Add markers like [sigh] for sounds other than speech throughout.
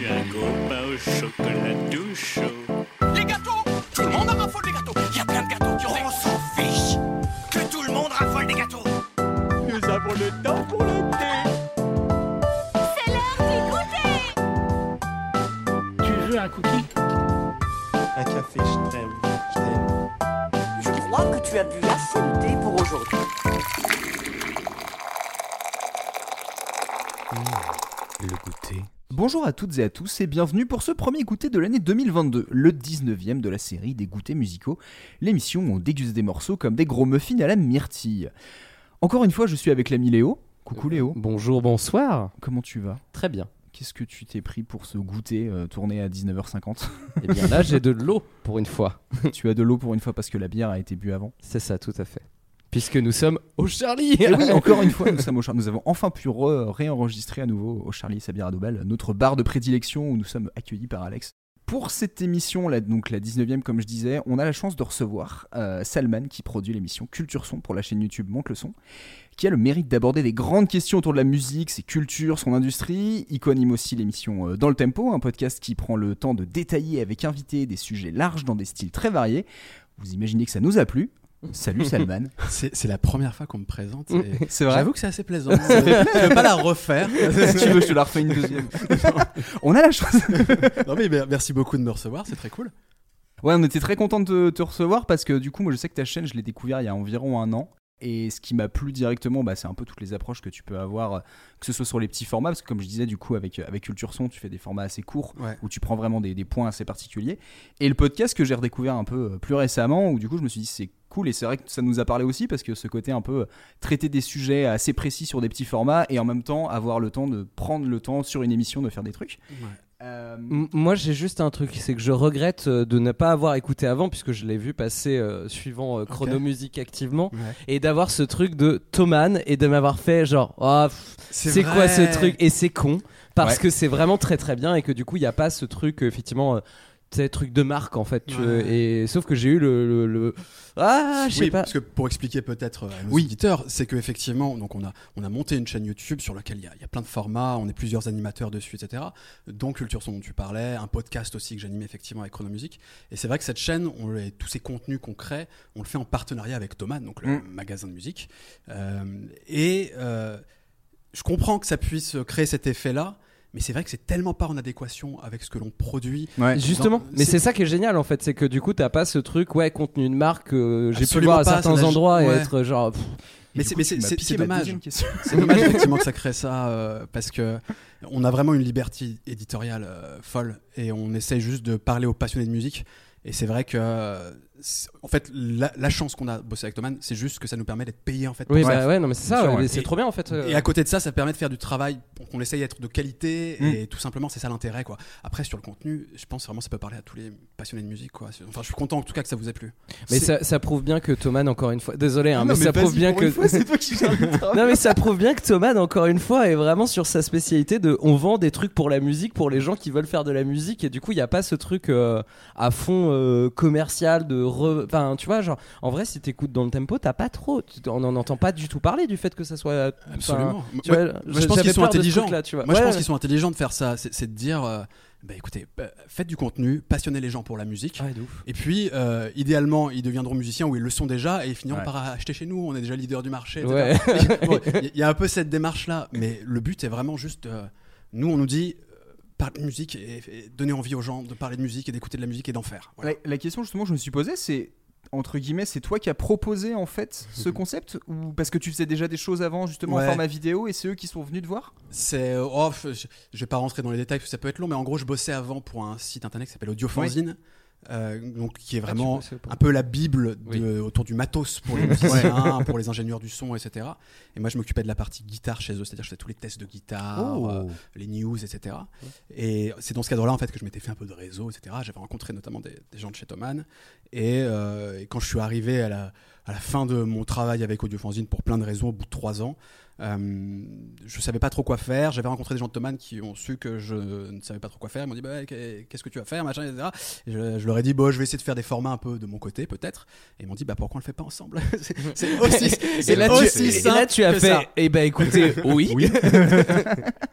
suis un copain au chocolat tout chaud. Bonjour à toutes et à tous et bienvenue pour ce premier goûter de l'année 2022, le 19e de la série des goûters musicaux, l'émission où on déguste des morceaux comme des gros muffins à la myrtille. Encore une fois, je suis avec l'ami Léo. Coucou Léo, Bonjour, bonsoir. comment tu vas? Très bien. Qu'est-ce que tu t'es pris pour ce goûter euh, tourné à 19h50 Et bien là, j'ai de l'eau pour une fois. [laughs] Tu as de l'eau pour une fois parce que la bière a été bu avant. C'est ça, tout à fait. Puisque nous sommes au Charlie. Et oui, [laughs] encore une fois, nous sommes au Char- Nous avons enfin pu re- réenregistrer à nouveau au Charlie et sa bière à Dobal, notre bar de prédilection où nous sommes accueillis par Alex. Pour cette émission, là, donc la 19e, comme je disais, on a la chance de recevoir euh, Salman qui produit l'émission Culture Son pour la chaîne YouTube Monte le Son, qui a le mérite d'aborder des grandes questions autour de la musique, ses cultures, son industrie. Il co-anime aussi l'émission euh, Dans le Tempo, un podcast qui prend le temps de détailler avec invité des sujets larges dans des styles très variés. Vous imaginez que ça nous a plu Salut Salman. [laughs] C'est la première fois qu'on me présente. [laughs] C'est vrai J'avoue que c'est assez plaisant. Je veux pas la refaire. [laughs] si tu veux, je te la refais une deuxième. on a la chance. non mais mer- merci beaucoup de me recevoir, c'est très cool. Ouais, on était très content de te, recevoir parce que du coup, moi je sais que ta chaîne, je l'ai découvert il y a environ un an. Et ce qui m'a plu directement, bah, c'est un peu toutes les approches que tu peux avoir, que ce soit sur les petits formats, parce que comme je disais, du coup, avec, avec Culture Son, tu fais des formats assez courts, Ouais. où tu prends vraiment des, des points assez particuliers. Et le podcast que j'ai redécouvert un peu euh, plus récemment, où du coup, je me suis dit, c'est cool, et c'est vrai que ça nous a parlé aussi, parce que ce côté un peu euh, traiter des sujets assez précis sur des petits formats, et en même temps avoir le temps de prendre le temps sur une émission de faire des trucs. Euh, Moi, j'ai juste un truc, c'est que je regrette euh, de ne pas avoir écouté avant, puisque je l'ai vu passer euh, suivant euh, Chronomusique activement, Ouais. et d'avoir ce truc de Thoman et de m'avoir fait genre, pff, c'est quoi ce truc? Et c'est con, parce Ouais. que c'est vraiment très très bien, et que du coup, il n'y a pas ce truc, euh, effectivement. Euh, sais, truc de marque en fait, tu Ouais. veux, et sauf que j'ai eu le, le, le- ah je sais Oui, pas parce que pour expliquer peut-être à nos Oui. auditeurs, c'est que effectivement, donc on a on a monté une chaîne YouTube sur laquelle il y a, il y a plein de formats, on est plusieurs animateurs dessus, etc. Donc Culture Son dont tu parlais, un podcast aussi que j'anime effectivement avec Chronomusique. Et c'est vrai que cette chaîne, on, les- tous ces contenus qu'on crée, on le fait en partenariat avec Thomas, donc le Mm. magasin de musique. Euh, et euh, je comprends que ça puisse créer cet effet-là. Mais c'est vrai que c'est tellement pas en adéquation avec ce que l'on produit. ouais. Justement, mais c'est- ça qui est génial en fait, c'est que du coup t'as pas ce truc, ouais, contenu de marque, euh, j'ai pu Absolument voir à pas, certains endroits et être genre. pff, Mais c'est- dommage. C'est dommage effectivement que ça crée ça euh, parce que on a vraiment une liberté éditoriale euh, folle et on essaye juste de parler aux passionnés de musique. Et c'est vrai que, euh, en fait, la, la chance qu'on a de bosser avec Thoman, c'est juste que ça nous permet d'être payé en fait. Oui, bah ouais, non, mais c'est ça, ouais, c'est trop bien en fait. euh. Et à côté de ça, ça permet de faire du travail qu'on essaye d'être de qualité Mm. et tout simplement, c'est ça l'intérêt quoi. Après, sur le contenu, je pense vraiment ça peut parler à tous les passionnés de musique quoi. Enfin, je suis content en tout cas que ça vous ait plu. Mais ça, ça prouve bien que Thoman, encore une fois, désolé, hein, Non, mais, ça prouve bien que. fois, toi qui [laughs] non mais ça prouve bien que Thoman encore une fois est vraiment sur sa spécialité de on vend des trucs pour la musique pour les gens qui veulent faire de la musique et du coup il y a pas ce truc euh, à fond euh, commercial de re- enfin tu vois genre en vrai si t'écoutes dans le tempo t'as pas trop on en entend pas du tout parler du fait que ça soit Absolument. tu Moi- vois, moi, je pense qu'ils sont intelligents. truc-là, tu vois. Moi, je pense ouais. qu'ils sont intelligents de faire ça. C'est de dire, euh, bah écoutez, bah, faites du contenu, passionnez les gens pour la musique. Ouais. Et puis, euh, idéalement, ils deviendront musiciens ou ils le sont déjà et ils finiront Ouais. par acheter chez nous. On est déjà leader du marché. etc. Ouais. [laughs] Bon, Il y a un peu cette démarche-là, mais le but est vraiment juste. euh, nous, on nous dit. Parler de musique et, et donner envie aux gens de parler de musique et d'écouter de la musique et d'en faire. Voilà. La, la question justement que je me suis posée, c'est entre guillemets, c'est toi qui as proposé en fait ce [laughs] concept ou parce que tu faisais déjà des choses avant justement Ouais. en format vidéo et c'est eux qui sont venus te voir? C'est oh, je, je vais pas rentrer dans les détails parce que ça peut être long, mais en gros, je bossais avant pour un site internet qui s'appelle Audiofanzine, euh, donc qui est vraiment Ah, pour- un peu la bible de- Oui. autour du matos pour les [laughs] musiciens, pour les ingénieurs du son, etc. Et moi, je m'occupais de la partie guitare chez eux, c'est-à-dire je faisais tous les tests de guitare, Oh. euh, les news, etc. Et c'est dans ce cadre-là en fait que je m'étais fait un peu de réseau, etc. J'avais rencontré notamment des, des gens de chez Thoman. Et, euh, et quand je suis arrivé à la, à la fin de mon travail avec Audiofanzine pour plein de raisons, au bout de trois ans, Euh, je savais pas trop quoi faire. J'avais rencontré des gens de Thomann qui ont su que je ne savais pas trop quoi faire. Ils m'ont dit bah, qu'est- qu'est-ce que tu vas faire, machin, etc. Et je, je leur ai dit bon, je vais essayer de faire des formats un peu de mon côté, peut-être. Et ils m'ont dit bah pourquoi on le fait pas ensemble? [laughs] C'est- [laughs] aussi, Et là, tu, aussi et là, simple tu as que fait. ça. Eh ben, écoutez, [laughs] oui.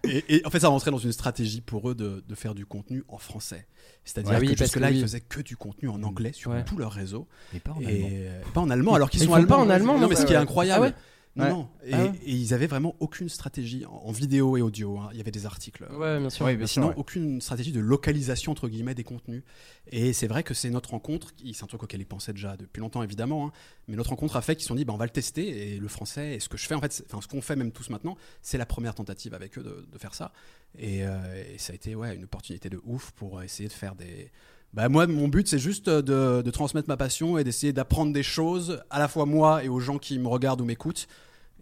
Et, et en fait, ça rentrait dans une stratégie pour eux de, de faire du contenu en français. C'est-à-dire Ouais, oui, que parce que oui. ils faisaient que du contenu en anglais sur Ouais. tout leur réseau. Et pas en allemand. pas en allemand, alors qu'ils Ils sont font pas allemands. en allemand, Non, non, mais ce qui est incroyable. Ah ouais non, Ouais. non. Et, Ah ouais. et ils avaient vraiment aucune stratégie en, en vidéo et audio. hein. Il y avait des articles. Ouais, bien sûr. Ouais, Mais sûr, sinon, ouais. aucune stratégie de localisation entre guillemets des contenus. Et c'est vrai que c'est notre rencontre. C'est un truc auquel ils pensaient déjà depuis longtemps, évidemment. hein. Mais notre rencontre a fait qu'ils se sont dit, bah, on va le tester. Et le français, et ce que je fais en fait, enfin ce qu'on fait même tous maintenant, c'est la première tentative avec eux de, de faire ça. Et, euh, et ça a été ouais une opportunité de ouf pour essayer de faire des. Bah moi, mon but, c'est juste de, de transmettre ma passion et d'essayer d'apprendre des choses à la fois moi et aux gens qui me regardent ou m'écoutent.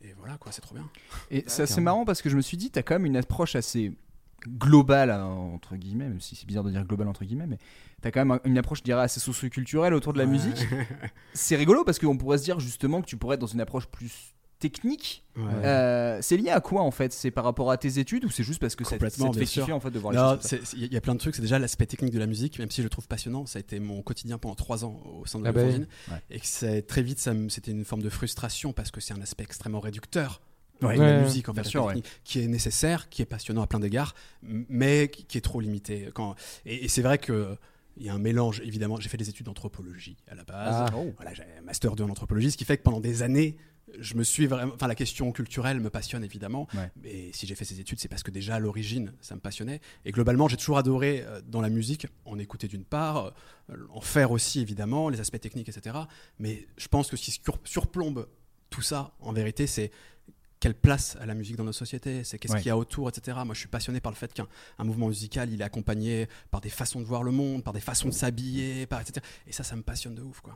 Et voilà, quoi, c'est trop bien. Et c'est assez marrant parce que je me suis dit, t'as quand même une approche assez globale, entre guillemets, même si c'est bizarre de dire global entre guillemets, mais t'as quand même un- une approche, je dirais, assez socioculturelle autour de la Ouais. musique. [laughs] C'est rigolo parce qu'on pourrait se dire justement que tu pourrais être dans une approche plus technique. Ouais. Euh, c'est lié à quoi en fait? C'est par rapport à tes études ou c'est juste parce que ça, ça Complètement, te fait kiffer en fait de voir les Non, choses Il y a plein de trucs. C'est déjà l'aspect technique de la musique, même si je le trouve passionnant. Ça a été mon quotidien pendant trois ans au sein de Ah la bah oui. Ouais. Et que c'est- très vite, c'était une forme de frustration parce que c'est un aspect extrêmement réducteur. Ouais. de la Ouais, musique en fait, sûr, qui est nécessaire, qui est passionnant à plein d'égards, mais qui qui est trop limité. Quand... Et, et c'est vrai que il y a un mélange, évidemment. J'ai fait des études d'anthropologie à la base. Ah. Voilà, j'ai un master 2 en anthropologie, ce qui fait que pendant des années, je me suis vraiment. Enfin, la question culturelle me passionne évidemment. Ouais. Et si j'ai fait ces études, c'est parce que déjà à l'origine, ça me passionnait. Et globalement, j'ai toujours adoré euh, dans la musique en écouter d'une part, euh, en faire aussi évidemment, les aspects techniques, etc. Mais je pense que ce qui sur- surplombe tout ça, en vérité, c'est quelle place a la musique dans notre société C'est qu'est-ce Ouais. qu'il y a autour, etc. Moi, je suis passionné par le fait qu'un un mouvement musical, il est accompagné par des façons de voir le monde, par des façons de s'habiller, par etc. Et ça, ça me passionne de ouf, quoi.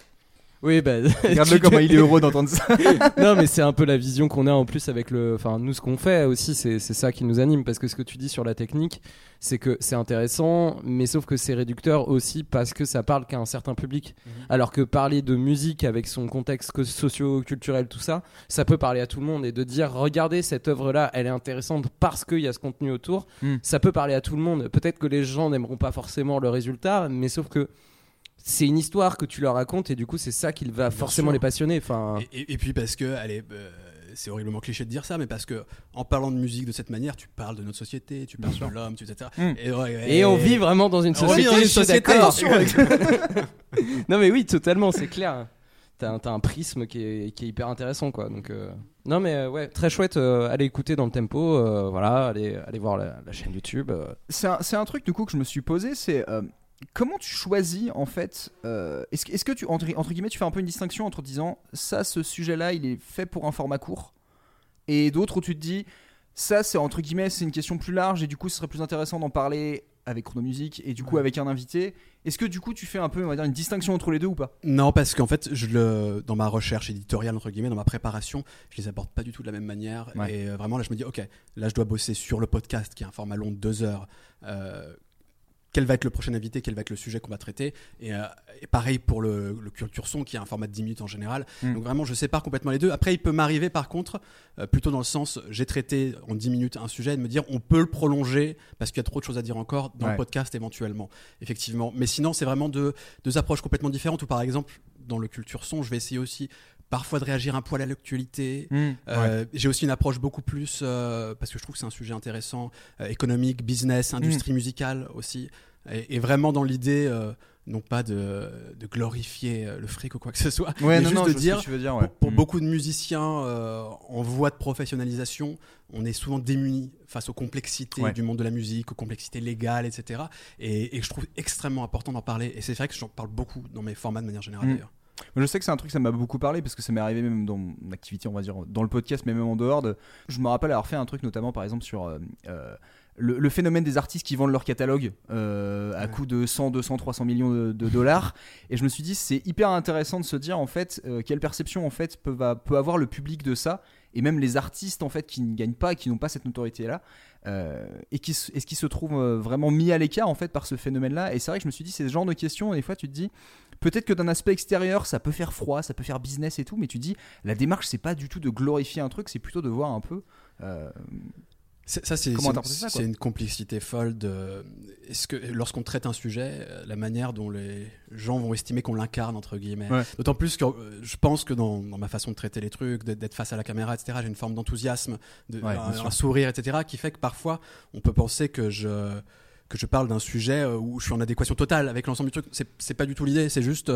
Oui, bah. [laughs] Regarde-le [laughs] comment il est heureux d'entendre ça. [laughs] non, mais c'est un peu la vision qu'on a en plus avec le. Enfin, nous, ce qu'on fait aussi, c'est ça qui nous anime. Parce que ce que tu dis sur la technique, c'est que c'est intéressant, mais sauf que c'est réducteur aussi parce que ça parle qu'à un certain public. Alors que parler de musique avec son contexte co- socio-culturel, tout ça, ça peut parler à tout le monde. Et de dire, regardez, cette œuvre-là, elle est intéressante parce qu'il y a ce contenu autour, Hmm. ça peut parler à tout le monde. Peut-être que les gens n'aimeront pas forcément le résultat, mais sauf que. C'est une histoire que tu leur racontes et du coup c'est ça qui va Bien forcément sûr. les passionner. Enfin, Et, et- et puis parce que, allez, euh, c'est horriblement cliché de dire ça, mais parce que en parlant de musique de cette manière, tu parles de notre société, tu parles de l'homme, tu- etc. Mm. Et, ouais, Et on vit vraiment dans une On vit société. dans une je suis société, [laughs] non mais oui, totalement, c'est clair. T'as un, prisme qui est, qui est hyper intéressant, quoi. Donc, euh, non mais euh, ouais, très chouette. euh, allez écouter dans le tempo. euh, voilà, allez, allez voir la, la chaîne YouTube. euh. C'est un, un truc du coup que je me suis posé, c'est euh, comment tu choisis en fait euh, Est-ce que, tu entre, entre guillemets tu fais un peu une distinction entre disant ça ce sujet-là il est fait pour un format court et d'autres où tu te dis ça c'est entre guillemets c'est une question plus large et du coup ce serait plus intéressant d'en parler avec Chronomusique et du coup Ouais. avec un invité. Est-ce que du coup tu fais un peu on va dire une distinction entre les deux ou pas? Non, parce qu'en fait, je le, dans ma recherche éditoriale, entre guillemets, dans ma préparation, je les aborde pas du tout de la même manière. Ouais. Et euh, vraiment, là, je me dis, ok, là, je dois bosser sur le podcast, qui est un format long de deux heures. Euh, quel va être le prochain invité, quel va être le sujet qu'on va traiter. Et, euh, et pareil pour le, le culture son, qui est un format de 10 minutes en général. Mm. Donc vraiment, je sépare complètement les deux. Après, il peut m'arriver, par contre, euh, plutôt dans le sens, j'ai traité en 10 minutes un sujet, et de me dire, on peut le prolonger, parce qu'il y a trop de choses à dire encore dans Ouais. le podcast éventuellement. Effectivement. Mais sinon, c'est vraiment deux, deux approches complètement différentes, où par exemple, dans le culture son, je vais essayer aussi parfois de réagir un poil à l'actualité, euh, J'ai aussi une approche beaucoup plus, euh, parce que je trouve que c'est un sujet intéressant, euh, économique, business, industrie musicale aussi, et, et vraiment dans l'idée, euh, non pas de, de glorifier euh, le fric ou quoi que ce soit, Ouais, mais non, juste non, de dire, tu veux dire, pour, ouais. pour Mm. beaucoup de musiciens euh, en voie de professionnalisation, on est souvent démunis face aux complexités Ouais. du monde de la musique, aux complexités légales, etc. Et, et je trouve extrêmement important d'en parler, et c'est vrai que j'en parle beaucoup dans mes formats de manière générale d'ailleurs. Je sais que c'est un truc, ça m'a beaucoup parlé parce que ça m'est arrivé même dans mon activité, on va dire, dans le podcast, mais même en dehors. De... Je me rappelle avoir fait un truc, notamment par exemple sur euh, euh, le, le phénomène des artistes qui vendent leur catalogue euh, à Ouais. coût de 100, 200, 300 millions de, de dollars. Et je me suis dit, c'est hyper intéressant de se dire en fait euh, quelle perception en fait peut, va- peut avoir le public de ça et même les artistes en fait qui ne gagnent pas, qui n'ont pas cette notoriété là, et qui est-ce qu'ils se trouvent vraiment mis à l'écart en fait par ce phénomène là. Et c'est vrai que je me suis dit, c'est ce genre de questions. Et des fois, tu te dis, peut-être que d'un aspect extérieur, ça peut faire froid, ça peut faire business et tout, mais tu dis, la démarche, c'est pas du tout de glorifier un truc, c'est plutôt de voir un peu. euh, Ça, c'est une complexité folle de. Est-ce que lorsqu'on traite un sujet, euh, la manière dont les gens vont estimer qu'on l'incarne entre guillemets. Ouais. D'autant plus que euh, je pense que dans, dans ma façon de traiter les trucs, d'être face à la caméra, etc. J'ai une forme d'enthousiasme, de, Ouais, un sourire, etc. Qui fait que parfois on peut penser que je que je parle d'un sujet euh, où je suis en adéquation totale avec l'ensemble du truc. C'est c'est pas du tout l'idée. C'est juste.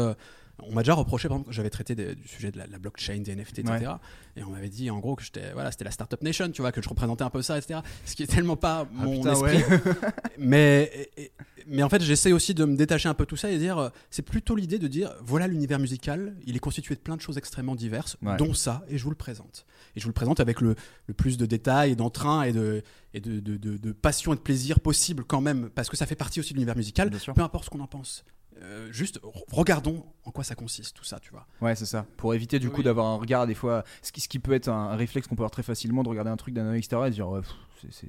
On m'a déjà reproché, par exemple, que j'avais traité des- du sujet de la, la blockchain, des NFT, etc. Et on m'avait dit, en gros, que j'étais, voilà, c'était la startup nation, tu vois, que je représentais un peu ça, etc. Ce qui est tellement pas Ah, mon putain, esprit. ouais. [laughs] mais, et- mais en fait, j'essaie aussi de me détacher un peu de tout ça et dire, euh, c'est plutôt l'idée de dire, voilà l'univers musical, il est constitué de plein de choses extrêmement diverses, Ouais. dont ça, et je vous le présente. Et je vous le présente avec le, le plus de détails d'entrain et, de, et de, de, de- de passion et de plaisir possible quand même, parce que ça fait partie aussi de l'univers musical, peu importe ce qu'on en pense. Euh, juste re- regardons en quoi ça consiste tout ça, tu vois. Ouais, c'est ça. Pour éviter du Oui. coup d'avoir un regard, des fois, ce qui, ce qui peut être un, réflexe qu'on peut avoir très facilement de regarder un truc d'un œil extérieur et de dire, ouais, c'est.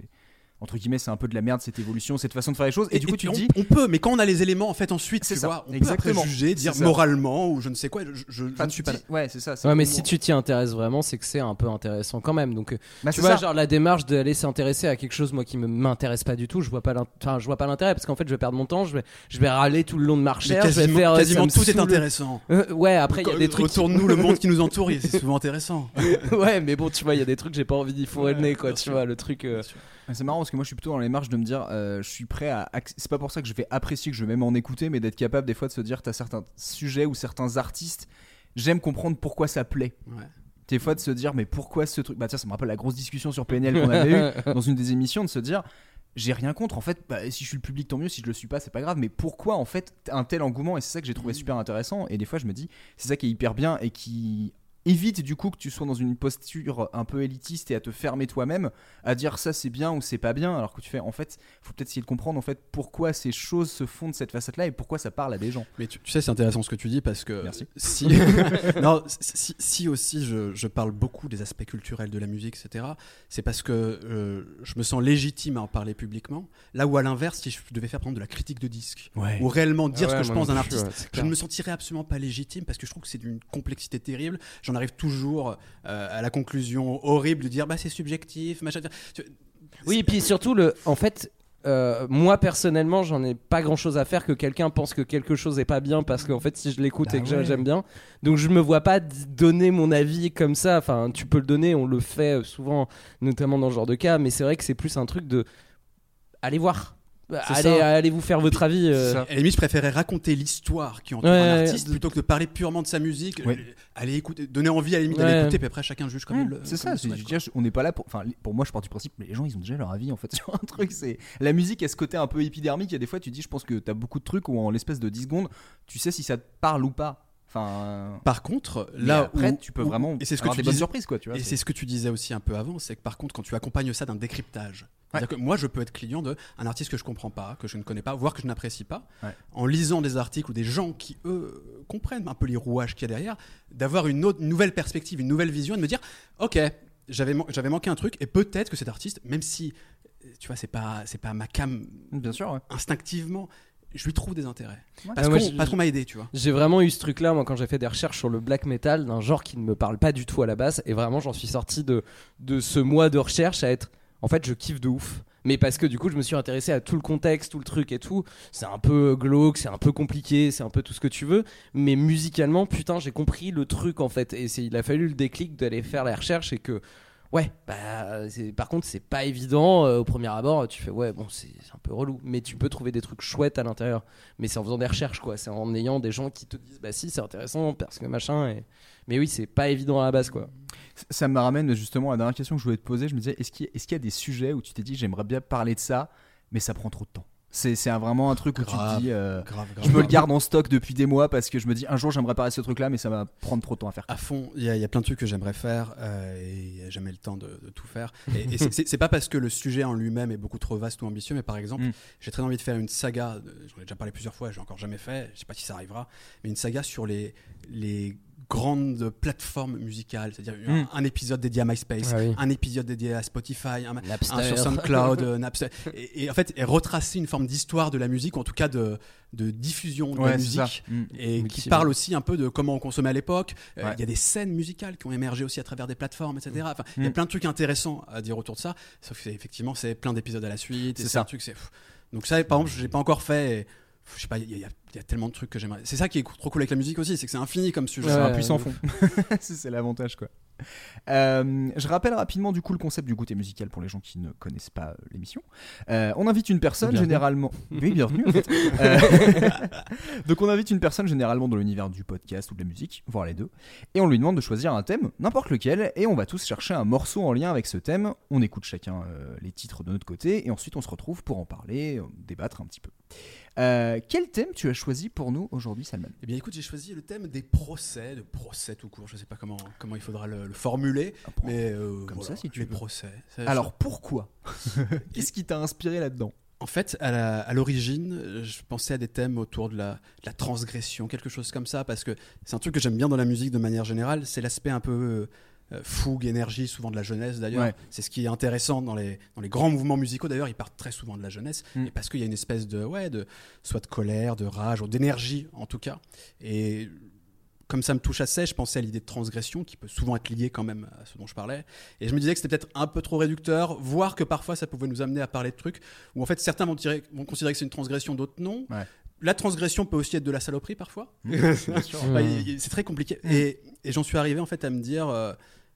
Entre guillemets, c'est un peu de la merde cette évolution, cette façon de faire les choses. Et, du coup, tu on, dis. on peut, mais quand on a les éléments en fait ensuite, C'est tu ça, vois, on exactement. peut après juger, dire moralement ou je ne sais quoi. Je, je- ne suis pas. Ouais, c'est ça. c'est Ouais, mais si tu t'y intéresses vraiment, c'est que c'est un peu intéressant quand même. Donc, euh, Bah, tu vois, ça. genre la démarche d'aller s'intéresser à quelque chose, moi, qui me m'intéresse pas du tout, je vois pas je vois pas l'intérêt parce qu'en fait, je vais perdre mon temps, je vais, je vais râler tout le long de ma Mais recherche, je vais quasiment, faire euh, quasiment me tout est intéressant. Euh, ouais, après, il y a des trucs. Autour de nous, le monde qui nous [laughs] entoure, c'est souvent intéressant. ouais, mais bon, tu vois, il y a des trucs, j'ai pas envie d'y fourrer le nez, quoi. Tu vois, le truc. C'est marrant parce que moi je suis plutôt dans les marges de me dire euh, je suis prêt à. C'est pas pour ça que je vais apprécier, que je vais même en écouter, mais d'être capable des fois de se dire t'as certains sujets ou certains artistes, j'aime comprendre pourquoi ça plaît. Ouais. Des fois de se dire mais pourquoi ce truc? Bah tiens, ça me rappelle la grosse discussion sur PNL qu'on avait eu [laughs] dans une des émissions de se dire j'ai rien contre en fait bah, si je suis le public tant mieux si je le suis pas c'est pas grave mais pourquoi en fait un tel engouement? Et c'est ça que j'ai trouvé super intéressant et des fois je me dis c'est ça qui est hyper bien et qui évite du coup que tu sois dans une posture un peu élitiste et à te fermer toi-même à dire ça c'est bien ou c'est pas bien alors que tu fais en fait faut peut-être essayer de comprendre en fait pourquoi ces choses se font de cette facette là et pourquoi ça parle à des gens Mais tu, tu sais, c'est intéressant ce que tu dis parce que Merci. si, [laughs] non, si, si aussi je, je parle beaucoup des aspects culturels de la musique, etc., c'est parce que euh, je me sens légitime à en parler publiquement. Là où à l'inverse, si je devais faire par exemple de la critique de disque ou réellement dire ce que je pense d'un artiste, je ne me sentirais absolument pas légitime parce que je trouve que c'est d'une complexité terrible. J'en arrive toujours euh, à la conclusion horrible de dire bah c'est subjectif, machin. Oui, et puis surtout, le, en fait, euh, moi personnellement, j'en ai pas grand chose à faire que quelqu'un pense que quelque chose est pas bien parce qu'en fait, si je l'écoute Bah et que ouais. j'aime bien, donc je me vois pas donner mon avis comme ça. Enfin, tu peux le donner, on le fait euh, souvent, notamment dans ce genre de cas, mais c'est vrai que c'est plus un truc de allez voir. C'est Allez, allez vous faire votre avis. euh. Ça. À la limite, je préférais raconter l'histoire qui entoure Ouais, un artiste ouais. plutôt que de parler purement de sa musique. Ouais. Allez écouter, donner envie à la limite Ouais. d'aller écouter, puis après chacun juge comme Ouais, il le. c'est ça, le dire, on n'est pas là pour. Enfin, pour moi, je pars du principe, mais les gens, ils ont déjà leur avis en fait [laughs] sur un truc. C'est la musique a ce côté un peu épidermique. Il y a des fois, tu dis, je pense que t'as beaucoup de trucs où en l'espace de 10 secondes, tu sais si ça te parle ou pas. Enfin, Par contre, là après, où- tu peux où- vraiment et c'est ce que tu des bonnes surprises, quoi. Tu vois. Et c'est- ce que tu disais aussi un peu avant, c'est que par contre, quand tu accompagnes ça d'un décryptage, que moi, je peux être client de un artiste que je comprends pas, que je ne connais pas, voire que je n'apprécie pas, Ouais. en lisant des articles ou des gens qui eux comprennent un peu les rouages qu'il y a derrière, d'avoir une autre une nouvelle perspective, une nouvelle vision, et de me dire, ok, j'avais man- j'avais manqué un truc, et peut-être que cet artiste, même si tu vois, c'est pas c'est pas ma cam Bien sûr, ouais. instinctivement, je lui trouve des intérêts. Ouais. Parce Ah, moi, qu'on m'a aidé, tu vois. J'ai vraiment eu ce truc-là, moi, quand j'ai fait des recherches sur le black metal, d'un genre qui ne me parle pas du tout à la base, et vraiment, j'en suis sorti de, de ce mois de recherche à être. En fait, je kiffe de ouf. Mais parce que du coup, je me suis intéressé à tout le contexte, tout le truc et tout. C'est un peu glauque, c'est un peu compliqué, c'est un peu tout ce que tu veux. Mais musicalement, putain, j'ai compris le truc en fait. Et il a fallu le déclic d'aller faire la recherche et que. Ouais, bah, par contre, c'est pas évident. euh, au premier abord, tu fais, ouais, bon, c'est un peu relou. Mais tu peux trouver des trucs chouettes à l'intérieur mais c'est en faisant des recherches quoi c'est en ayant des gens qui te disent bah si c'est intéressant parce que machin et... mais oui c'est pas évident à la base quoi Ça me ramène justement à la dernière question que je voulais te poser. Je me disais, est-ce qu'il y a des sujets où tu t'es dit, j'aimerais bien parler de ça, mais ça prend trop de temps? C'est c'est un- vraiment un truc où tu Grave. te dis. euh, Grave, grave. je me le garde en stock depuis des mois parce que je me dis un jour j'aimerais réparer ce truc là, mais ça va prendre trop de temps à faire. À fond, il y, a- il y a plein de trucs que j'aimerais faire euh, et j'ai jamais le temps de, de tout faire. Et, et c'est- pas parce que le sujet en lui-même est beaucoup trop vaste ou ambitieux, mais par exemple, Mm. j'ai très envie de faire une saga. J'en ai déjà parlé plusieurs fois, j'ai encore jamais fait. Je sais pas si ça arrivera, mais une saga sur les les grandes plateformes musicales, c'est-à-dire un- Mm. un, épisode dédié à MySpace, Ah oui. un épisode dédié à Spotify, un, un sur SoundCloud, [laughs] euh, Napster, et, et en fait, et retracer une forme d'histoire de la musique, ou en tout cas de, de diffusion de la musique Mm. et qui parle aussi un peu de comment on consommait à l'époque. Euh, Il Ouais. y a des scènes musicales qui ont émergé aussi à travers des plateformes, etc. Enfin, il y a plein de trucs intéressants à dire autour de ça. Sauf que c'est- effectivement, c'est plein d'épisodes à la suite. C'est un truc, c'est. Donc ça, par exemple, j'ai pas encore fait. et, je sais pas, il y, a- y tellement de trucs que j'aimerais. C'est ça qui est trop cool avec la musique aussi, c'est que c'est infini comme sujet. C'est un puissant fond. [laughs] c'est l'avantage quoi. Euh, je rappelle rapidement du coup le concept du goûter musical pour les gens qui ne connaissent pas euh, l'émission. Euh, on invite une personne Bienvenue. généralement. [laughs] Oui, bienvenue. en fait. [laughs] Donc on invite une personne généralement dans l'univers du podcast ou de la musique, voire les deux, et on lui demande de choisir un thème, n'importe lequel, et on va tous chercher un morceau en lien avec ce thème. On écoute chacun euh, les titres de notre côté, et ensuite on se retrouve pour en parler, débattre un petit peu. Euh, quel thème tu as choisi pour nous aujourd'hui, Salman? Eh bien, écoute, j'ai choisi le thème des procès, de procès tout court. Je sais pas comment, comment il faudra le, le formuler, mais euh, Comme voilà, ça, si tu les veux. procès. Alors pourquoi [laughs] Qu'est-ce qui t'a inspiré là-dedans En fait, à l'origine, je pensais à des thèmes autour de la, de la transgression, quelque chose comme ça, parce que c'est un truc que j'aime bien dans la musique de manière générale, c'est l'aspect un peu euh, fougue, énergie, souvent de la jeunesse d'ailleurs. Ouais. C'est ce qui est intéressant dans les, dans les grands mouvements musicaux d'ailleurs, ils partent très souvent de la jeunesse, Mm. et parce qu'il y a une espèce de, ouais, de, soit de colère, de rage, ou d'énergie en tout cas. Et comme ça me touche assez, je pensais à l'idée de transgression qui peut souvent être liée quand même à ce dont je parlais. Et je me disais que c'était peut-être un peu trop réducteur, voire que parfois ça pouvait nous amener à parler de trucs où en fait certains vont, tirer- vont considérer que c'est une transgression, d'autres non. Ouais. La transgression peut aussi être de la saloperie parfois. [laughs] Mm. il- il- c'est très compliqué. Et, et j'en suis arrivé en fait à me dire. euh,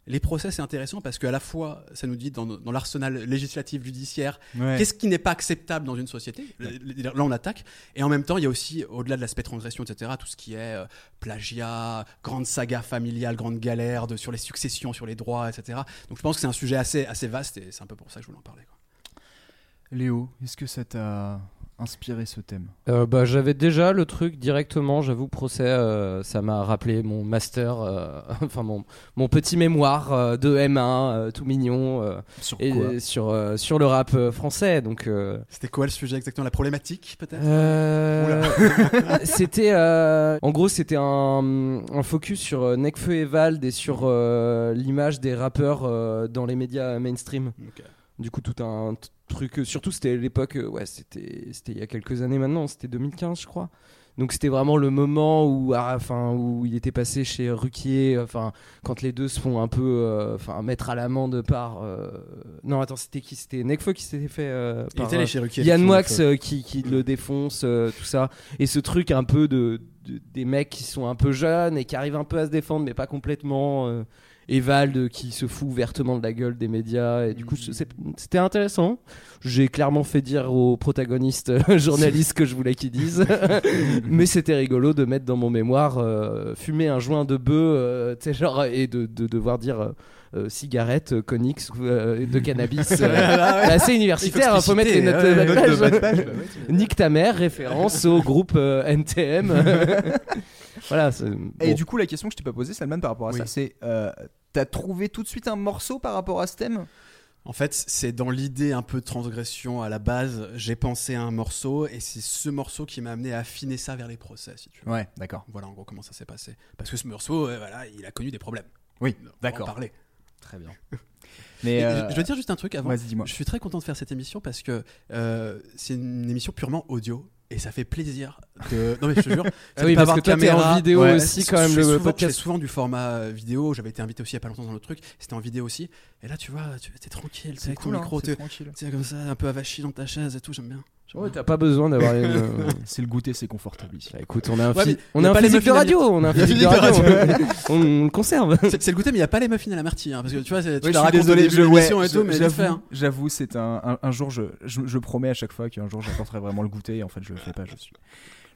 les procès, c'est intéressant parce qu'à la fois, ça nous dit dans, dans l'arsenal législatif judiciaire, qu'est-ce qui n'est pas acceptable dans une société? Là, on attaque. Et en même temps, il y a aussi, au-delà de l'aspect transgression, etc., tout ce qui est euh, plagiat, grande saga familiale, grande galère de, sur les successions, sur les droits, etc. Donc je pense que c'est un sujet assez, assez vaste et c'est un peu pour ça que je voulais en parler. quoi. Léo, est-ce que ça t'a inspiré ce thème Euh, bah, j'avais déjà le truc directement, j'avoue, procès, euh, ça m'a rappelé mon master, euh, [laughs] enfin mon, mon petit mémoire euh, de M1, euh, tout mignon, euh, Sur et sur, euh, sur le rap français. Donc, euh, C'était quoi le sujet exactement La problématique, peut-être? Euh, [laughs] c'était, euh, en gros, c'était un, un focus sur euh, Nekfeu et Vald et sur euh, l'image des rappeurs euh, dans les médias mainstream. Ok. Du coup, tout un truc. euh, Surtout, c'était l'époque. euh, Ouais, c'était c'était il y a quelques années maintenant. C'était 2015, je crois. Donc, c'était vraiment le moment où, ah, enfin, où il était passé chez Ruquier. Enfin, quand les deux se font un peu, euh, enfin, mettre à l'amende par. euh, Non, attends, c'était qui? C'était Nekfeu qui s'était fait. euh, Il par, était allé chez Ruquier, Yann euh, qui, qui le défonce, tout ça. Et ce truc un peu de, de- des mecs qui sont un peu jeunes et qui arrivent un peu à se défendre, mais pas complètement. Euh, et Vald qui se fout ouvertement de la gueule des médias. Et du coup, c'est- c'était intéressant. J'ai clairement fait dire aux protagonistes euh, [laughs] journalistes que je voulais qu'ils disent. [laughs] mais c'était rigolo de mettre dans mon mémoire euh, fumer un joint de bœuf, euh, tu sais, genre, et de, de devoir dire. euh, euh, cigarette, euh, Conix, euh, de cannabis. euh, [laughs] c'est assez universitaire, il faut mettre les notes de bas de page. bah Nique ta mère, référence au groupe euh, NTM. voilà. c'est- Et bon. du coup, la question que je t'ai pas posée, Salman, par rapport à Oui. ça, c'est euh, t'as trouvé tout de suite un morceau par rapport à ce thème? En fait, c'est dans l'idée un peu de transgression à la base. J'ai pensé à un morceau et c'est ce morceau qui m'a amené à affiner ça vers les procès, si tu veux. Ouais, d'accord. Voilà en gros comment ça s'est passé. Parce que ce morceau, euh, voilà, il a connu des problèmes. Oui, d'accord. parler. Très bien. [laughs] Mais euh, Je veux dire juste un truc avant. vas-y, dis-moi. Je suis très content de faire cette émission parce que euh, c'est une émission purement audio. Et ça fait plaisir de. Non mais je te jure. [laughs] Ah oui, pas parce que t'es en caméra. vidéo Ouais. aussi, quand même, fais le souvent, je fais podcast. souvent du format euh, vidéo. J'avais été invité aussi il y a pas longtemps dans le truc. C'était en vidéo aussi. Et là, tu vois, tu es tranquille, sais, avec ton hein, micro, c'est tu tranquille. tu sais, comme ça, un peu avachi dans ta chaise et tout. J'aime bien. Ouais, t'as pas besoin d'avoir les. euh, [laughs] [laughs] C'est le goûter, c'est confortable ici. bah, écoute, on est un, Ouais, on y est a un pas les physique de radio. On est un [laughs] y a physique de physique de radio. on, on le conserve. C'est c'est le goûter, mais il n'y a pas les muffins à la myrtille. hein, parce que tu vois, c'est- tu la je suis désolé, je, de ouais, et je- tout, mais vite fait, j'avoue, hein. j'avoue, c'est un, un, un jour, je, je, je promets à chaque fois qu'un jour j'apporterai vraiment le goûter et en fait je le fais pas, je suis,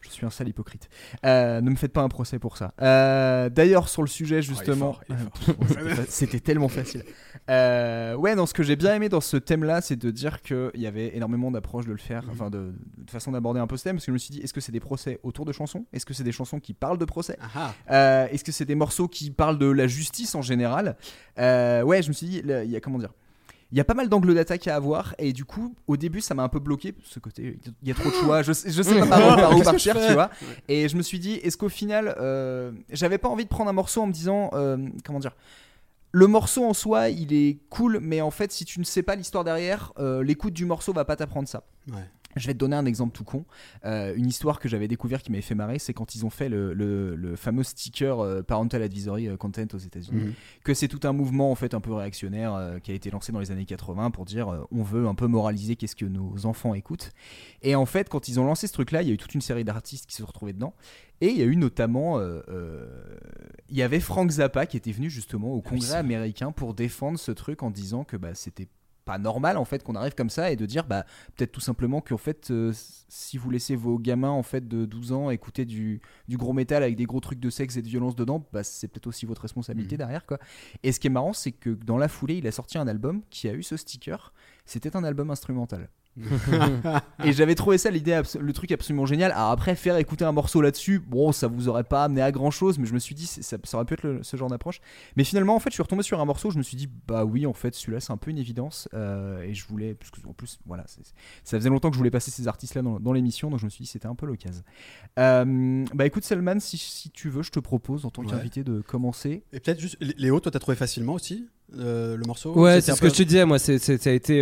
je suis un sale hypocrite. Euh, ne me faites pas un procès pour ça. Euh, D'ailleurs, sur le sujet justement, est C'était fa- c'était tellement facile. Euh, ouais, non, ce que j'ai bien aimé dans ce thème-là, c'est de dire qu'il y avait énormément d'approches de le faire, enfin de, de façon d'aborder un peu ce thème, parce que je me suis dit, est-ce que c'est des procès autour de chansons? Est-ce que c'est des chansons qui parlent de procès? Ah, Euh, Est-ce que c'est des morceaux qui parlent de la justice en général? Euh, Ouais, je me suis dit, il y a comment dire? Il y a pas mal d'angles d'attaque à avoir et du coup au début ça m'a un peu bloqué ce côté il y a trop de choix je sais, je sais pas par où, [laughs] par partir tu vois. Et je me suis dit est-ce qu'au final euh, j'avais pas envie de prendre un morceau en me disant euh, comment dire le morceau en soi il est cool mais en fait si tu ne sais pas l'histoire derrière euh, l'écoute du morceau va pas t'apprendre ça. Je vais te donner un exemple tout con. Euh, une histoire que j'avais découvert qui m'avait fait marrer, c'est quand ils ont fait le, le- le fameux sticker euh, Parental Advisory euh, Content aux États-Unis. Mhm. Que c'est tout un mouvement en fait un peu réactionnaire euh, qui a été lancé dans les années 80 pour dire on veut un peu moraliser qu'est-ce que nos enfants écoutent. Et en fait, quand ils ont lancé ce truc-là, il y a eu toute une série d'artistes qui se sont retrouvés dedans. Et il y a eu notamment, il y avait Frank Zappa qui était venu justement au Congrès américain pour défendre ce truc en disant que bah, c'était pas normal en fait qu'on arrive comme ça et de dire bah peut-être tout simplement qu'en fait euh, si vous laissez vos gamins en fait de 12 ans écouter du, du gros métal avec des gros trucs de sexe et de violence dedans bah c'est peut-être aussi votre responsabilité derrière quoi. Et ce qui est marrant c'est que dans la foulée il a sorti un album qui a eu ce sticker. C'était un album instrumental [laughs] et j'avais trouvé ça l'idée le truc absolument génial alors après faire écouter un morceau là-dessus bon ça vous aurait pas amené à grand chose mais je me suis dit ça, ça aurait pu être le- ce genre d'approche mais finalement en fait je suis retombé sur un morceau je me suis dit bah oui en fait celui-là c'est un peu une évidence euh, et je voulais parce que en plus voilà ça faisait longtemps que je voulais passer ces artistes là dans, dans l'émission donc je me suis dit c'était un peu l'occasion Euh, bah écoute Selman si, si tu veux je te propose en tant Ouais. qu'invité de commencer Et peut-être juste, Lé- Léo, toi, t'as trouvé facilement aussi euh, le morceau? Ouais, c'est ce que je te disais, moi, c'est- ça a été.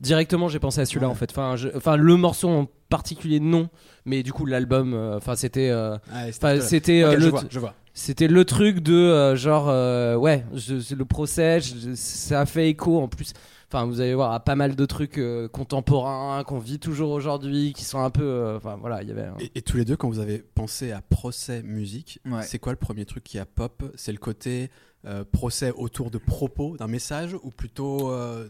Directement, j'ai pensé à celui-là Ouais. en fait. Enfin, je- enfin, le morceau en particulier, non. Mais du coup, l'album, euh, enfin, c'était. euh, Ouais, c'était- le, vois, je vois. c'était le truc de euh, genre, euh, ouais, je- le procès, je- ça a fait écho en plus. Enfin, vous allez voir à pas mal de trucs euh, contemporains qu'on vit toujours aujourd'hui, qui sont un peu. euh, Enfin, voilà, il y avait. Et, et tous les deux, quand vous avez pensé à procès musique, Ouais. c'est quoi le premier truc qui a pop? C'est le côté euh, procès autour de propos d'un message ou plutôt euh,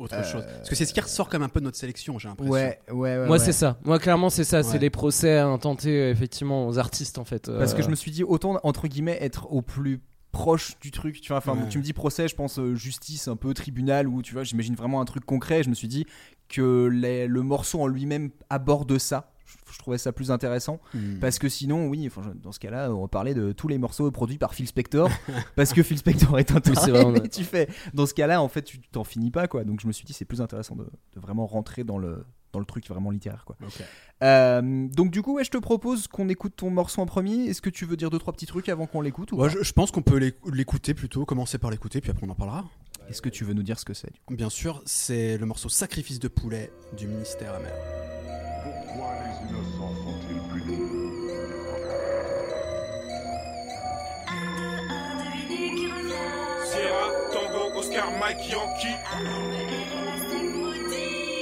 autre Euh, chose Parce que c'est ce qui ressort comme un peu de notre sélection, j'ai l'impression. ouais ouais, ouais Moi, ouais. c'est ça. Moi, clairement, c'est ça. C'est les procès intentés, euh, effectivement, aux artistes, en fait. Parce que Euh, je me suis dit autant entre guillemets être au plus proche du truc tu vois enfin Ouais. tu me dis procès je pense euh, justice un peu tribunal ou tu vois j'imagine vraiment un truc concret je me suis dit que les- le morceau en lui-même aborde ça je, trouvais ça plus intéressant Hmm. parce que sinon oui enfin, dans ce cas-là on parler de tous les morceaux produits par Phil Spector [laughs] parce que Phil Spector est un taré, mais tu fais dans ce cas-là en fait tu t'en finis pas quoi donc je me suis dit c'est plus intéressant de, de vraiment rentrer dans le dans le truc vraiment littéraire quoi. Euh, donc du coup ouais je te propose qu'on écoute ton morceau en premier est-ce que tu veux dire deux trois petits trucs avant qu'on l'écoute ou Ouais, je, je pense qu'on peut l'éc- l'écouter plutôt, commencer par l'écouter, puis après on en parlera. Est-ce que tu veux nous dire ce que c'est Bien sûr, c'est le morceau Sacrifice de poulet du ministère amer. Pourquoi les innocents sont-ils punis Sierra, Tango, Oscar, Mike, Yankee.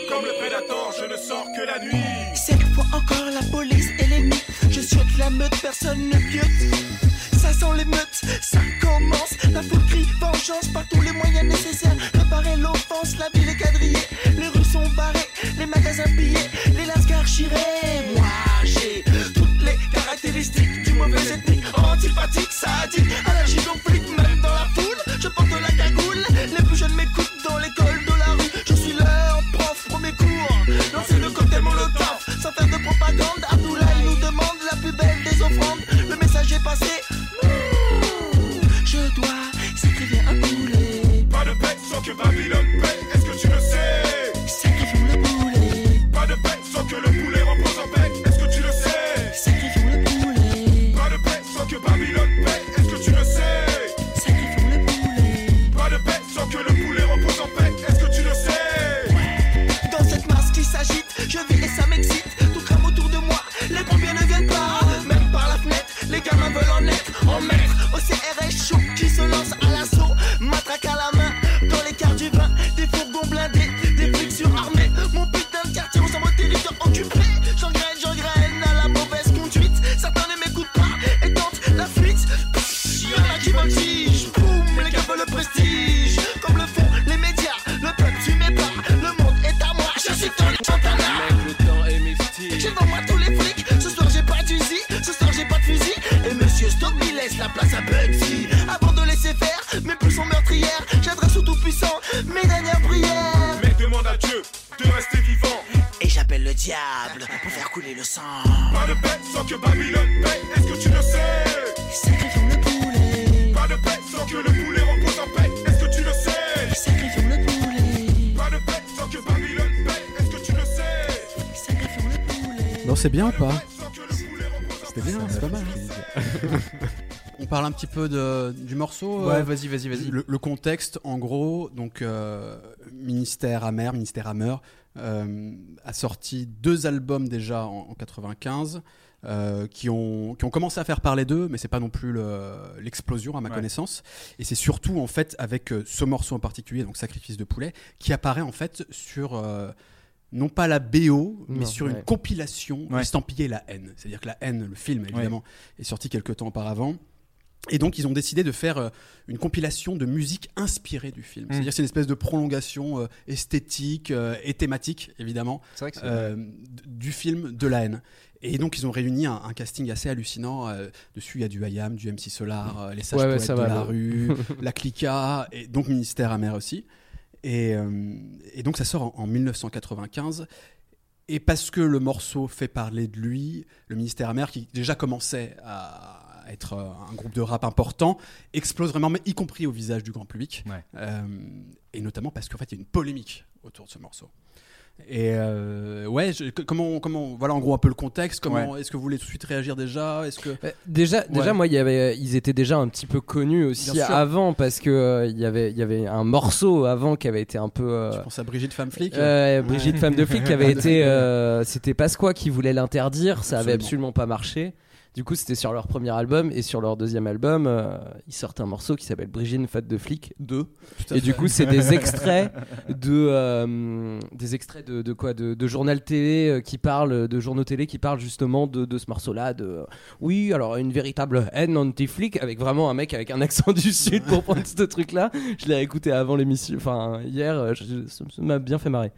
Comme le prédateur, je ne sors que la nuit. Cette fois encore la police et l'ennemi Je saute la meute, personne ne piote Ça sent l'émeute, ça commence. La foule crie vengeance par tous les moyens nécessaires. Réparer l'offense, la ville est quadrillée. Les rues sont barrées, les magasins pillés Les lascars chirés. Moi j'ai toutes les caractéristiques du mauvais ethnique. Antipathique, sadique, allergique au flic. Même dans la foule, je porte la cagoule. Les de bête comme le font les médias, le peuple tu m'es pas, le monde est à moi, je suis dans les le temps est mystique. J'ai dans moi tous les flics, ce soir j'ai pas d'usine, ce soir j'ai pas de fusil. Et monsieur Stop, laisse la place à Bugsy. Avant de laisser faire, mes plus sont meurtrières, j'adresse au tout-puissant mes dernières prières. Mais demande à Dieu de rester vivant. Et j'appelle le diable pour faire couler le sang. Pas de peine sans que Babylone paye. C'est bien ou pas C'était bien, c'est pas mal. [laughs] On parle un petit peu de, du morceau Ouais, euh, vas-y, vas-y, vas-y. Le, le contexte, en gros, donc euh, ministère amer, ministère Hammer, euh, a sorti deux albums déjà en, en 95. euh, qui, ont, qui ont commencé à faire parler d'eux, mais c'est pas non plus le- l'explosion à ma Ouais. connaissance. Et c'est surtout en fait avec ce morceau en particulier, donc Sacrifice de poulet, qui apparaît en fait sur euh, non pas la BO, mais Non, sur ouais. une compilation Ouais. estampillée La haine. C'est-à-dire que La haine, le film évidemment, est sorti quelques temps auparavant. Et donc ils ont décidé de faire euh, une compilation de musique inspirée du film. Mm. C'est-à-dire que c'est une espèce de prolongation euh, esthétique euh, et thématique évidemment C'est vrai que c'est. euh, d- du film de la haine. Et donc ils ont réuni un, un casting assez hallucinant. euh, dessus il y a du IAM, du MC Solar, euh, les sages Ouais, de va, la rue, [laughs] la Clica, et donc Ministère amer aussi. Et, euh, et donc ça sort en, en 1995. Et parce que le morceau fait parler de lui, le ministère amer, qui déjà commençait à être euh, un groupe de rap important, explose vraiment, mais y compris au visage du grand public. Ouais. Euh, et notamment parce qu'en fait, il y a une polémique autour de ce morceau. Et euh, ouais, je- comment, comment, voilà en gros un peu le contexte. Comment est-ce que vous voulez tout de suite réagir déjà? Est-ce que Euh, Déjà, déjà moi, il y avait, ils étaient déjà un petit peu connus aussi avant parce que euh, il y avait, il y avait un morceau avant qui avait été un peu. euh, je pense à Brigitte Femme Flic euh, Brigitte Femme de flic qui avait [laughs] été, euh, c'était Pasqua qui voulait l'interdire, ça avait Absolument. absolument pas marché. Du coup, c'était sur leur premier album et sur leur deuxième album, euh, ils sortent un morceau qui s'appelle Brigitte Femme de flic 2. Tout à Et du coup, c'est des [laughs] extraits de euh, des extraits de, de quoi de, de journal télé euh, qui parlent de journaux télé qui parlent justement de, de ce morceau-là de oui alors une véritable haine anti-flic avec vraiment un mec avec un accent [laughs] du sud pour prendre ce truc-là. Je l'ai écouté avant l'émission, enfin hier, je- ça ça m'a bien fait marrer.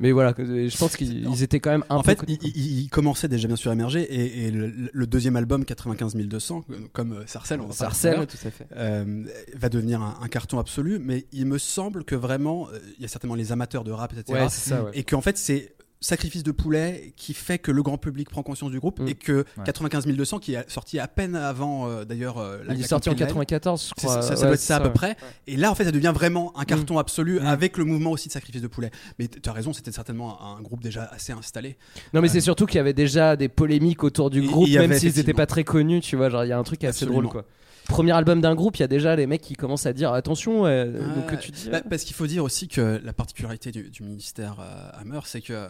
Mais voilà, je pense qu'ils ils étaient quand même un En peu fait, connus, il, il- il commençait déjà bien sûr à émerger et, et le, le deuxième album 95 200, comme euh, Sarcelles, on va parler tout à fait. euh, va devenir un, un carton absolu. Mais il me semble que vraiment, euh, il y a certainement les amateurs de rap, etc. Ouais, ça. Ouais. et qu'en fait c'est Sacrifice de poulet qui fait que le grand public prend conscience du groupe Mm. et que Ouais. 95 200 qui est sorti à peine avant euh, d'ailleurs euh, la il est sorti en compilation. 94, je C'est- crois. ça, ça Ouais, doit être ça à peu ouais. près. Et là, en fait, ça devient vraiment un carton absolu Mm. avec le mouvement aussi de sacrifice de poulet. Mais tu as raison, c'était certainement un, un groupe déjà assez installé. Non, mais c'est surtout qu'il y avait déjà des polémiques autour du groupe, même s'ils n'étaient pas très connus, tu vois. Genre, il y a un truc assez Absolument. drôle, quoi. Premier album d'un groupe, il y a déjà les mecs qui commencent à dire attention, euh, donc Ouais. que tu dis. Bah, parce qu'il faut dire aussi que la particularité du, du ministère euh, Hammer, c'est que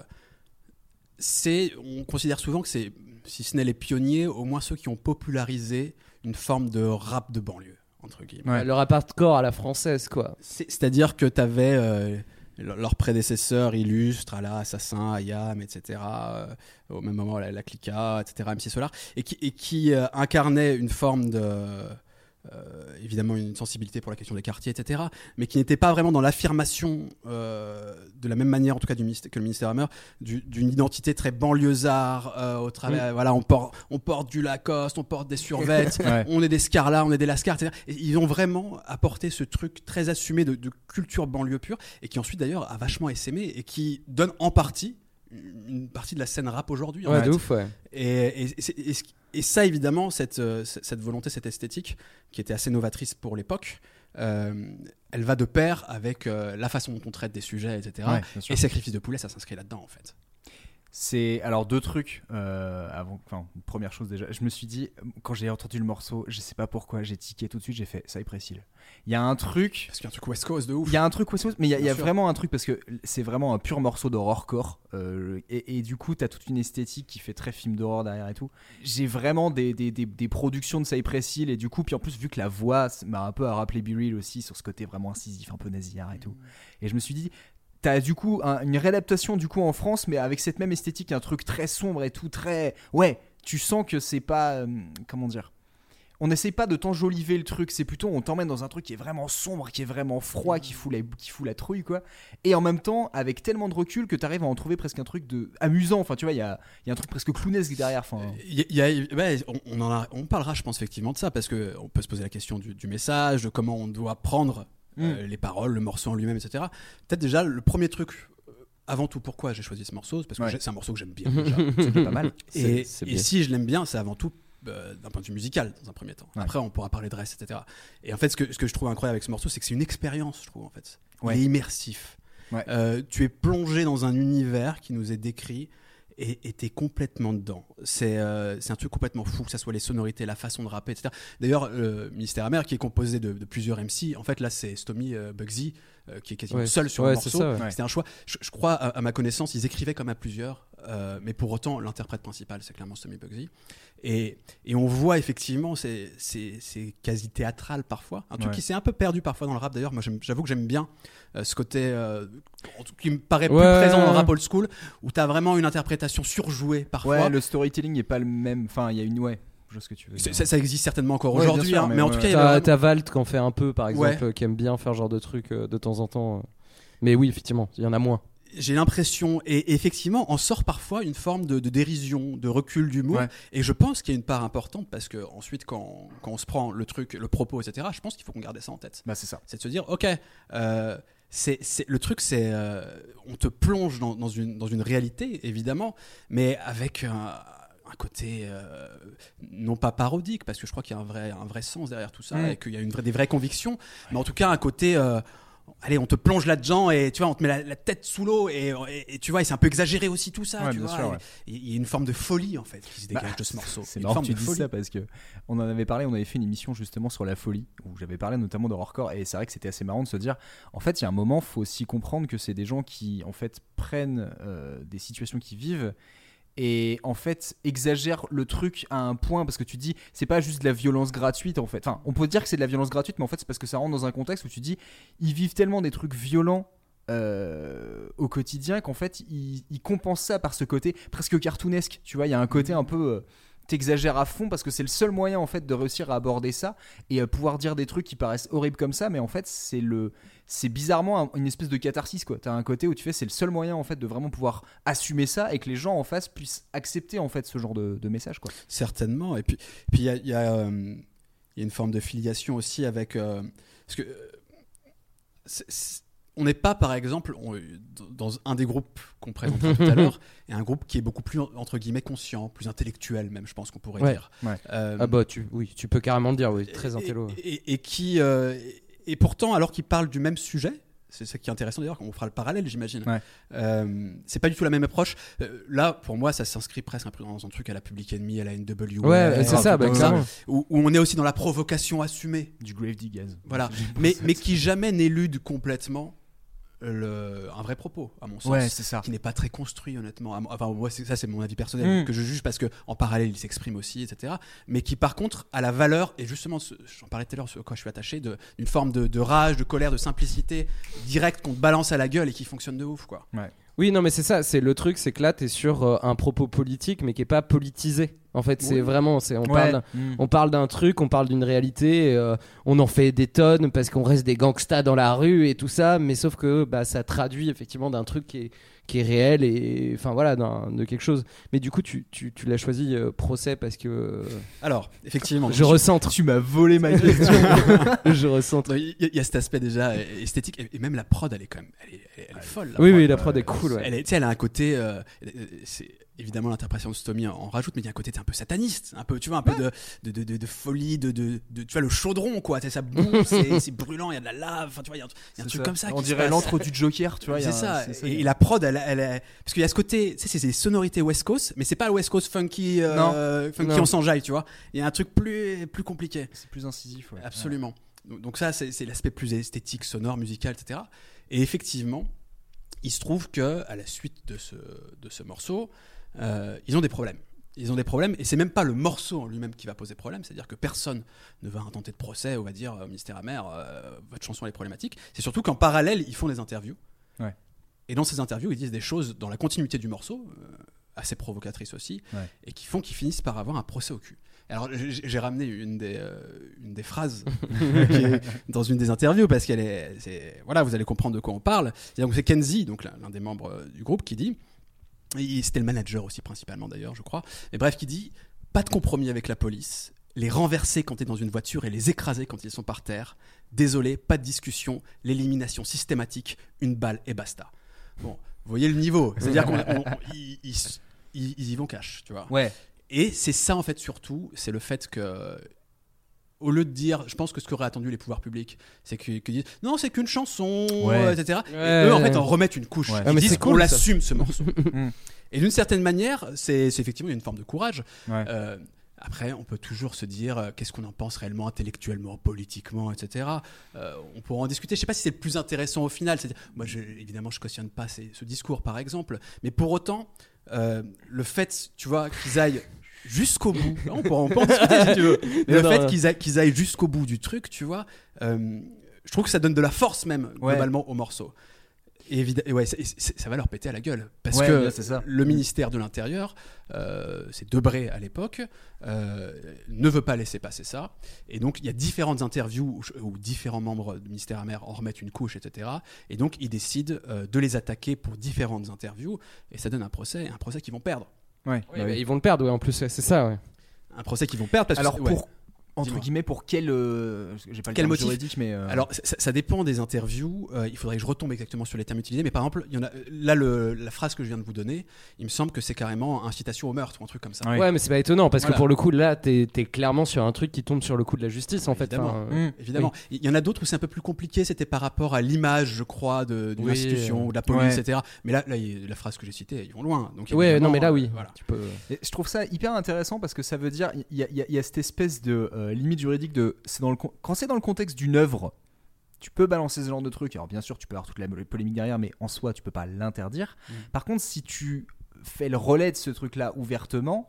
c'est, on considère souvent que c'est, si ce n'est les pionniers, au moins ceux qui ont popularisé une forme de rap de banlieue entre guillemets. Ouais. Le rap hardcore à la française, quoi. C'est- C'est-à-dire que tu avais leurs prédécesseurs illustres, à la Assassin, Ayam, etc., euh, au même moment la, la Clica, etc., MC Solar, et qui, et qui euh, incarnaient une forme de. Euh, évidemment, une sensibilité pour la question des quartiers, etc., mais qui n'était pas vraiment dans l'affirmation, euh, de la même manière en tout cas du que le ministère Hammer, du- d'une identité très banlieusard, euh, au travers, voilà, on porte, on porte du Lacoste, on porte des survêtements, [laughs] Ouais. on est des Scarlats, on est des Lascars, etc. Et ils ont vraiment apporté ce truc très assumé de, de culture banlieue pure et qui ensuite d'ailleurs a vachement essaimé et qui donne en partie une partie de la scène rap aujourd'hui. Ouais, de ouf, ouais. Et, ça, évidemment, cette, euh, cette volonté, cette esthétique, qui était assez novatrice pour l'époque, euh, elle va de pair avec euh, la façon dont on traite des sujets, etc. Ouais, et Sacrifice de poulet, ça s'inscrit là-dedans, en fait. C'est alors deux trucs euh, avant. Enfin, première chose déjà, je me suis dit quand j'ai entendu le morceau, je sais pas pourquoi, j'ai tiqué tout de suite, j'ai fait Cypress Hill. Il y a un truc, Parce qu'il y a un truc West Coast de ouf. il y a un truc West Coast, mais il y a, y vraiment un truc parce que c'est vraiment un pur morceau d'horrorcore euh, et, et du coup t'as toute une esthétique qui fait très film d'horreur derrière et tout. J'ai vraiment des, des, des, des productions de Cypress Hill et du coup puis en plus vu que la voix m'a un peu à rappeler Be Real aussi sur ce côté vraiment incisif, un peu nasillard et tout. Et je me suis dit T'as du coup un- une réadaptation du coup en France, mais avec cette même esthétique, un truc très sombre et tout, très. Ouais, tu sens que c'est pas. euh, comment dire? On n'essaye pas de t'enjoliver le truc, c'est plutôt on t'emmène dans un truc qui est vraiment sombre, qui est vraiment froid, qui fout la, qui trouille, quoi. Et en même temps, avec tellement de recul que t'arrives à en trouver presque un truc de amusant. Enfin, tu vois, il y a, y a un truc presque clownesque derrière. Y a- a- on, en parlera, je pense, effectivement de ça, parce que on peut se poser la question du message, de comment on doit prendre euh, les paroles, le morceau en lui-même, etc. Peut-être déjà, le premier truc euh, avant tout pourquoi j'ai choisi ce morceau, c'est parce que Ouais. c'est un morceau que j'aime bien. [laughs] déjà. C'est pas mal. Et, C'est- si je l'aime bien, c'est avant tout euh, d'un point de vue musical dans un premier temps. Ouais. Après, on pourra parler de reste, etc. Et en fait, ce que, ce que je trouve incroyable avec ce morceau, c'est que c'est une expérience, je trouve, en fait. Ouais. Il est immersif. Euh, tu es plongé dans un univers qui nous est décrit et et t'es complètement dedans. C'est euh, c'est un truc complètement fou, que ce soit les sonorités, la façon de rapper, etc. D'ailleurs, le Mystère Amer, qui est composé de, de plusieurs MC, en fait, là, c'est Stomy euh, Bugsy, euh, qui est quasiment Ouais, seul sur ouais, le morceau. ça, ouais. C'était un choix. Je, je crois, à, à ma connaissance, ils écrivaient comme à plusieurs, euh, mais pour autant, l'interprète principal, c'est clairement Stomy Bugsy. Et, et on voit effectivement, c'est quasi théâtral parfois. Un truc Ouais. qui s'est un peu perdu parfois dans le rap d'ailleurs. Moi, j'avoue que j'aime bien euh, ce côté euh, qui me paraît plus présent dans le rap old school, où tu as vraiment une interprétation surjouée parfois. Ouais, le storytelling est pas le même. Enfin, il y a une. Ouais, je ce que tu veux dire. Ça, ça existe certainement encore Ouais, aujourd'hui, hein, mais mais, en ouais. tout cas, il y avait T'as vraiment- Valt qui en fait un peu, par exemple, Ouais. qui aime bien faire ce genre de truc euh, de temps en temps. euh. Mais oui, effectivement, il y en a moins. J'ai l'impression, et effectivement, en sort parfois une forme de, de dérision, de recul d'humour. Ouais. Et je pense qu'il y a une part importante parce que ensuite, quand, quand on se prend le truc, le propos, etc., je pense qu'il faut qu'on garde ça en tête. Bah, c'est ça. C'est de se dire, ok, euh, c'est, le truc, c'est, euh, on te plonge dans, dans une, dans une réalité, évidemment, mais avec un, un côté euh, non pas parodique, parce que je crois qu'il y a un vrai, un vrai sens derrière tout ça, Mm. et qu'il y a une vraie, des vraies convictions, mais en tout cas un côté... euh, Allez, on te plonge là-dedans et tu vois, on te met la, la tête sous l'eau et, et- et tu vois, et c'est un peu exagéré aussi tout ça. Ouais, tu vois, sûr, ouais. Il y a une forme de folie en fait qui se dégage Bah, de ce morceau. C'est Une marrant forme que tu de dises folie. ça parce que on en avait parlé, on avait fait une émission justement sur la folie où j'avais parlé notamment de hardcore et c'est vrai que c'était assez marrant de se dire en fait il y a un moment faut aussi comprendre que c'est des gens qui en fait prennent euh, des situations qu'ils vivent et en fait exagèrent le truc à un point parce que tu dis c'est pas juste de la violence gratuite en fait. Enfin on peut dire que c'est de la violence gratuite mais en fait c'est parce que ça rentre dans un contexte où tu dis ils vivent tellement des trucs violents euh, au quotidien qu'en fait ils, compensent ça par ce côté presque cartoonesque. Tu vois il y a un côté un peu euh, t'exagères à fond parce que c'est le seul moyen en fait de réussir à aborder ça et à pouvoir dire des trucs qui paraissent horribles comme ça mais en fait c'est le c'est bizarrement un- une espèce de catharsis quoi t'as un côté où tu fais c'est le seul moyen en fait de vraiment pouvoir assumer ça et que les gens en face puissent accepter en fait ce genre de, de message quoi Certainement. Et puis, puis il y a, il y a, euh, y a une forme de filiation aussi avec. euh, parce que. euh, on n'est pas, par exemple, on- dans un des groupes qu'on présentera tout à [laughs] l'heure, et un groupe qui est beaucoup plus, entre guillemets, conscient, plus intellectuel, même, je pense qu'on pourrait Ouais. dire. Ouais. Euh, Ah bah, tu, oui, tu peux carrément le dire, oui, très intello. Et, et- et qui. Et pourtant, alors qu'ils parlent du même sujet, c'est ça qui est intéressant d'ailleurs, on fera le parallèle, j'imagine. Ouais. Euh, c'est pas du tout la même approche. Euh, là, pour moi, ça s'inscrit presque un peu dans un truc à la Public Enemy, à la NWA. Ouais, c'est ça, bah, où, où on est aussi dans la provocation assumée. du grave diggers Voilà. [laughs] mais, mais qui jamais n'élude complètement le, un vrai propos, à mon sens. ouais c'est ça Qui n'est pas très construit, honnêtement. Enfin, moi, c'est- ça, c'est mon avis personnel Mm. que je juge parce que en parallèle, il s'exprime aussi, etc. Mais qui, par contre, a la valeur, et justement, ce- j'en parlais tout à l'heure, quoi je suis attaché, de- d'une forme de, de rage, de colère, de simplicité directe qu'on te balance à la gueule et qui fonctionne de ouf, quoi. Oui, non, mais c'est ça, c'est le truc, c'est que là, t'es sur euh, un propos politique, mais qui est pas politisé. En fait, c'est Oui. vraiment, c'est on Ouais. parle, d'un- Mm. on parle d'un truc, on parle d'une réalité, euh, on en fait des tonnes parce qu'on reste des gangsters dans la rue et tout ça, mais sauf que bah, ça traduit effectivement d'un truc qui est, qui est réel et enfin voilà, de quelque chose. Mais du coup, tu, tu, tu l'as choisi euh, procès parce que euh, Alors, effectivement, je recentre, tu m'as volé ma question [laughs] je. Non, Il y, a- il y a cet aspect déjà esthétique et, et même la prod, elle est quand même, elle est, elle est- elle est folle. Oui, prod. oui, la prod est cool, ouais. Elle, est, tu sais, elle a un côté, c'est évidemment l'interprétation de Stomy en, rajoute, mais il y a un côté un peu sataniste, un peu, tu vois, un peu de, de, de, de- de folie, de, tu vois, le chaudron, quoi. Tu sais, ça boue, [laughs] c'est brûlant, il y a de la lave, enfin, tu vois, il y a un, il y a un C'est truc ça. comme ça. on dirait l'antre du Joker tu vois C'est ça. Et, la prod, elle, elle, parce qu'il y a ce côté, c'est des sonorités West Coast, mais c'est pas le West Coast funky, euh, funky Non. en s'enjaille, tu vois. Il y a un truc plus, plus compliqué. c'est plus incisif ouais. Absolument. Donc, donc ça, c'est c'est l'aspect plus esthétique, sonore, musical, etc. Et effectivement, il se trouve que à la suite de ce, de ce morceau, euh, ils ont des problèmes. Ils ont des problèmes, et c'est même pas le morceau en lui-même qui va poser problème, c'est-à-dire que personne ne va intenter de procès ou va dire euh, Mystère amer, euh, votre chanson elle est problématique. C'est surtout qu'en parallèle, ils font des interviews. Ouais. Et dans ces interviews, ils disent des choses dans la continuité du morceau, euh, assez provocatrices aussi, Ouais. et qui font qu'ils finissent par avoir un procès au cul. Alors j'ai ramené une des, euh, une des phrases [laughs] dans une des interviews parce qu'elle est, voilà, vous allez comprendre de quoi on parle. C'est donc c'est Kenzie, donc l'un des membres du groupe, qui dit, c'était le manager aussi principalement d'ailleurs, je crois. Mais bref, qui dit, pas de compromis avec la police, les renverser quand tu es dans une voiture et les écraser quand ils sont par terre. Désolé, pas de discussion, l'élimination systématique, une balle et basta. Bon, Vous voyez le niveau. C'est-à-dire qu'on on- on- ils, ils- ils- ils y vont cash, tu vois. Ouais. Et c'est ça en fait surtout, c'est le fait que au lieu de dire, je pense que ce qu'auraient attendu les pouvoirs publics, c'est qu'ils qu'ils disent non, c'est qu'une chanson, Ouais. etc. Ouais, Et eux en ouais. fait en remettent une couche. Ouais. Ils Ah, disent c'est qu'on cool, l'assume ce morceau. [laughs] Et d'une certaine manière, c'est effectivement une forme de courage. Ouais. Euh, après, on peut toujours se dire euh, qu'est-ce qu'on en pense réellement intellectuellement, politiquement, etc. Euh, on pourra en discuter. Je sais pas si c'est le plus intéressant au final. Moi, je, évidemment, je cautionne pas ces- ce discours, par exemple. Mais pour autant, euh, le fait, tu vois, qu'ils aillent jusqu'au bout. [laughs] On peut, on peut en discuter si tu veux. [laughs] Mais le Non, fait qu'ils aillent, qu'ils aillent jusqu'au bout du truc, tu vois, euh, je trouve que ça donne de la force même Ouais. globalement au morceau. Et, ouais, c'est- c'est- ça va leur péter à la gueule. Parce Ouais, que bien, c'est ça. le ministère de l'Intérieur, euh, c'est Debré à l'époque, euh, ne veut pas laisser passer ça. Et donc, il y a différentes interviews où, où différents membres du ministère amer en remettent une couche, etc. Et donc, ils décident euh, de les attaquer pour différentes interviews. Et ça donne un procès, un procès qu'ils vont perdre. Ouais. Ouais, bah bah, ils vont le perdre, ouais, en plus, c'est ça, ouais. Un procès qu'ils vont perdre parce que Alors pour ouais. Entre guillemets pour quel euh, j'ai pas le Quel terme motif juridique mais euh, Alors, ça, ça dépend des interviews. Euh, il faudrait que je retombe exactement sur les termes utilisés. Mais par exemple, il y en a, là, le- la phrase que je viens de vous donner, il me semble que c'est carrément incitation au meurtre ou un truc comme ça. Ouais. Ouais, mais c'est pas étonnant parce Voilà. que pour le coup, là, t'es es clairement sur un truc qui tombe sur le coup de la justice en fait. Évidemment. Enfin, euh, Mm. Il y en a d'autres où c'est un peu plus compliqué. C'était par rapport à l'image, je crois, de- d'une Oui. institution ou de la police, Ouais. etc. Mais là, là, la phrase que j'ai citée, ils vont loin. Donc, Ouais, non, mais là, euh, oui. voilà. Tu peux. Et je trouve ça hyper intéressant parce que ça veut dire il y, y a cette espèce de euh, limite juridique de c'est dans le quand c'est dans le contexte d'une œuvre tu peux balancer ce genre de truc alors bien sûr tu peux avoir toute la polémique derrière mais en soi tu peux pas l'interdire Mm. par contre si tu fais le relais de ce truc là ouvertement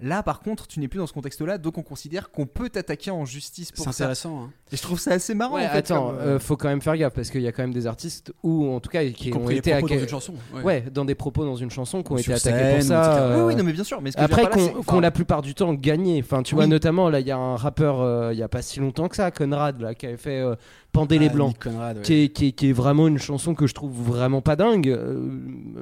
là par contre tu n'es plus dans ce contexte là donc on considère qu'on peut t'attaquer en justice C'est pour ça intéressant. hein. et je trouve ça assez marrant Ouais, en fait, attends, comme, euh, euh, faut quand même faire gaffe parce qu'il y a quand même des artistes ou en tout cas qui Y ont été propos dans une chanson. Ouais. Ouais, dans des propos dans une chanson qui ont été attaqués scène, pour ça. etc. oui euh, oui non mais bien sûr mais ce que Après, qu'on c'est- enfin, la plupart du temps gagné. Enfin, tu vois, notamment, là, il y a un rappeur, euh, il y a pas si longtemps que ça, Conrad, là, qui avait fait Pendez les Ah, Blancs. Nick Conrad, ouais. Qui est, qui, est, qui est vraiment une chanson que je trouve vraiment pas dingue. euh,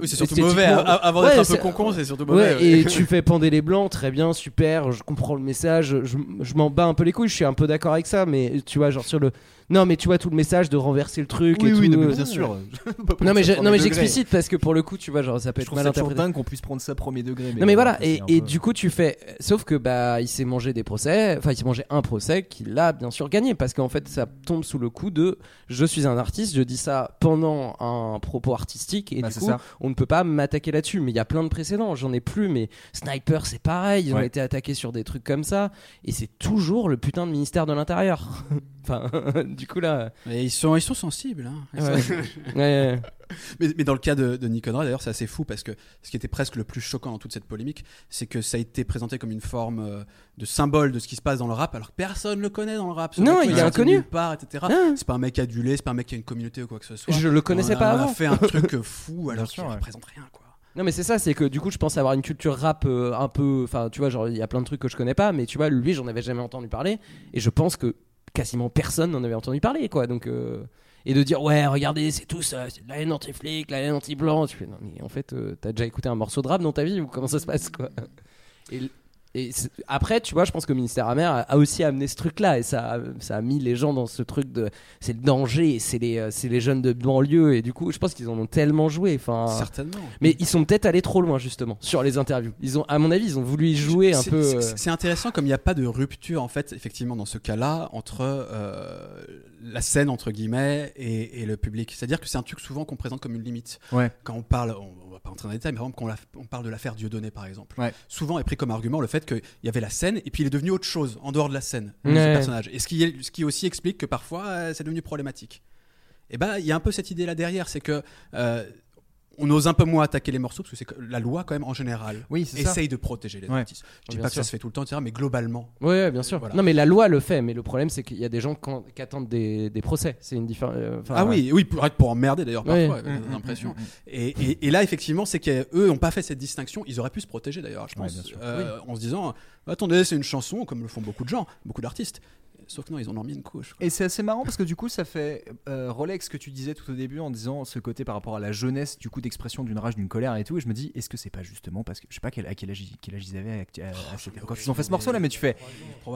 Oui, c'est surtout mauvais. hein. Avant d'être Ouais, un peu c'est- concon, c'est surtout mauvais. Ouais, ouais. et [laughs] tu fais Pendez les Blancs, très bien, super, je comprends le message, je, je m'en bats un peu les couilles, je suis un peu d'accord avec ça, mais tu vois, genre sur le. Non, mais tu vois tout le message de renverser le truc oui et oui tout. non, mais euh, bien sûr [laughs] Non, mais, je- non, mais j'explicite parce que pour le coup, tu vois, genre ça peut je être mal interprété. dingue qu'on puisse prendre ça premier degré Non mais voilà et, et peu- du coup tu fais sauf que bah il s'est mangé des procès enfin il s'est mangé un procès qu'il a bien sûr gagné parce qu'en fait ça tombe sous le coup de je suis un artiste je dis ça pendant un propos artistique et Bah, du coup ça. on ne peut pas m'attaquer là-dessus mais il y a plein de précédents j'en ai plus mais Sniper c'est pareil ils ont été attaqués sur des trucs comme ça et c'est toujours le putain de ministère de l'intérieur [laughs] enfin [laughs] du coup là Et ils sont, ils sont sensibles. hein. Ils Ouais. sont- [laughs] ouais, ouais. Mais, mais dans le cas de, de Nick Conrad, d'ailleurs, c'est assez fou parce que ce qui était presque le plus choquant dans toute cette polémique, c'est que ça a été présenté comme une forme euh, de symbole de ce qui se passe dans le rap, alors que personne le connaît dans le rap. Ce Non, mec, il est inconnu. part, etc. Ah. C'est pas un mec adulé, c'est pas un mec qui a une communauté ou quoi que ce soit. je le connaissais on a, pas on a avant fait un [laughs] truc fou alors qu'il ouais. représente rien, quoi. Non mais c'est ça, c'est que du coup je pense avoir une culture rap euh, un peu, enfin tu vois genre il y a plein de trucs que je connais pas, mais tu vois lui j'en avais jamais entendu parler et je pense que quasiment personne n'en avait entendu parler quoi, donc euh, et de dire ouais regardez c'est tout ça, c'est de la haine anti-flic, la haine anti-blanc, tu fais non mais en fait euh, t'as déjà écouté un morceau de rap dans ta vie ou comment ça se passe quoi? Et, et après tu vois je pense que le ministère amer a, aussi amené ce truc là et ça a, ça a mis les gens dans ce truc de c'est le danger, c'est les euh, c'est les jeunes de banlieue et du coup je pense qu'ils en ont tellement joué, enfin. Certainement. Mais ils sont peut-être allés trop loin justement sur les interviews. Ils ont, à mon avis, ils ont voulu y jouer un peu. c'est- euh, C'est intéressant comme il n'y a pas de rupture en fait effectivement dans ce cas-là entre euh, la scène entre guillemets et, et le public. C'est-à-dire que c'est un truc souvent qu'on présente comme une limite. Ouais. Quand on parle, on, on va pas entrer dans les détails, mais par exemple quand on, la- on parle de l'affaire Dieudonné par exemple, Ouais. souvent est pris comme argument le fait qu'il y avait la scène et puis il est devenu autre chose en dehors de la scène, Ouais. ce personnage. Et ce qui, est- ce qui aussi explique que parfois euh, c'est devenu problématique. Et ben il y a un peu cette idée là derrière, c'est que euh, on ose un peu moins attaquer les morceaux parce que c'est que la loi quand même en général Oui, c'est ça. essaye de protéger les Ouais. artistes. Je dis Bien pas que ça se fait tout le temps, etc., mais globalement. Ouais, bien sûr. Voilà. Non, mais la loi le fait. Mais le problème, c'est qu'il y a des gens qui attendent des, des procès. C'est une différence. euh, enfin, ah oui, oui, pour, pour emmerder d'ailleurs parfois, Mm, j'ai mm, l'impression. mm. Et, et- et là, effectivement, c'est qu'eux n'ont pas fait cette distinction. Ils auraient pu se protéger d'ailleurs, je pense, euh, en se disant attendez, c'est une chanson, comme le font beaucoup de gens, beaucoup d'artistes. Sauf que non, ils en ont mis une couche. Et c'est assez marrant parce que du coup, ça fait euh, relais avec ce que tu disais tout au début en disant ce côté par rapport à la jeunesse, du coup, d'expression d'une rage, d'une colère et tout. Et je me dis, est-ce que c'est pas justement parce que je sais pas quel, à quel âge, ils- quel âge ils avaient à- à- à cette- quand ils ont fait ce morceau là, mais tu fais.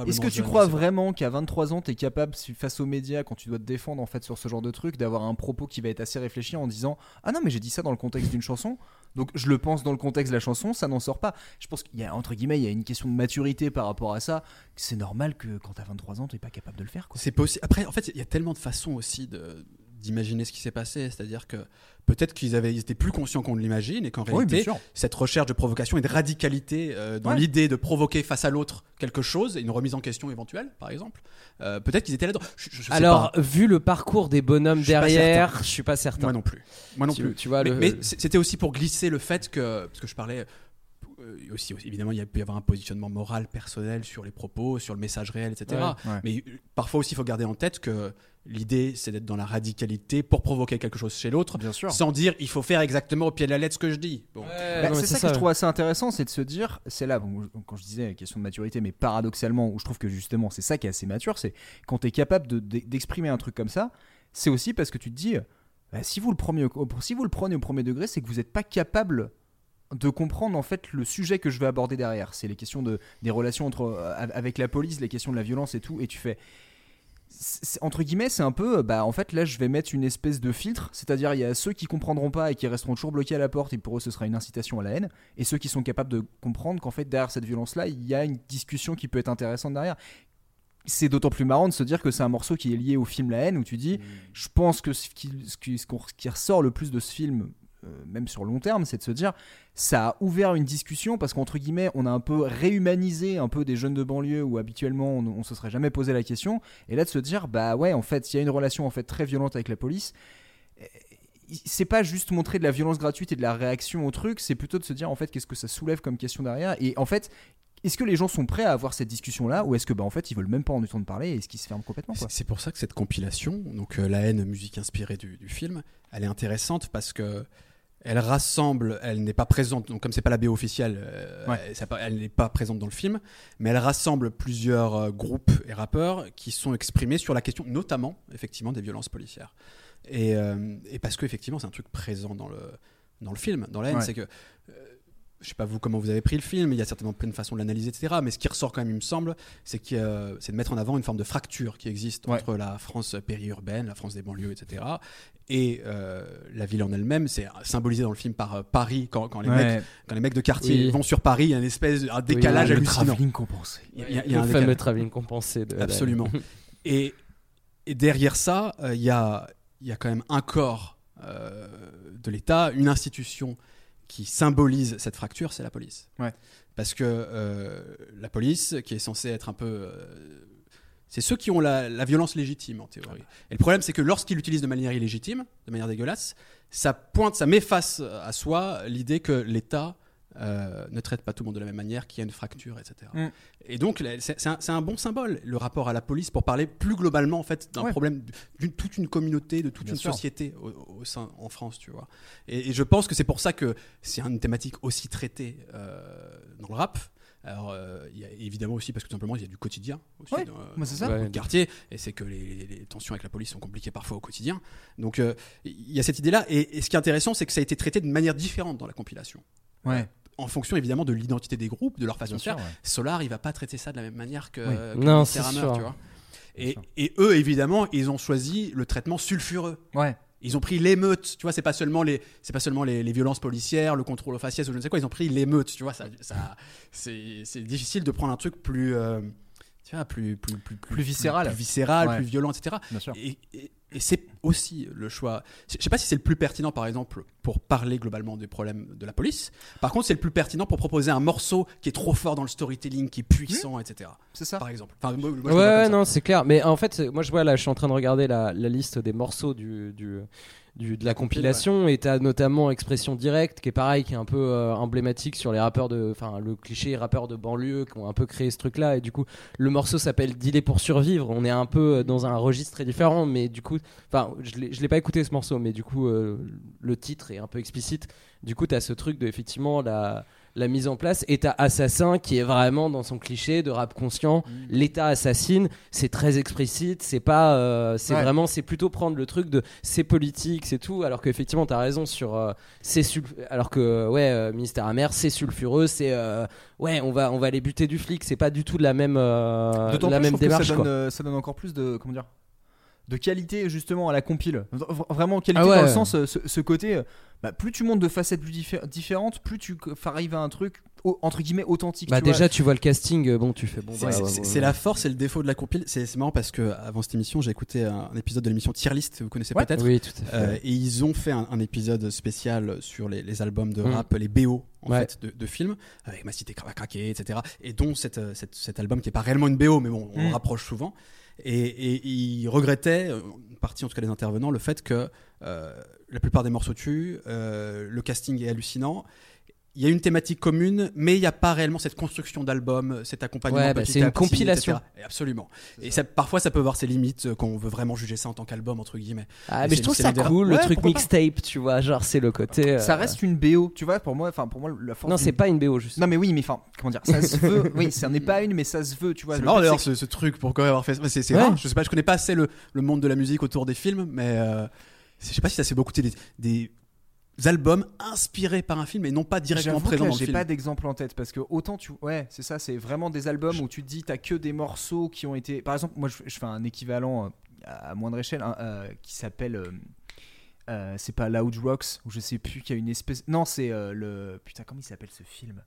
Est-ce que tu jeune, crois vraiment qu'à 23 ans, tu es capable, face aux médias, quand tu dois te défendre en fait sur ce genre de truc, d'avoir un propos qui va être assez réfléchi en disant Ah non, mais j'ai dit ça dans le contexte d'une chanson, donc je le pense dans le contexte de la chanson, ça n'en sort pas. Je pense qu'il y a, entre guillemets, il y a une question de maturité par rapport à ça. C'est normal que quand tu as 23 ans, tu pas capable de le faire. C'est possible. Après, en fait, il y a tellement de façons aussi de d'imaginer ce qui s'est passé, c'est-à-dire que peut-être qu'ils avaient ils étaient plus conscients qu'on ne l'imagine et qu'en Oui, réalité cette recherche de provocation et de radicalité euh, dans Ouais. l'idée de provoquer face à l'autre quelque chose, une remise en question éventuelle, par exemple. euh, peut-être qu'ils étaient là-dedans. Alors, pas. vu le parcours des bonhommes Je derrière, je suis pas certain. moi non plus. Moi non Tu- plus. tu vois, mais le- mais c'était aussi pour glisser le fait que parce que je parlais aussi, aussi, évidemment il y a peut y avoir un positionnement moral personnel sur les propos, sur le message réel, etc. Ouais, ouais. Mais euh, parfois aussi il faut garder en tête que l'idée c'est d'être dans la radicalité pour provoquer quelque chose chez l'autre, Bien sûr. sans dire il faut faire exactement au pied de la lettre ce que je dis. Bon. Ouais, Bah, c'est ça, que je trouve assez intéressant, c'est de se dire, c'est là, bon, quand je disais question de maturité, mais paradoxalement, où je trouve que justement c'est ça qui est assez mature, c'est quand tu es capable de- de- d'exprimer un truc comme ça, c'est aussi parce que tu te dis, bah, si, vous le prenez au- si vous le prenez au premier degré, c'est que vous n'êtes pas capable de comprendre en fait le sujet que je vais aborder derrière. C'est les questions de, des relations entre, euh, avec la police, les questions de la violence et tout, et tu fais entre guillemets, c'est un peu, bah en fait là je vais mettre une espèce de filtre, c'est-à-dire il y a ceux qui comprendront pas et qui resteront toujours bloqués à la porte et pour eux ce sera une incitation à la haine, et ceux qui sont capables de comprendre qu'en fait derrière cette violence-là il y a une discussion qui peut être intéressante derrière. C'est d'autant plus marrant de se dire que c'est un morceau qui est lié au film La haine où tu dis, je pense que ce qui, ce qui, ressort le plus de ce film, euh, même sur long terme, c'est de se dire ça a ouvert une discussion parce qu'entre guillemets, on a un peu réhumanisé un peu des jeunes de banlieue où habituellement on, on se serait jamais posé la question. Et là de se dire bah ouais, en fait, il y a une relation en fait très violente avec la police. euh, C'est pas juste montrer de la violence gratuite et de la réaction au truc, c'est plutôt de se dire en fait qu'est-ce que ça soulève comme question derrière? Et en fait, est-ce que les gens sont prêts à avoir cette discussion là ou est-ce que bah en fait ils veulent même pas en entendre parler et est-ce qu'ils se ferment complètement C'est pour ça que cette compilation, donc euh, la haine, musique inspirée du film, elle est intéressante parce que elle rassemble, elle n'est pas présente, donc comme c'est pas la BO officielle, euh, Ouais. elle, ça pas- elle n'est pas présente dans le film, mais elle rassemble plusieurs euh, groupes et rappeurs qui sont exprimés sur la question, notamment effectivement des violences policières. Et, euh, et parce que effectivement c'est un truc présent dans le dans le film, dans la haine, Ouais. c'est que je sais pas vous comment vous avez pris le film, il y a certainement plein de façons de l'analyser, etc. Mais ce qui ressort quand même, il me semble, c'est a- c'est de mettre en avant une forme de fracture qui existe Ouais. entre la France périurbaine, la France des banlieues, etc. Et euh, la ville en elle-même, c'est symbolisé dans le film par euh, Paris quand, quand les Ouais. mecs, quand les mecs de quartier Oui. vont sur Paris, il y a une espèce de- un décalage le hallucinant. travelling compensé. Il y a- il y a- le un fameux travelling compensé de Absolument. [laughs] et, et derrière ça, euh, il y, a, il y a quand même un corps euh, de l'État, une institution qui symbolise cette fracture, c'est la police. Ouais. Parce que euh, la police, qui est censée être un peu... euh, c'est ceux qui ont la, la violence légitime en théorie. Et le problème, c'est que lorsqu'ils l'utilisent de manière illégitime, de manière dégueulasse, ça pointe, ça met face à soi l'idée que l'État euh, ne traite pas tout le monde de la même manière, qu'il y a une fracture, etc. Mm. Et donc, c'est un, bon symbole, le rapport à la police, pour parler plus globalement en fait d'un Ouais. problème d'une toute une communauté, de toute Bien une sûr. société au, au sein en France, tu vois. Et, et je pense que c'est pour ça que c'est une thématique aussi traitée euh, dans le rap. Alors, euh, il y a évidemment aussi parce que tout simplement il y a du quotidien aussi Ouais, dans, ça. le quartier, et c'est que les, les tensions avec la police sont compliquées parfois au quotidien. Donc euh, il y a cette idée-là, et, et ce qui est intéressant, c'est que ça a été traité de manière différente dans la compilation Ouais. En fonction évidemment de l'identité des groupes, de leur façon Bien de faire. ouais. Solar, il va pas traiter ça de la même manière que, Oui. que Non, c'est Hammer, sûr. tu vois. Bien Et, eux, évidemment, ils ont choisi le traitement sulfureux. Ouais. Ils ont pris l'émeute, tu vois, c'est pas seulement les, c'est pas seulement les, les violences policières, le contrôle aux faciès ou je ne sais quoi, ils ont pris l'émeute, tu vois, ça, ça, c'est, c'est difficile de prendre un truc plus, euh, tu vois, plus, plus, plus, Plus viscéral. plus, viscéral, Ouais. plus violent, etc. Bien sûr. Et, et- et c'est aussi le choix. Je sais pas si c'est le plus pertinent, par exemple, pour parler globalement des problèmes de la police. Par contre, c'est le plus pertinent pour proposer un morceau qui est trop fort dans le storytelling, qui est puissant, etc. C'est ça. Par exemple. Enfin, moi- moi, Ouais, non, c'est clair. Mais en fait, moi je vois là, je suis en train de regarder la, la liste des morceaux du, du, du- de la compilation et t'as notamment Expression Directe qui est pareil, qui est un peu euh, emblématique sur les rappeurs de, enfin le cliché rappeurs de banlieue qui ont un peu créé ce truc-là. Et du coup, le morceau s'appelle Dealer pour survivre. On est un peu euh, dans un registre très différent, mais du coup, enfin, je l'ai je l'ai pas écouté ce morceau, mais du coup, euh, le titre est un peu explicite. Du coup, t'as ce truc de effectivement la la mise en place. Et t'as Assassin qui est vraiment dans son cliché de rap conscient. L'État assassine, c'est très explicite. C'est pas, euh, c'est Ouais. vraiment, c'est plutôt prendre le truc de c'est politique, c'est tout. Alors qu'effectivement, t'as raison sur euh, c'est alors que ouais, euh, ministère amer, c'est sulfureux, c'est euh, ouais, on va on va aller buter du flic. C'est pas du tout de la même euh, D'autant la plus, même que démarche. ça quoi. donne, ça donne encore plus de comment dire de qualité justement à la compile. Vraiment qualité Ah ouais. dans le sens euh, ce, ce côté euh, bah, plus tu montes de facettes plus diffé- différentes, plus tu arrives à un truc au- entre guillemets authentique. Bah tu vois. déjà, tu vois le casting, euh, bon, tu fais bon. C'est bah, ouais, ouais, la force et le défaut de la compile. C'est marrant parce que avant cette émission, j'ai écouté un, un épisode de l'émission Tier List, vous connaissez Ouais. peut-être. Oui, tout à fait. Euh, et ils ont fait un, un épisode spécial sur les, les albums de Mm. rap, les BO en Ouais. fait de, de films, avec Ma Cité va craquer, etc. Et dont cette, cette- cet album qui est pas réellement une BO, mais bon, on Mm. le rapproche souvent. Et, et ils regrettaient, euh, partie en tout cas des intervenants, le fait que euh, la plupart des morceaux tuent, euh, le casting est hallucinant. Il y a une thématique commune, mais il n'y a pas réellement cette construction d'album, cet accompagnement Ouais, bah, c'est une petit, compilation. etc. Absolument. Et ça, parfois, ça peut avoir ses limites euh, quand on veut vraiment juger ça en tant qu'album, entre guillemets. Ah, Mais je trouve c'est ça cool, le Ouais, truc pourquoi mixtape, tu vois, genre c'est le côté. euh, Ça reste une BO, tu vois, pour moi, enfin pour moi la force Non, c'est pas une BO juste. Non mais oui, mais enfin, comment dire, ça se veut. Oui, ça n'est pas une, mais ça se veut, tu vois. C'est marrant d'ailleurs ce, ce truc pour avoir fait. C'est c'est Ouais. rare. Je sais pas, je connais pas assez le, le monde de la musique autour des films, mais euh, je sais pas si ça s'est beaucoup des, des albums inspirés par un film et non pas directement présents là, dans le J'ai pas d'exemple en tête parce que autant tu. Ouais, c'est ça, c'est vraiment des albums où tu te dis, t'as que des morceaux qui ont été. Par exemple, moi je, je fais un équivalent euh, à moindre échelle hein, euh, qui s'appelle. euh, euh, c'est pas Loud Rocks ou je sais plus qu'il y a une espèce. Non, c'est le. Putain, comment il s'appelle ce film?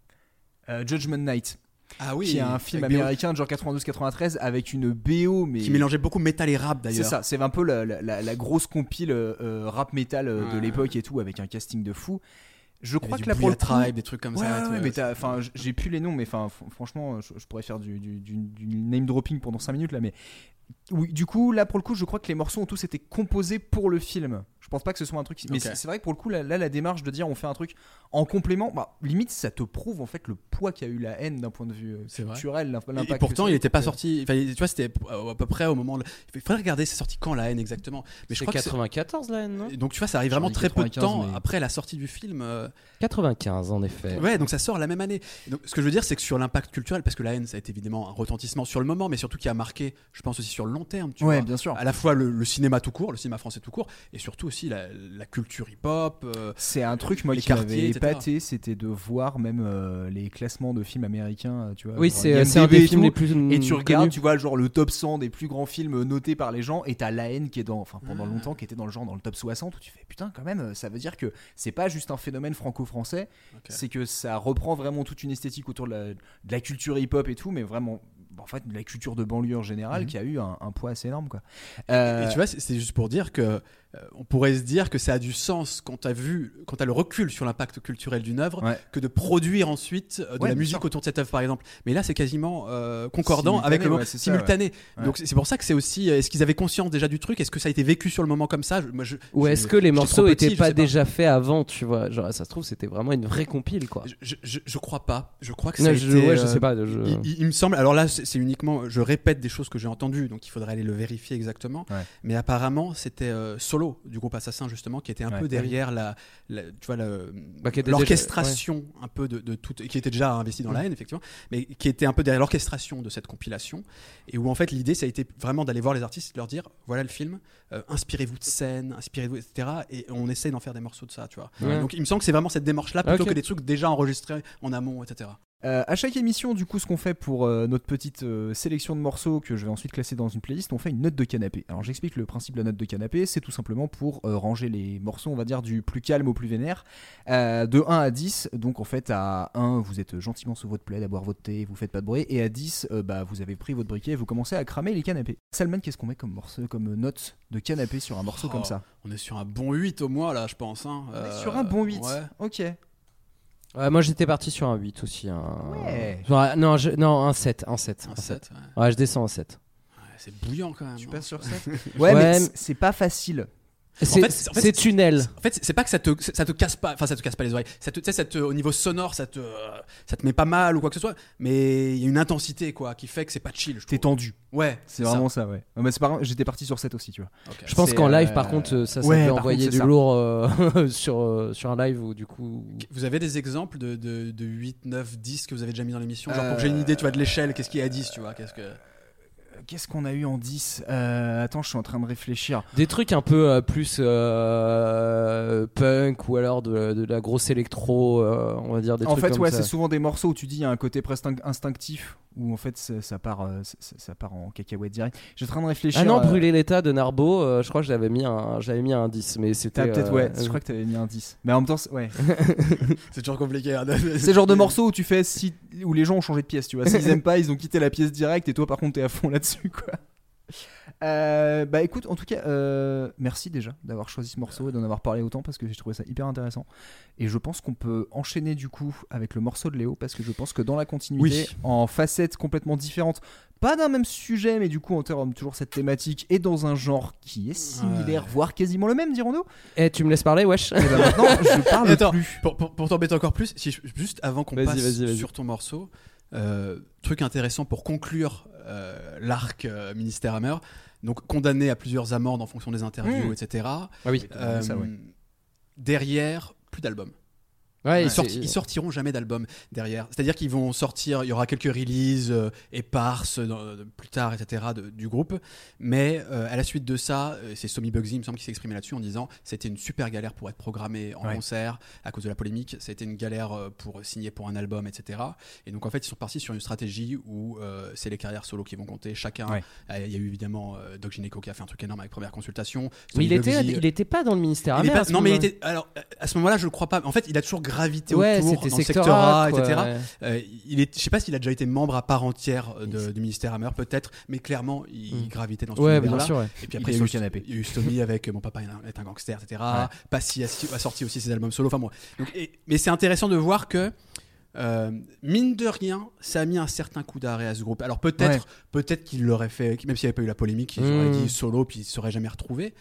Judgment Night, Ah oui. qui est un film américain de genre 92-93 avec une BO, mais. qui mélangeait beaucoup métal et rap C'est d'ailleurs. ça, c'est un peu la, la- la- la grosse compile euh, euh, rap metal euh, de l'époque et tout, avec un casting de fou. Je crois que du pour le Tribe, des trucs comme Ouais, ça. ouais, mais c'est- enfin, j'ai plus les noms, mais enfin, fr- franchement, je, je pourrais faire du, du, du- du name dropping pendant 5 minutes là, mais oui, du coup, là pour le coup, je crois que les morceaux ont tous été composés pour le film. Je pense pas que ce soit un truc, mais c'est vrai que pour le coup, là, là, la démarche de dire on fait un truc en complément, bah, limite, ça te prouve en fait le poids qu'a eu la haine d'un point de vue euh, culturel, Et- pourtant, il n'était pas euh, sorti. Tu vois, c'était à peu près au moment. Il faudrait regarder, c'est sorti quand la haine exactement? Mais je crois que c'est- 94 la haine, non? Donc tu vois, ça arrive vraiment très peu de 95, temps mais- après la sortie du film. euh, 95 en effet. Ouais, donc ça sort la même année. Donc, ce que je veux dire, c'est que sur l'impact culturel, parce que la haine, ça a été évidemment un retentissement sur le moment, mais surtout qui a marqué, je pense aussi sur le long terme. Tu Ouais, vois. bien sûr. À la fois le, le cinéma tout court, le cinéma français tout court, et surtout aussi la, la culture hip-hop. euh, C'est un truc moi les qui m'avait épaté, c'était de voir même euh, les classements de films américains, tu vois. Oui, c'est un des films les plus. Et tu connus. regardes, tu vois, genre le top 100 des plus grands films notés par les gens, et t'as La haine qui est dans, enfin pendant Ah. longtemps, qui était dans le genre dans le top 60, où tu fais putain, quand même, ça veut dire que c'est pas juste un phénomène franco-français, c'est que ça reprend vraiment toute une esthétique autour de la, de la culture hip-hop et tout, mais vraiment, en fait, de la culture de banlieue en général, Mhm. qui a eu un, un poids assez énorme, quoi. Et Euh, tu vois, c'est c'est juste pour dire que euh, on pourrait se dire que ça a du sens quand t'as vu, quand t'as le recul sur l'impact culturel d'une œuvre, Ouais. que de produire ensuite euh, de Ouais, la musique sûr. autour de cette œuvre, par exemple. Mais là, c'est quasiment euh, concordant Simultané, avec le ouais, ça, simultané. ouais. Donc c'est pour ça que c'est aussi. euh, Est-ce qu'ils avaient conscience déjà du truc? Est-ce que ça a été vécu sur le moment comme ça? Je- moi, je- Ou est-ce que les morceaux trop petit, étaient je pas déjà faits avant, tu vois? Genre, ça se trouve, c'était vraiment une vraie compile, quoi. Je, je, crois pas. Je crois que Non, ça a je, été, ouais, je euh, sais pas. je- Il, il- il me semble, alors là c'est c'est uniquement, je répète des choses que j'ai entendues, donc il faudrait aller le vérifier exactement. Ouais. Mais apparemment c'était euh, Solo du groupe Assassin justement qui était un Ouais. peu derrière la, la- tu vois Bah, l'orchestration un peu de, de tout, qui était déjà investi dans la haine effectivement, mais qui était un peu derrière l'orchestration de cette compilation et où en fait l'idée ça a été vraiment d'aller voir les artistes et de leur dire voilà le film, euh, inspirez-vous de scènes, inspirez-vous etc. Et on essaye d'en faire des morceaux de ça, tu vois. Ouais. Donc il me semble que c'est vraiment cette démarche là plutôt que des trucs déjà enregistrés en amont etc. Euh, à chaque émission, du coup, ce qu'on fait pour euh, notre petite euh, sélection de morceaux que je vais ensuite classer dans une playlist, on fait une note de canapé. Alors j'explique le principe de la note de canapé, c'est tout simplement pour euh, ranger les morceaux, on va dire, du plus calme au plus vénère, de 1 à 10. Donc en fait, à 1, vous êtes gentiment sous votre plaid à boire votre thé, vous faites pas de bruit, et à 10, euh, bah, vous avez pris votre briquet et vous commencez à cramer les canapés. Salman, qu'est-ce qu'on met comme, morceau, comme note de canapé sur un morceau Oh, comme ça? On est sur un bon 8 au moins là, je pense. hein. On est Sur un bon 8. ouais. Ok. Ouais, moi j'étais parti sur un 8 aussi. Un... Ouais. Genre, un- non, je- non, un 7. Un 7. Un un 7. 7, ouais. Ouais, je descends en 7. Ouais, C'est bouillant quand même. Tu hein. passes sur 7 [laughs] Ouais, Ouais, mais c'est pas facile. C'est En fait, en tunnel. En fait, c'est- pas que ça te, ça te casse pas, enfin ça te casse pas les oreilles. Ça te, tu sais, ça te- au niveau sonore, ça te, ça te met pas mal ou quoi que ce soit. Mais il y a une intensité quoi qui fait que c'est pas chill. T'es tendu. Ouais, C'est vraiment ça, ouais. Mais c'est pas- J'étais parti sur 7 aussi, tu vois. Ok. Je pense qu'en live, euh, par contre, ça, ça ouais, peut par envoyer contre, du ça. lourd euh, [laughs] sur, euh, sur un live ou du coup. Vous avez des exemples de, de, de 8, 9, 10 que vous avez déjà mis dans l'émission Genre pour que j'ai une idée, tu vois, de l'échelle, qu'est-ce qu'il y a à 10, tu vois qu'est-ce que... Qu'est-ce qu'on a eu en 10 Euh, Attends, je suis en train de réfléchir. Des trucs un peu euh, plus euh, punk ou alors de, de la grosse électro, euh, on va dire des en trucs fait, comme ouais, c'est souvent des morceaux où tu dis il y a un côté presque inc- instinctif où en fait ça, ça part, euh, ça, ça part en cacahuète direct. J'étais en train de réfléchir. Ah non, euh, brûler l'état de Narbo, euh, je crois que j'avais mis un, j'avais mis un 10, mais c'était. Peut-être, euh, ouais, je crois que t'avais mis un 10. Mais en même temps, c'est- ouais. [laughs] C'est toujours compliqué. hein, c'est le genre de morceau où tu fais si, où les gens ont changé de pièce, tu vois. S'ils aiment pas, ils ont quitté la pièce direct et toi par contre t'es à fond là-dessus, quoi. Euh, bah écoute, en tout cas, euh, merci déjà d'avoir choisi ce morceau et d'en avoir parlé autant parce que j'ai trouvé ça hyper intéressant. Et je pense qu'on peut enchaîner du coup avec le morceau de Léo parce que je pense que dans la continuité, Oui. en facettes complètement différentes, pas d'un même sujet, mais du coup en termes toujours cette thématique et dans un genre qui est similaire, Ouais. voire quasiment le même, dirons-nous. Eh, tu me laisses parler, wesh Et bah maintenant, je [laughs] parle Et attends, plus. pour, pour, pour t'embêter encore plus, si je- juste avant qu'on passe vas-y, vas-y. sur ton morceau, euh, truc intéressant pour conclure euh, l'arc euh, Ministère Hammer, donc condamné à plusieurs amendes en fonction des interviews, Mm. etc. Ah oui. Ça, ouais. Derrière, plus d'albums. Ouais, Ils, sorti- ils sortiront jamais d'album derrière. C'est-à-dire qu'ils vont sortir, il y aura quelques releases euh, éparses euh, plus tard, etc. de- du groupe. Mais euh, à la suite de ça, c'est Somi Bugsy, il me semble, qui s'est exprimé là-dessus en disant c'était une super galère pour être programmé en Ouais. concert à cause de la polémique. Ça a été une galère pour signer pour un album, etc. Et donc en fait, ils sont partis sur une stratégie où c'est les carrières solo qui vont compter. Chacun. Ouais. Il y a eu évidemment Doc Gineco qui a fait un truc énorme avec première consultation. Mais il Somi était, Bugsy, il était pas dans le ministère. pas- non mais il moment-là. était alors à ce moment-là je le crois pas en fait il a toujours gravité Ouais, autour c'était dans le secteur secteur A, quoi, etc ouais. Euh, il est je sais pas s'il a déjà été membre à part entière euh, de- du ministère Hammer peut-être mais clairement il Mm. gravitait dans ce Ouais, bien là sûr. et puis après il y, a eu, canapé. il y a eu Stomy [laughs] avec euh, mon papa est un gangster etc Passy a, a sorti aussi ses albums solo enfin bon Donc, et- mais c'est intéressant de voir que euh, mine de rien, ça a mis un certain coup d'arrêt à ce groupe. Alors peut-être, peut-être qu'il l'aurait fait, même s'il n'y avait pas eu la polémique, ils auraient Mm. dit solo puis ils se seraient jamais retrouvés.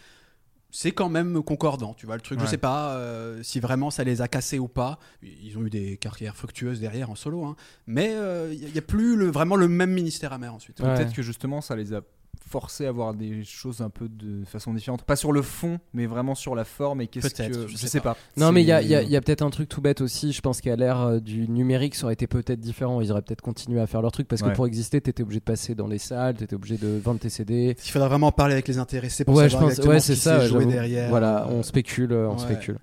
C'est quand même concordant, tu vois le truc. Je sais pas euh, si vraiment ça les a cassés ou pas. Ils ont eu des carrières fructueuses derrière en solo, hein. mais il n'y a plus le, vraiment le même ministère amer ensuite. Ouais. Peut-être que justement ça les a forcés à voir des choses un peu de façon différente. Pas sur le fond, mais vraiment sur la forme. Et qu'est-ce que. je Je, sais sais pas. Non, mais il y a, C'est- il y a- il y a peut-être un truc tout bête aussi. Je pense qu'à l'ère euh, du numérique, ça aurait été peut-être différent. Ils auraient peut-être continué à faire leur truc parce que Ouais. pour exister, t'étais obligé de passer dans les salles, t'étais obligé de vendre tes CD. Il faudra vraiment parler avec les intéressés pour Ouais, je savoir pense. exactement Ouais, ce c'est qui ça. joué derrière. Voilà, on spécule, euh, on ouais. spécule.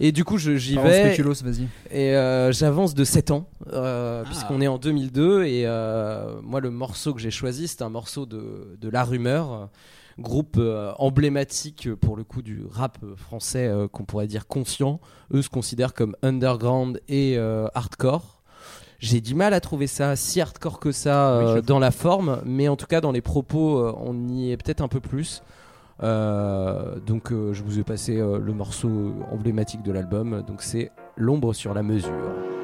Et du coup, j'y vais. vas-y. Et euh, j'avance de 7 ans, euh, Ah. puisqu'on est en 2002. Et euh, moi, le morceau que j'ai choisi, c'est un morceau de, de La Rumeur, groupe euh, emblématique pour le coup du rap français euh, qu'on pourrait dire conscient. Eux se considèrent comme underground et euh, hardcore. J'ai du mal à trouver ça si hardcore que ça Oui, euh, dans la forme, mais en tout cas dans les propos, euh, on y est peut-être un peu plus. Euh, donc euh, je vous ai passé euh, le morceau emblématique de l'album, donc c'est L'ombre sur la mesure.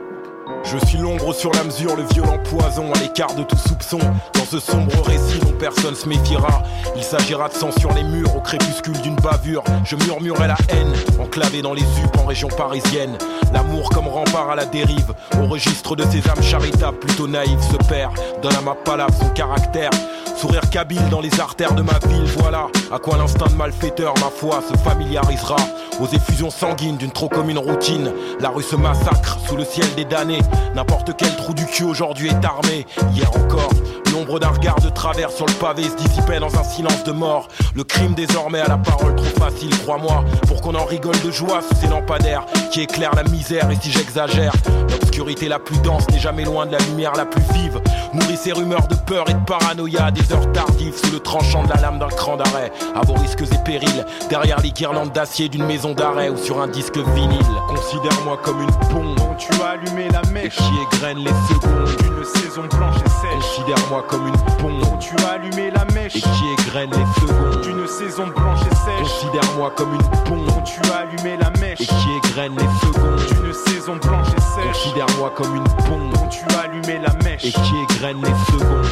Je suis l'ombre sur la mesure, le violent poison à l'écart de tout soupçon. Dans ce sombre récit dont personne se méfiera, il s'agira de sang sur les murs au crépuscule d'une bavure. Je murmurais la haine, enclavé dans les UP en région parisienne. L'amour comme rempart à la dérive, au registre de ces âmes charitables plutôt naïves se perd. Donne à ma palabre son caractère. Sourire kabyle dans les artères de ma ville, voilà à quoi l'instinct de malfaiteur, ma foi, se familiarisera. Aux effusions sanguines d'une trop commune routine, la rue se massacre sous le ciel des damnés. N'importe quel trou du cul aujourd'hui est armé. Hier encore, l'ombre d'un regard de travers sur le pavé se dissipait dans un silence de mort. Le crime désormais à la parole trop facile, crois-moi, pour qu'on en rigole de joie sous ces lampadaires qui éclairent la misère. Et si j'exagère, l'obscurité la plus dense n'est jamais loin de la lumière la plus vive. Nourrit ces rumeurs de peur et de paranoïa des heures tardives sous le tranchant de la lame d'un cran d'arrêt. À vos risques et périls, derrière les guirlandes d'acier d'une maison d'arrêt ou sur un disque vinyle. Considère-moi comme une bombe Dont tu as allumé la et mèche qui égrène les secondes. d'une saison blanche et sèche. Considère-moi comme une bombe Dont tu as allumé la mèche et qui égrène les secondes. d'une saison blanche et sèche. Considère-moi comme une bombe Dont tu as allumé la mèche et qui égrène les secondes. d'une saison blanche et sèche. Considère-moi comme une bombe dont tu as allumé la mèche. et qui égrène les secondes.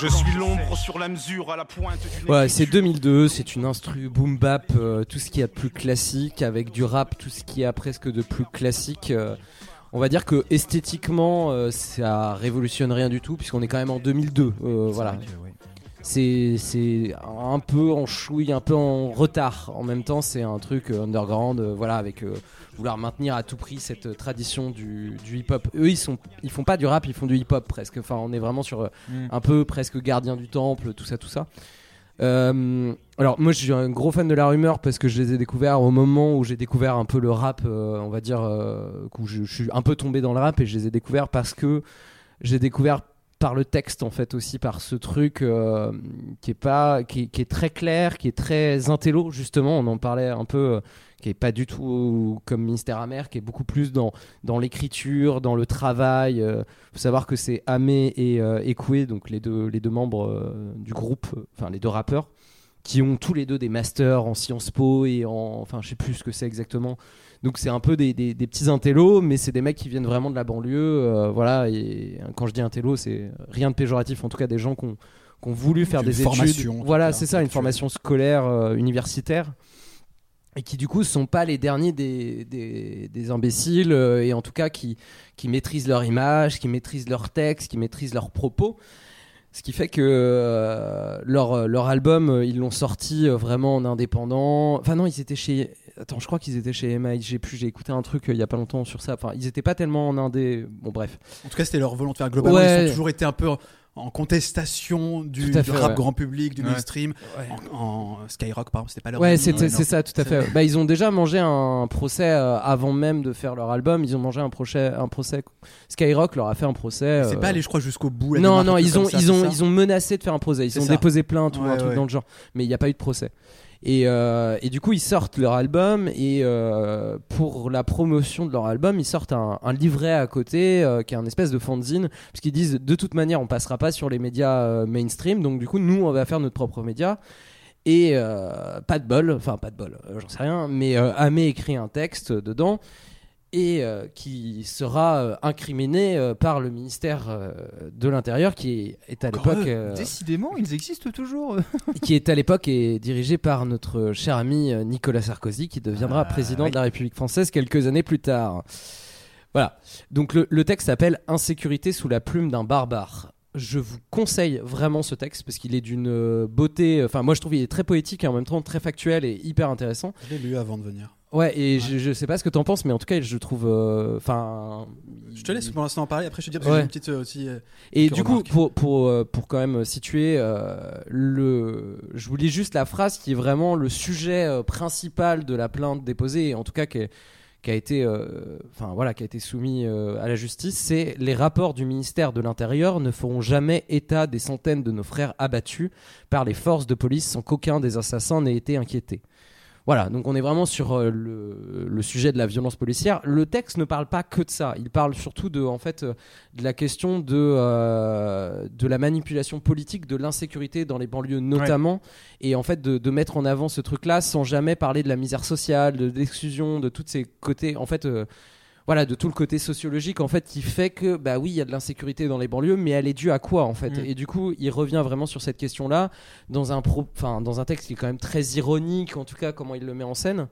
Je suis l'ombre sur la mesure à la pointe d'une Voilà, c'est écriture. 2002, c'est une instru boom bap, euh, tout ce qu'il y a de plus classique, avec du rap, tout ce qu'il y a presque de plus classique. euh, on va dire que esthétiquement, euh, ça révolutionne rien du tout, puisqu'on est quand même en 2002. euh, voilà, C'est un peu en chouille, un peu en retard. En même temps, c'est un truc euh, underground, euh, voilà, avec vouloir maintenir à tout prix cette tradition du, du hip-hop. Eux, ils sont, ils font pas du rap, ils font du hip-hop presque. Enfin, on est vraiment sur euh, Mm. un peu presque gardien du temple, tout ça, tout ça. Euh, alors moi je suis un gros fan de la rumeur parce que je les ai découverts au moment où j'ai découvert un peu le rap, euh, on va dire, euh, où je, suis un peu tombé dans le rap et je les ai découverts parce que j'ai découvert par le texte en fait aussi par ce truc euh, qui est pas qui est très clair qui est très intello justement. On en parlait un peu euh, qui est pas du tout comme Ministère amer qui est beaucoup plus dans dans l'écriture dans le travail euh, faut savoir que c'est Amé et euh, Ekoué donc les deux les deux membres euh, du groupe euh, enfin les deux rappeurs qui ont tous les deux des masters en Sciences Po et en enfin je sais plus ce que c'est exactement donc c'est un peu des, des- des petits intellos, mais c'est des mecs qui viennent vraiment de la banlieue. euh, voilà, et quand je dis intello, c'est rien de péjoratif, en tout cas des gens qui ont, qui ont voulu faire des études. Voilà, c'est ça, une formation scolaire euh, universitaire. Et qui du coup sont pas les derniers des, des, des imbéciles, euh, et en tout cas qui, qui maîtrisent leur image, qui maîtrisent leur texte, qui maîtrisent leurs propos. Ce qui fait que euh, leur, leur album, euh, ils l'ont sorti euh, vraiment en indépendant. Enfin non, ils étaient chez... Attends, je crois qu'ils étaient chez MI. J'ai plus, j'ai écouté un truc euh, il y a pas longtemps sur ça. Enfin, ils étaient pas tellement en indé. Bon, bref. En tout cas, c'était leur volonté. Globalement, Ouais. ils ont toujours été un peu en contestation du, rap ouais. grand public, du Ouais. mainstream. En, en Skyrock, par exemple, c'était pas leur Ouais, c'est Ouais, c'est non. ça, tout à fait. Bah, ils ont déjà mangé un procès euh, avant même de faire leur album. Ils ont mangé un procès, un procès. Skyrock leur a fait un procès. C'est euh, pas allé, je crois, jusqu'au bout. Non, non, ils ont, ça, ils ont, ils ont menacé de faire un procès. Ils ont ça. déposé plainte ou Ouais, un truc ouais. dans le genre. Mais il n'y a pas eu de procès. Et, euh, et du coup, ils sortent leur album et euh, pour la promotion de leur album, ils sortent un, livret à côté euh, qui est un espèce de fanzine parce qu'ils disent de toute manière, on passera pas sur les médias mainstream, donc du coup, nous, on va faire notre propre média. Et pas de bol, enfin pas de bol, j'en sais rien, mais euh, Amé écrit un texte dedans et euh, qui sera euh, incriminé euh, par le ministère de l'Intérieur qui est à l'époque Décidément, ils existent toujours. [laughs] qui est à l'époque et dirigé par notre cher ami Nicolas Sarkozy qui deviendra Ah, président oui. de la République française quelques années plus tard. Voilà. Donc le, le texte s'appelle Insécurité sous la plume d'un barbare. Je vous conseille vraiment ce texte parce qu'il est d'une euh, beauté. Enfin, moi je trouve qu'il est très poétique et en même temps très factuel et hyper intéressant. Je l'ai lu avant de venir. Ouais, et Je, je sais pas ce que t'en penses, mais en tout cas, je trouve. euh, Enfin. Je te laisse pour l'instant en parler. Après, je te dis parce que Ouais. j'ai une petite euh, aussi. euh, Et du coup, pour, pour, pour quand même situer le. Je vous lis juste la phrase qui est vraiment le sujet principal de la plainte déposée, et en tout cas qui, est- qui a été, euh, été soumis euh, à la justice. C'est les rapports du ministère de l'Intérieur ne feront jamais état des centaines de nos frères abattus par les forces de police sans qu'aucun des assassins n'ait été inquiété. Voilà, donc on est vraiment sur euh, le, le sujet de la violence policière. Le texte ne parle pas que de ça. Il parle surtout de, en fait, euh, de la question de, euh, de la manipulation politique, de l'insécurité dans les banlieues notamment, et en fait de, de mettre en avant ce truc-là sans jamais parler de la misère sociale, de l'exclusion, de tous ces côtés. En fait. euh, voilà, de tout le côté sociologique en fait qui fait que bah oui il y a de l'insécurité dans les banlieues mais elle est due à quoi en fait? Mm. et du coup il revient vraiment sur cette question là dans un pro enfin dans un texte qui est quand même très ironique en tout cas comment il le met en scène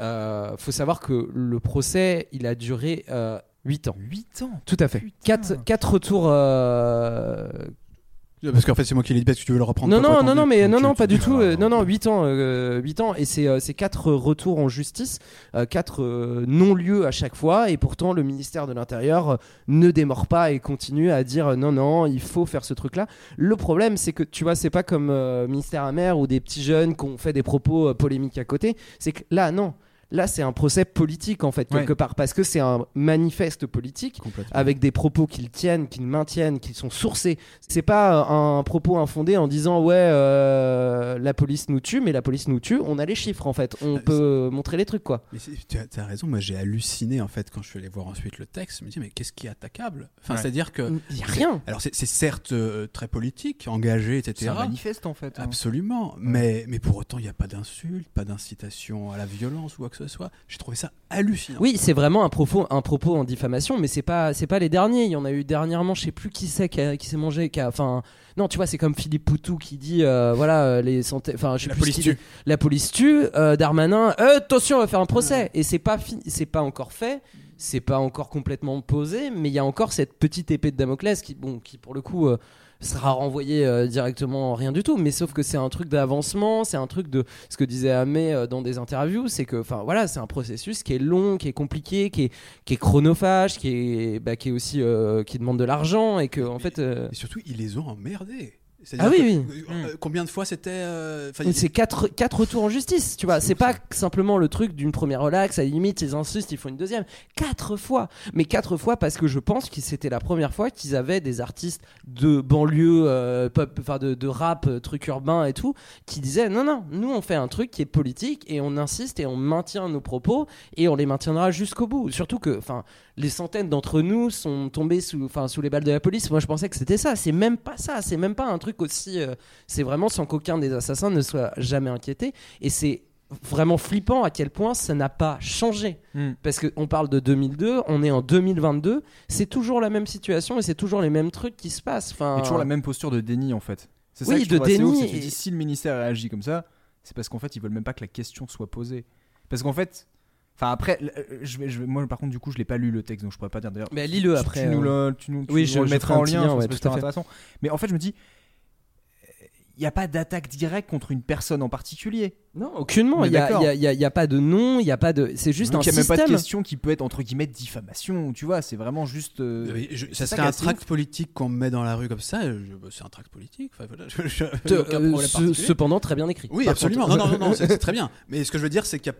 euh, faut savoir que le procès il a duré 8 ans 8 ans? Tout à fait Putain. 4, quatre retours euh, Parce qu'en fait, c'est moi qui l'ai dit parce que tu veux le reprendre. non, non, non, non, mais non, non, pas du tout. euh, non, non, 8 ans, euh, 8 ans, et c'est euh, c'est quatre retours en justice, euh, quatre euh, non-lieux à chaque fois, et pourtant le ministère de l'Intérieur euh, ne démord pas et continue à dire euh, non, non, il faut faire ce truc-là. Le problème, c'est que tu vois, c'est pas comme euh, ministère amer ou des petits jeunes qui ont fait des propos euh, polémiques à côté. C'est que là, non. Là, c'est un procès politique en fait quelque Ouais. part parce que c'est un manifeste politique avec des propos qu'ils tiennent, qu'ils maintiennent, qui sont sourcés. C'est pas euh, un propos infondé en disant ouais euh, la police nous tue, mais la police nous tue. On a les chiffres en fait. On Euh, peut montrer les trucs quoi. Mais c'est- tu as, raison, moi j'ai halluciné en fait quand je suis allé voir ensuite le texte. Je me dis, mais qu'est-ce qui est attaquable? Enfin, Ouais. c'est-à-dire que. Il y a rien. Alors, c'est c'est certes euh, très politique, engagé, C'est etc. un manifeste en fait. hein. Absolument, mais, mais pour autant, il n'y a pas d'insulte, pas d'incitation à la violence ou quoi que ce soit. J'ai trouvé ça hallucinant. Oui, c'est vraiment un propos, un propos en diffamation, mais c'est pas, c'est pas les derniers. Il y en a eu dernièrement, je sais plus qui c'est qui, qui s'est mangé, qui a, enfin, non, tu vois, c'est comme Philippe Poutou qui dit, euh, voilà, euh, les centaines, enfin, La police tue. La police tue. euh, Darmanin, euh, attention, on va faire un procès. Et c'est pas, c'est pas encore fait. C'est pas encore complètement posé, mais il y a encore cette petite épée de Damoclès qui, bon, qui pour le coup. euh, sera renvoyé euh, directement en rien du tout mais sauf que c'est un truc d'avancement c'est un truc de ce que disait Amé euh, dans des interviews c'est que enfin voilà c'est un processus qui est long qui est compliqué qui est qui est chronophage qui est bah, qui est aussi euh, qui demande de l'argent et que en fait Et surtout, ils les ont emmerdés. Ah oui, que- oui. euh, Combien de fois c'était. euh, c'est quatre, quatre retours en justice, tu vois. C'est pas simplement le truc d'une première relax, à la limite, ils insistent, il faut une deuxième. Quatre fois Mais quatre fois parce que je pense que c'était la première fois qu'ils avaient des artistes de banlieue, euh, pop, enfin de, de rap, euh, truc urbain et tout, qui disaient non, non, nous on fait un truc qui est politique et on insiste et on maintient nos propos et on les maintiendra jusqu'au bout. Surtout que, enfin, les centaines d'entre nous sont tombés sous, enfin, sous les balles de la police. Moi je pensais que c'était ça. C'est même pas ça. C'est même pas un truc aussi. euh, c'est vraiment sans qu'aucun des assassins ne soit jamais inquiété. Et c'est vraiment flippant à quel point ça n'a pas changé. Mm. Parce qu'on parle de 2002, on est en 2022, c'est toujours la même situation et c'est toujours les mêmes trucs qui se passent. Enfin, Et toujours la même posture de déni en fait. C'est ça Oui, que je de déni et- si le ministère réagit comme ça, c'est parce qu'en fait ils veulent même pas que la question soit posée. Parce qu'en fait, enfin après, euh, je vais, je vais- moi par contre du coup je l'ai pas lu le texte donc je pourrais pas dire d'ailleurs. Mais lis-le après, Tu nous euh. le, tu nous, tu Oui, nous je- le un en lien, lien, ouais, c'est tout super à fait. intéressant. Mais en fait je me dis, il n'y a pas d'attaque directe contre une personne en particulier. Non, aucunement. Il y a, y y y pas de nom, il y a pas de. C'est juste Donc un il n'y a même pas de système. question qui peut être entre guillemets diffamation, tu vois, c'est vraiment juste. euh, Oui, je- c'est ça ça serait un tract ouf. politique qu'on me met dans la rue comme ça. bah, c'est un tract politique. Enfin, voilà, [laughs] je- je- Te- aucun euh, problème ce- particulier. cependant, très bien écrit. Oui, absolument. Non, non, non, [laughs] c'est très bien. Mais ce que je veux dire, c'est qu'il y a,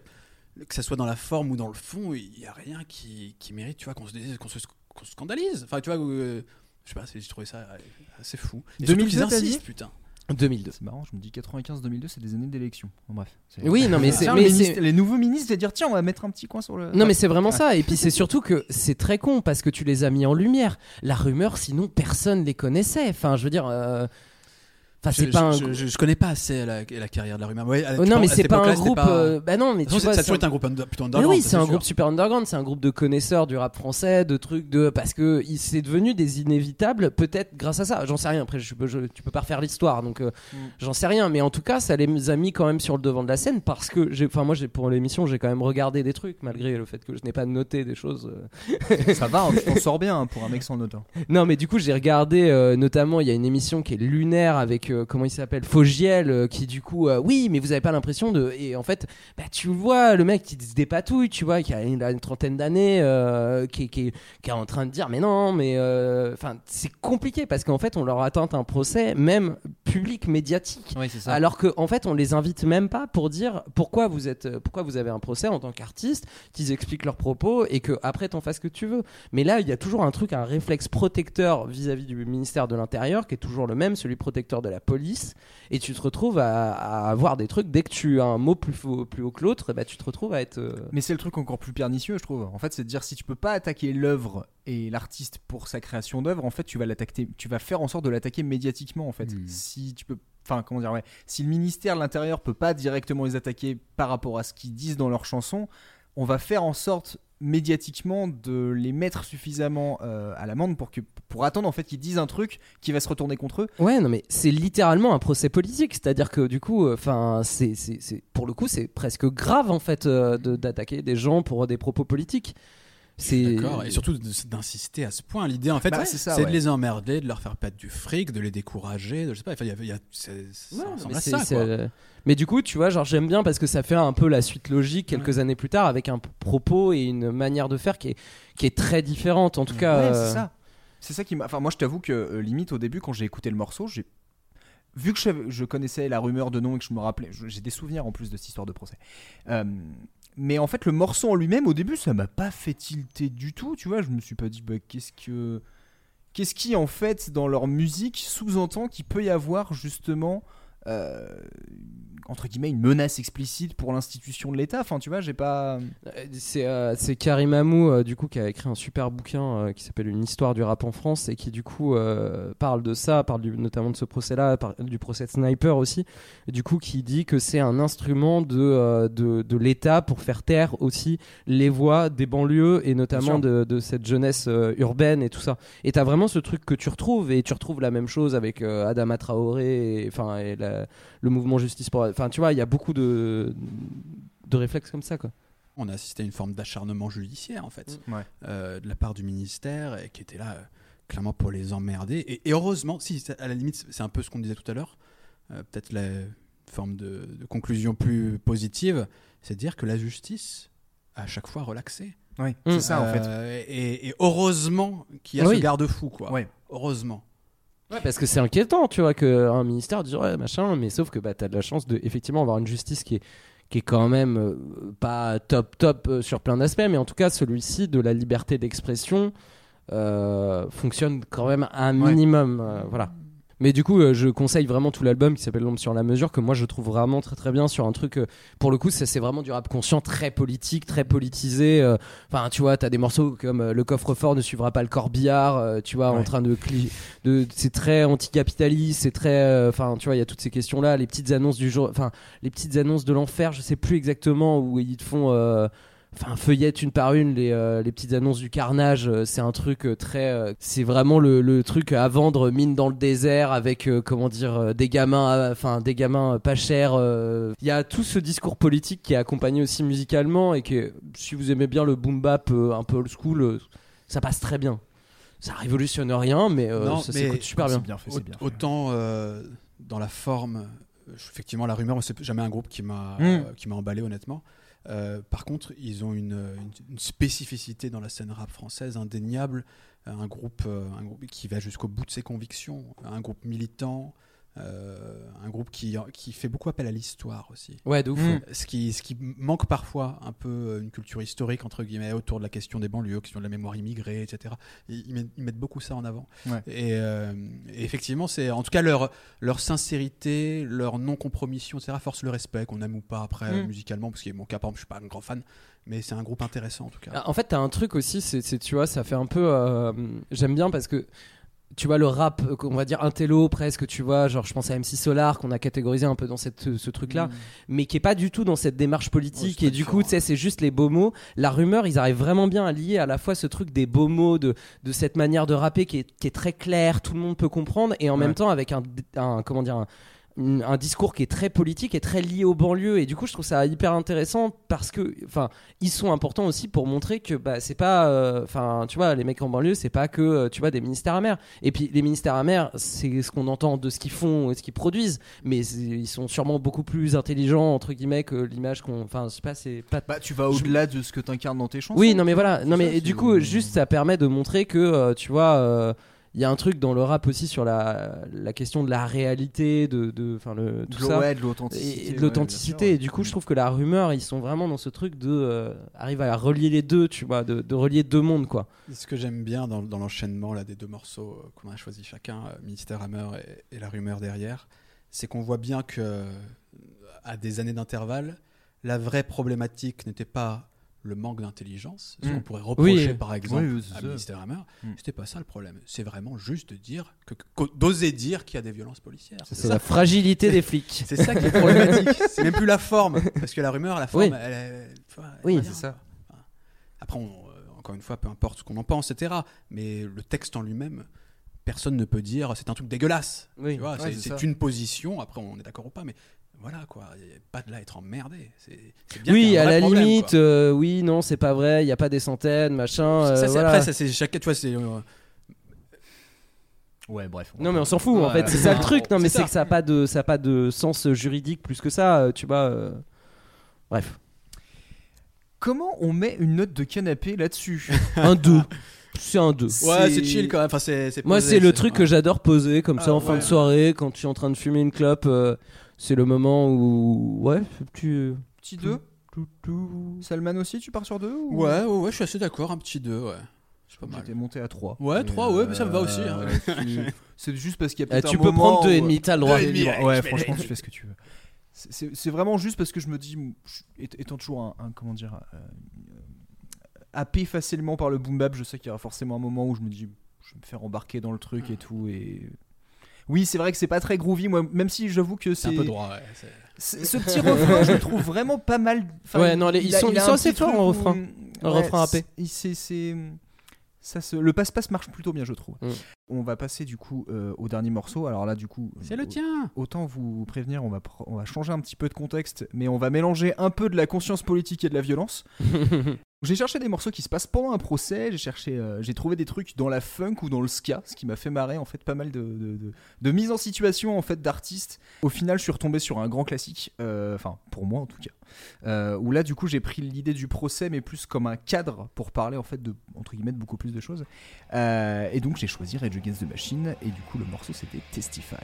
que ça soit dans la forme ou dans le fond, il n'y a rien qui, qui mérite, tu vois, qu'on se, qu'on se, qu'on se scandalise. Enfin, tu vois, euh, je sais pas, c'est- j'ai trouvé ça assez fou. Et surtout 2002, qu'ils t'as dit insistent, putain. 2002. C'est marrant, je me dis 95-2002, c'est des années d'élection. Bon, bref. c'est- Oui, non, mais [laughs] c'est- Tiens, mais le c'est- ministre- les nouveaux ministres vont dire tiens, on va mettre un petit coin sur le. Non, mais c'est vraiment ça. Et puis [laughs] c'est surtout que c'est très con parce que tu les as mis en lumière. La rumeur, sinon personne les connaissait. Enfin, je veux dire. euh, Enfin, Je, c'est pas un. je, je- je connais pas assez la, la carrière de la rumeur. Ouais, Oh, non, mais c'est pas un groupe. pas- euh, Bah non, mais tu vois. ça a toujours un- été un groupe under- plutôt Mais underground. oui, c'est un sûr. groupe super underground, c'est un groupe de connaisseurs du rap français, de trucs de parce que il c'est devenu des inévitables peut-être grâce à ça. J'en sais rien. Après, je peux, je- tu peux pas refaire l'histoire, donc euh, Mm. j'en sais rien. Mais en tout cas, ça les a mis quand même sur le devant de la scène parce que j'ai, enfin moi, j'ai pour l'émission, j'ai quand même regardé des trucs malgré le fait que je n'ai pas noté des choses. euh. Ça va, hein, tu t'en sors [laughs] bien hein, pour un mec sans note. hein. Non, mais du coup, j'ai regardé euh, notamment, il y a une émission qui est lunaire avec euh, comment il s'appelle, Fogiel, euh, qui du coup, euh, oui, mais vous avez pas l'impression de. Et en fait, bah, tu vois, le mec qui se dépatouille, tu vois, qui a une, une trentaine d'années, qui, qui, qui est en train de dire, mais non, mais enfin, c'est compliqué parce qu'en fait, on leur attend un procès, même public, médiatique. Oui, ça. Alors qu'en en fait, on les invite même pas pour dire pourquoi vous êtes, pourquoi vous avez un procès en tant qu'artiste, qu'ils expliquent leurs propos et que après t'en fasses ce que tu veux. Mais là, il y a toujours un truc, un réflexe protecteur vis-à-vis du ministère de l'Intérieur qui est toujours le même, celui protecteur de la police. Et tu te retrouves à, à avoir des trucs dès que tu as un mot plus, faux- plus haut que l'autre, bah, tu te retrouves à être. euh, Mais c'est le truc encore plus pernicieux, je trouve. En fait, c'est de dire si tu peux pas attaquer l'œuvre et l'artiste pour sa création d'œuvre, en fait, tu vas l'attaquer, tu vas faire en sorte de l'attaquer médiatiquement, en fait. Hmm. Si tu peux, enfin, comment dire, ouais, si le ministère de l'Intérieur peut pas directement les attaquer par rapport à ce qu'ils disent dans leurs chansons, on va faire en sorte médiatiquement de les mettre suffisamment euh, à l'amende pour que pour attendre en fait qu'ils disent un truc qui va se retourner contre eux. Ouais, non, mais c'est littéralement un procès politique. C'est-à-dire que du coup, enfin, c'est, pour le coup, c'est presque grave en fait euh, d'attaquer des gens pour des propos politiques. C'est D'accord, et surtout d'insister à ce point. L'idée, en fait, Bah ouais, c'est ça, c'est ouais. de les emmerder, de leur faire perdre du fric, de les décourager. De, je sais pas, enfin, il y a, y a- c'est- ça Non, ressemble mais à c'est- ça, c'est- quoi. euh, mais du coup, tu vois, genre j'aime bien parce que ça fait un peu la suite logique quelques années plus tard avec un propos et une manière de faire qui est, qui est très différente. En tout cas, Ouais, euh, c'est ça. C'est ça qui m'a. Enfin, moi, je t'avoue que euh, limite au début, quand j'ai écouté le morceau, j'ai vu que je, connaissais la rumeur de nom et que je me rappelais, je- j'ai des souvenirs en plus de cette histoire de procès. Euh, mais en fait, le morceau en lui-même, au début, ça m'a pas fait tilter du tout. Tu vois, je me suis pas dit, bah, qu'est-ce que, qu'est-ce qui en fait dans leur musique sous-entend qu'il peut y avoir justement euh, entre guillemets une menace explicite pour l'institution de l'État. Enfin, tu vois, j'ai pas. Euh, C'est euh, c'est Karim Amou euh, du coup qui a écrit un super bouquin qui s'appelle Une histoire du rap en France et qui du coup parle de ça, parle du- notamment de ce procès-là, du procès de Sniper aussi, et du coup qui dit que c'est un instrument de, de, de l'État pour faire taire aussi les voix des banlieues et notamment de, de cette jeunesse urbaine et tout ça. Et t'as vraiment ce truc que tu retrouves et tu retrouves la même chose avec Adama Traoré et, enfin, et la- le mouvement Justice pour... Enfin tu vois, il y a beaucoup de, de réflexes comme ça quoi. On a assisté à une forme d'acharnement judiciaire en fait Ouais. euh, de la part du ministère et qui était là euh, clairement pour les emmerder. Et, et heureusement, si à la limite c'est un peu ce qu'on disait tout à l'heure, euh, peut-être la forme de, de conclusion plus positive, c'est de dire que la justice a à chaque fois relaxé. Oui, Mm. c'est ça en fait. Euh, et, et heureusement qu'il y a Oui. ce garde-fou quoi. Ouais. Heureusement. Ouais, parce que c'est inquiétant, tu vois, qu'un ministère dise ouais, machin, mais sauf que bah, t'as de la chance de effectivement avoir une justice qui est, qui est quand même euh, pas top top euh, sur plein d'aspects, mais en tout cas celui-ci de la liberté d'expression euh, fonctionne quand même un minimum, voilà. Mais du coup, euh, je conseille vraiment tout l'album qui s'appelle L'ombre sur la mesure, que moi je trouve vraiment très très bien sur un truc. euh, pour le coup, ça c'est vraiment du rap conscient, très politique, très politisé. euh, Enfin, tu vois, t'as des morceaux comme Le coffre-fort ne suivra pas le corbillard, tu vois, en train de. de c'est très anticapitaliste, c'est très. Enfin, tu vois, il y a toutes ces questions-là, les petites annonces du jour. Enfin, les petites annonces de l'enfer, je sais plus exactement où ils te font. Enfin, feuillette une par une les, euh, les petites annonces du carnage. euh, c'est un truc euh, très. euh, c'est vraiment le, le truc à vendre mine dans le désert avec euh, comment dire euh, des gamins, euh, enfin des gamins euh, pas chers. euh. Il y a tout ce discours politique qui est accompagné aussi musicalement et que si vous aimez bien le boom bap euh, un peu old school, euh, ça passe très bien. Ça révolutionne rien, mais euh, Non, ça s'écoute super bien. C'est bien fait, c'est bien fait. Autant euh, dans la forme, effectivement, la rumeur, c'est jamais un groupe qui m'a Mm. euh, qui m'a emballé honnêtement. Euh, par contre, ils ont une, une- spécificité dans la scène rap française indéniable. Euh, Un groupe, euh, un groupe qui va jusqu'au bout de ses convictions, un groupe militant, euh, un groupe qui, qui fait beaucoup appel à l'histoire aussi. Ouais, de ouf. Mm. Ce qui, ce qui manque parfois un peu euh, une culture historique entre guillemets autour de la question des banlieues, question de la mémoire immigrée, etc. Ils, ils mettent, ils mettent beaucoup ça en avant. Ouais. Et, euh, et effectivement, c'est en tout cas leur leur sincérité, leur non compromission, etc. Force le respect qu'on aime ou pas après Mm. euh, musicalement, parce que mon cas, par exemple, je suis pas un grand fan, mais c'est un groupe intéressant en tout cas. Ah, En fait, t'as un truc aussi, c'est, c'est- tu vois, ça fait un peu. euh, J'aime bien parce que. Tu vois le rap, euh, on va dire intello presque, tu vois, genre je pense à MC Solar qu'on a catégorisé un peu dans cette, ce truc-là, mais qui est pas du tout dans cette démarche politique. Mm. C'est et du coup, tu sais, c'est juste les beaux mots. La rumeur, ils arrivent vraiment bien à lier à la fois ce truc des beaux mots, de, de cette manière de rapper qui est, qui est très claire, tout le monde peut comprendre, et en Ouais. même temps avec un, un comment dire, un, un discours qui est très politique et très lié aux banlieues. Et du coup, je trouve ça hyper intéressant parce que, enfin, ils sont importants aussi pour montrer que, bah, c'est pas, euh, enfin, tu vois, les mecs en banlieue, c'est pas que, euh, tu vois, des ministères amers. Et puis, les ministères amers, c'est ce qu'on entend de ce qu'ils font et ce qu'ils produisent, mais ils sont sûrement beaucoup plus intelligents entre guillemets que l'image qu'on, enfin, je sais pas, c'est pas Bah, tu vas au-delà de ce que t'incarnes dans tes chansons. oui, non mais voilà, non mais ça, du coup, juste ça permet de montrer que euh, tu vois, euh, il y a un truc dans le rap aussi sur la, la question de la réalité, de, de, enfin le tout De- ça, ouais, de l'authenticité, et de l'authenticité. bien sûr, et du coup, je trouve que la rumeur, ils sont vraiment dans ce truc de euh, arrive à relier les deux, tu vois, de, de relier deux mondes quoi. Ce que j'aime bien dans, dans l'enchaînement là des deux morceaux euh, qu'on a choisi chacun, euh, Ministère Hammer et, et la rumeur derrière, c'est qu'on voit bien que euh, à des années d'intervalle, la vraie problématique n'était pas le manque d'intelligence, ce Mm. qu'on pourrait reprocher Oui. par exemple Oui, à. Ministère Hammer. Mm. C'était pas ça le problème. C'est vraiment juste de dire que, que- d'oser dire qu'il y a des violences policières. C'est la fragilité des flics. C'est ça qui est problématique. [laughs] c'est même plus la forme, parce que la rumeur, la forme, Oui. elle, vois, elle Oui, c'est ça. Après, on- euh, encore une fois, peu importe ce qu'on en pense, etc. Mais le texte en lui-même, personne ne peut dire c'est un truc dégueulasse. Oui. Tu vois, Ouais, c'est, une position. Après, on est d'accord ou pas, mais voilà quoi. A Pas de là à être emmerdé. C'est, c'est bien qu'il Oui, à la problème, limite, euh, oui, non, c'est pas vrai, il y a pas des centaines, machin. ça, euh, c'est, voilà. Après, ça, c'est chacun. Tu vois, c'est. euh, Ouais, bref. Non mais on s'en fout en fait, c'est ça le truc. Non [laughs] mais C'est c'est ça. que ça a pas de ça a pas de sens juridique plus que ça, tu vois. euh. Bref. Comment on met une note de canapé là-dessus? [laughs] Un 2. C'est un 2. Ouais, c'est chill quand même. Enfin, c'est, c'est Moi c'est le truc ouais. que j'adore poser comme ça Ah, en fin ouais. de soirée quand tu es en train de fumer une clope. Euh, c'est le moment où ouais, tu Petit 2 Salman aussi, tu pars sur 2 ou... Ouais, ouais, ouais, je suis assez d'accord. Un petit 2, ouais. C'est pas mal. J'étais monté à 3. Ouais, trois, ouais, mais ça me va aussi, hein. [laughs] C'est juste parce qu'il y a Eh, peut-être tu un peux moment prendre deux et où- demi, t'as le droit. Ouais, ouais, je fais franchement, tu fais ce que tu veux. C'est- vraiment juste parce que je me dis, étant étant toujours un, un- comment dire, euh, happé facilement par le boom bap, je sais qu'il y aura forcément un moment où je me dis, je vais me faire embarquer dans le truc et tout. Et oui, c'est vrai que c'est pas très groovy, moi, même si j'avoue que C'est un peu droit. ouais, Ce petit refrain, je le trouve vraiment pas mal. Enfin, Ouais, non, les- il ils a- sont- ils sont un assez forts en où- refrain. Un refrain happé. c'est- ça se- le passe-passe marche plutôt bien, je trouve. Mm. On va passer du coup euh, au dernier morceau. Alors là, du coup, C'est le tien. Autant vous prévenir, on va, pr- on va changer un petit peu de contexte, mais on va mélanger un peu de la conscience politique et de la violence. [laughs] J'ai cherché des morceaux qui se passent pendant un procès, j'ai cherché, euh, j'ai trouvé des trucs dans la funk ou dans le ska, ce qui m'a fait marrer en fait pas mal de, de, mise en situation en fait d'artistes. Au final, je suis retombé sur un grand classique, euh, enfin pour moi en tout cas, euh, où là du coup j'ai pris l'idée du procès mais plus comme un cadre pour parler en fait de entre guillemets beaucoup plus de choses. Et donc j'ai choisi Rage Against the Machine et du coup le morceau c'était Testify.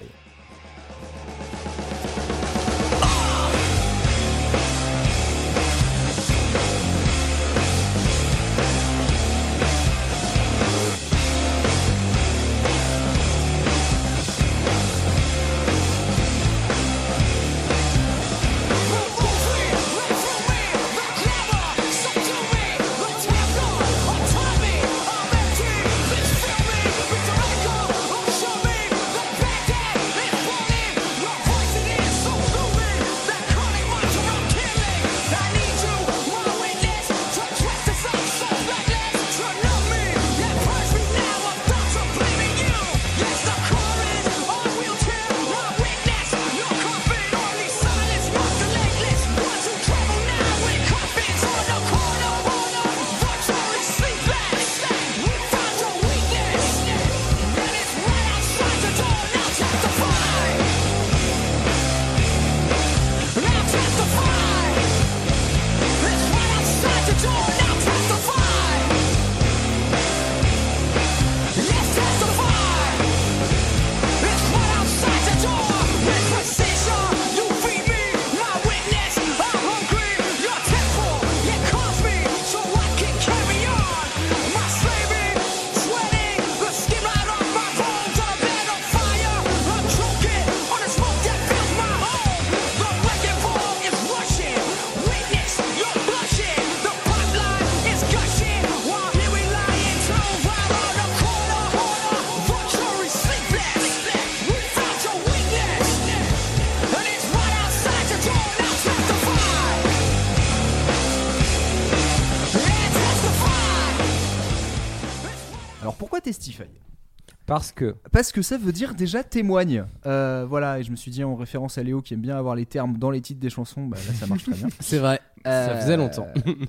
Que. Parce que ça veut dire déjà témoigne. Euh, voilà, et je me suis dit en référence à Léo qui aime bien avoir les termes dans les titres des chansons, bah là ça marche très bien. [laughs] C'est vrai. Ça Euh, faisait longtemps.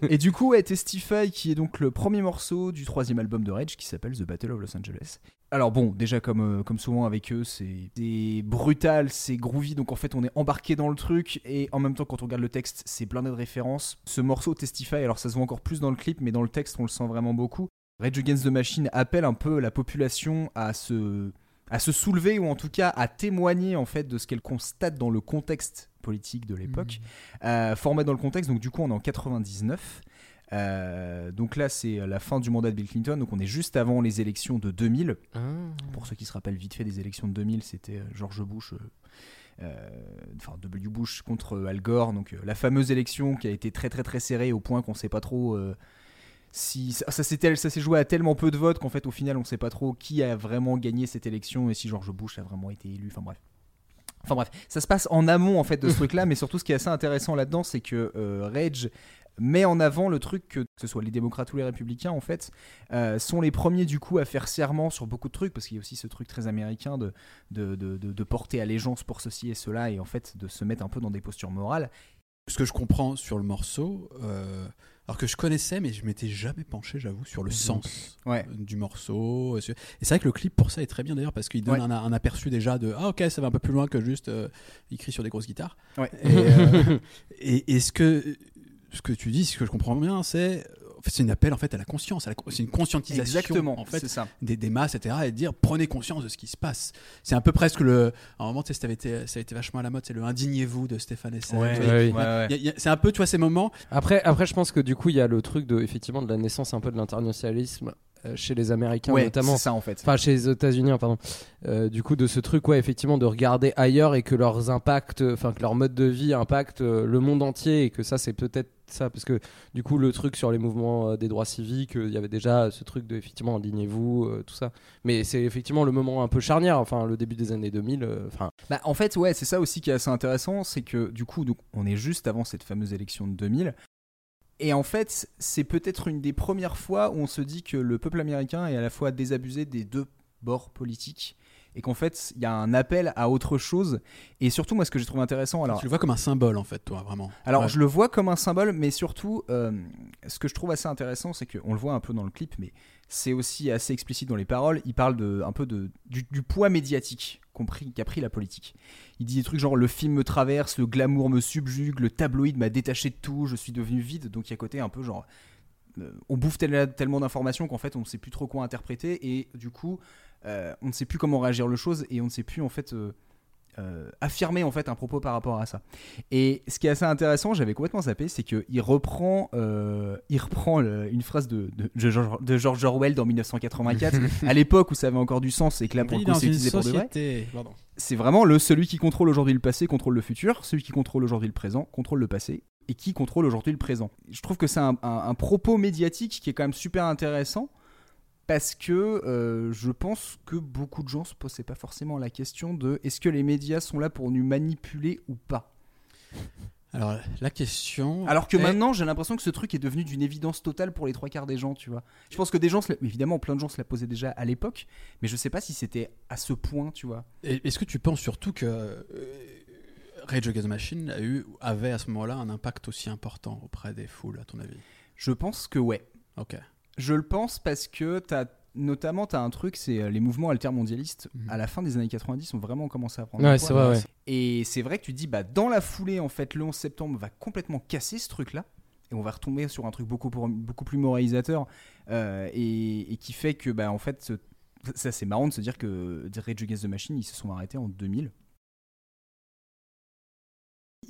et du coup, ouais, Testify, qui est donc le premier morceau du troisième album de Rage qui s'appelle The Battle of Los Angeles. Alors bon, déjà comme, euh, comme souvent avec eux, c'est c'est brutal, c'est groovy, donc en fait on est embarqué dans le truc, et en même temps quand on regarde le texte, c'est plein de références. Ce morceau Testify, alors ça se voit encore plus dans le clip, mais dans le texte on le sent vraiment beaucoup. Rage Against the Machine appelle un peu la population à se, à se soulever, ou en tout cas à témoigner en fait de ce qu'elle constate dans le contexte politique de l'époque euh, formé dans le contexte. Donc, du coup, on est en 99. Euh, donc là, c'est la fin du mandat de Bill Clinton. Donc, on est juste avant les élections de 2000. Ah. Pour ceux qui se rappellent vite fait des élections de 2000, c'était euh, George Bush. euh, Enfin, W. Bush contre Al Gore, donc la fameuse élection qui a été très très très serrée au point qu'on sait pas trop si ça, ça s'est joué à tellement peu de votes qu'en fait au final on sait pas trop qui a vraiment gagné cette élection et si George Bush a vraiment été élu. Enfin bref. Enfin bref, ça se passe en amont en fait de ce [laughs] truc-là, mais surtout ce qui est assez intéressant là-dedans, c'est que euh, Rage met en avant le truc que, que ce soit les démocrates ou les républicains en fait euh, sont les premiers du coup à faire serment sur beaucoup de trucs parce qu'il y a aussi ce truc très américain de, de, de, de- de porter allégeance pour ceci et cela et en fait de se mettre un peu dans des postures morales. Ce que je comprends sur le morceau, euh, alors que je connaissais, mais je m'étais jamais penché, j'avoue, sur le sens Ouais. euh, du morceau. Et c'est vrai que le clip pour ça est très bien d'ailleurs parce qu'il donne Ouais. un, un aperçu déjà de ah ok ça va un peu plus loin que juste euh, il crie sur des grosses guitares. Ouais. Et, euh, [laughs] et, et ce que ce que tu dis, ce que je comprends bien, c'est c'est une appel en fait à la conscience, la- c'est une conscientisation Exactement, en fait ça. des, des masses, etc. Et de dire prenez conscience de ce qui se passe. C'est un peu presque le. À un moment, tu sais, ça avait été, ça a été vachement à la mode, c'est le indignez-vous de Stéphane Essel. Ouais, Tu vois, ouais, il y a- ouais. il y a- il y a- C'est un peu, tu vois, ces moments. Après, après, je pense que du coup, il y a le truc de, effectivement, de la naissance un peu de l'internationalisme chez les Américains Ouais, notamment. c'est ça en fait. Enfin, chez les États-Unis, hein, pardon. Euh, du coup, de ce truc, ouais, effectivement, de regarder ailleurs et que leurs impacts, enfin, que leur mode de vie impacte euh, le monde entier et que ça, c'est peut-être ça, parce que du coup, le truc sur les mouvements euh, des droits civiques, euh, il y avait déjà ce truc de, effectivement, indignez-vous, euh, tout ça. Mais c'est effectivement le moment un peu charnière, enfin, le début des années 2000, euh, enfin. Bah, en fait, ouais, c'est ça aussi qui est assez intéressant, c'est que du coup, donc, on est juste avant cette fameuse élection de 2000. Et en fait, c'est peut-être une des premières fois où on se dit que le peuple américain est à la fois désabusé des deux bords politiques et qu'en fait, il y a un appel à autre chose. Et surtout, moi, ce que j'ai trouvé intéressant, alors Tu le vois comme un symbole en fait, toi, vraiment. alors, Ouais. je le vois comme un symbole, mais surtout, euh, ce que je trouve assez intéressant, c'est qu'on le voit un peu dans le clip, mais c'est aussi assez explicite dans les paroles. Il parle de, un peu de, du, du poids médiatique qu'ont pris- qu'a pris la politique. Il dit des trucs genre le film me traverse, le glamour me subjugue, le tabloïd m'a détaché de tout, je suis devenu vide. Donc il y a côté un peu genre. euh, on bouffe tel- tellement d'informations qu'en fait on ne sait plus trop quoi interpréter et du coup euh, on ne sait plus comment réagir le chose et on ne sait plus en fait euh, euh, affirmer en fait un propos par rapport à ça. Et ce qui est assez intéressant, j'avais complètement zappé, c'est qu'il reprend, euh, il reprend le- une phrase de, de, de George, de George Orwell dans 1984, [laughs] à l'époque où ça avait encore du sens et que là pour le coup c'est utilisé pour de vrai. C'est vraiment le celui qui contrôle aujourd'hui le passé contrôle le futur, celui qui contrôle aujourd'hui le présent contrôle le passé et qui contrôle aujourd'hui le présent. Je trouve que c'est un, un- un propos médiatique qui est quand même super intéressant parce que euh, je pense que beaucoup de gens se posaient pas forcément la question de est-ce que les médias sont là pour nous manipuler ou pas? Alors la question. Alors que est- maintenant, j'ai l'impression que ce truc est devenu d'une évidence totale pour les trois quarts des gens, tu vois. Je pense que des gens, se la- évidemment, plein de gens se la posaient déjà à l'époque, mais je sais pas si c'était à ce point, tu vois. Est-ce que tu penses surtout que euh, Rage Against the Machine a eu, avait à ce moment-là un impact aussi important auprès des foules, à ton avis? Je pense que ouais. Ok. Je le pense parce que t'as notamment t'as un truc, c'est euh, les mouvements altermondialistes Mhm. à la fin des années 90 ont vraiment commencé à prendre. Ouais, c'est poids. vrai, ouais. Et c'est vrai que tu dis bah dans la foulée en fait le 11 septembre va complètement casser ce truc là et on va retomber sur un truc beaucoup pour- beaucoup plus moralisateur euh, et, et qui fait que bah en fait ce- ça c'est marrant de se dire que Rage Against the Machine ils se sont arrêtés en 2000.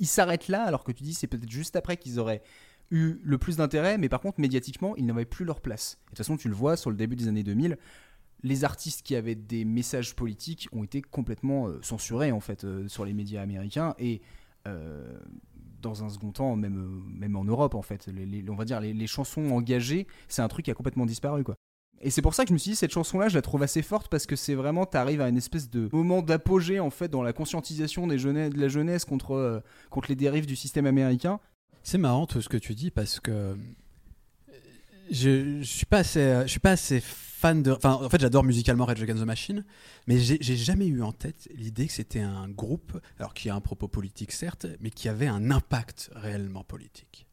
Ils s'arrêtent là alors que tu dis c'est peut-être juste après qu'ils auraient eu le plus d'intérêt, mais par contre médiatiquement ils n'avaient plus leur place. De toute façon tu le vois sur le début des années 2000, les artistes qui avaient des messages politiques ont été complètement euh, censurés en fait euh, sur les médias américains et euh, dans un second temps même même en Europe en fait. Les, on va dire les, chansons engagées c'est un truc qui a complètement disparu quoi. Et c'est pour ça que je me suis dit cette chanson là je la trouve assez forte parce que c'est vraiment t'arrives à une espèce de moment d'apogée en fait dans la conscientisation des de la jeunesse contre contre les dérives du système américain C'est marrant tout ce que tu dis parce que euh, je, je suis pas assez, je suis pas assez fan de. Enfin, en fait, j'adore musicalement Rage Against the Machine, mais j'ai jamais eu en tête l'idée que c'était un groupe, alors qui a un propos politique certes, mais qui avait un impact réellement politique.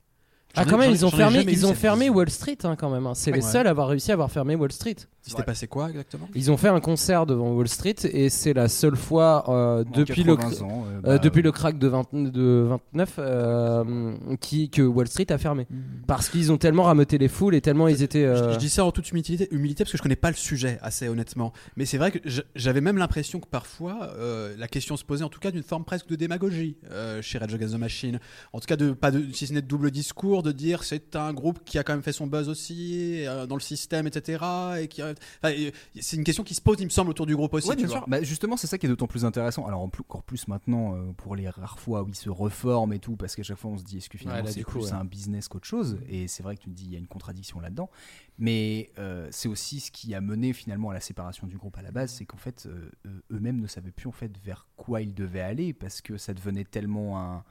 Ah, ai- quand même, ils ont fermé, ils ont fermé. Wall Street hein, quand même. hein. C'est les Ouais. seuls à avoir réussi à avoir fermé Wall Street. Il s'était passé quoi exactement? Ils ont fait un concert devant Wall Street et c'est la seule fois euh, depuis le 80 ans, euh, euh, bah, depuis le crack de, 20 de 29 euh, qui, que Wall Street a fermé parce qu'ils ont tellement rameuté les foules et tellement ils étaient. Je, euh, je dis ça en toute humilité, humilité parce que je connais pas le sujet assez honnêtement. Mais c'est vrai que j'avais même l'impression que parfois euh, la question se posait en tout cas d'une forme presque de démagogie euh, chez Rage Against the Machine. En tout cas, de, pas de, si ce n'est de double discours, de dire c'est un groupe qui a quand même fait son buzz aussi euh, dans le système, etc. Et qui, a- enfin, et c'est une question qui se pose, il me semble, autour du groupe aussi. Ouais, tu bien vois. sûr. Bah, justement, c'est ça qui est d'autant plus intéressant. Alors, encore plus maintenant, euh, pour les rares fois où ils se reforment et tout, parce qu'à chaque fois, on se dit, est-ce que finalement Ouais, là, c'est du coup, plus ouais. un business qu'autre chose? Et c'est vrai que tu te dis, il y a une contradiction là-dedans. Mais euh, c'est aussi ce qui a mené finalement à la séparation du groupe à la base, c'est qu'en fait, euh, eux- eux-mêmes ne savaient plus en fait vers quoi ils devaient aller, parce que ça devenait tellement un.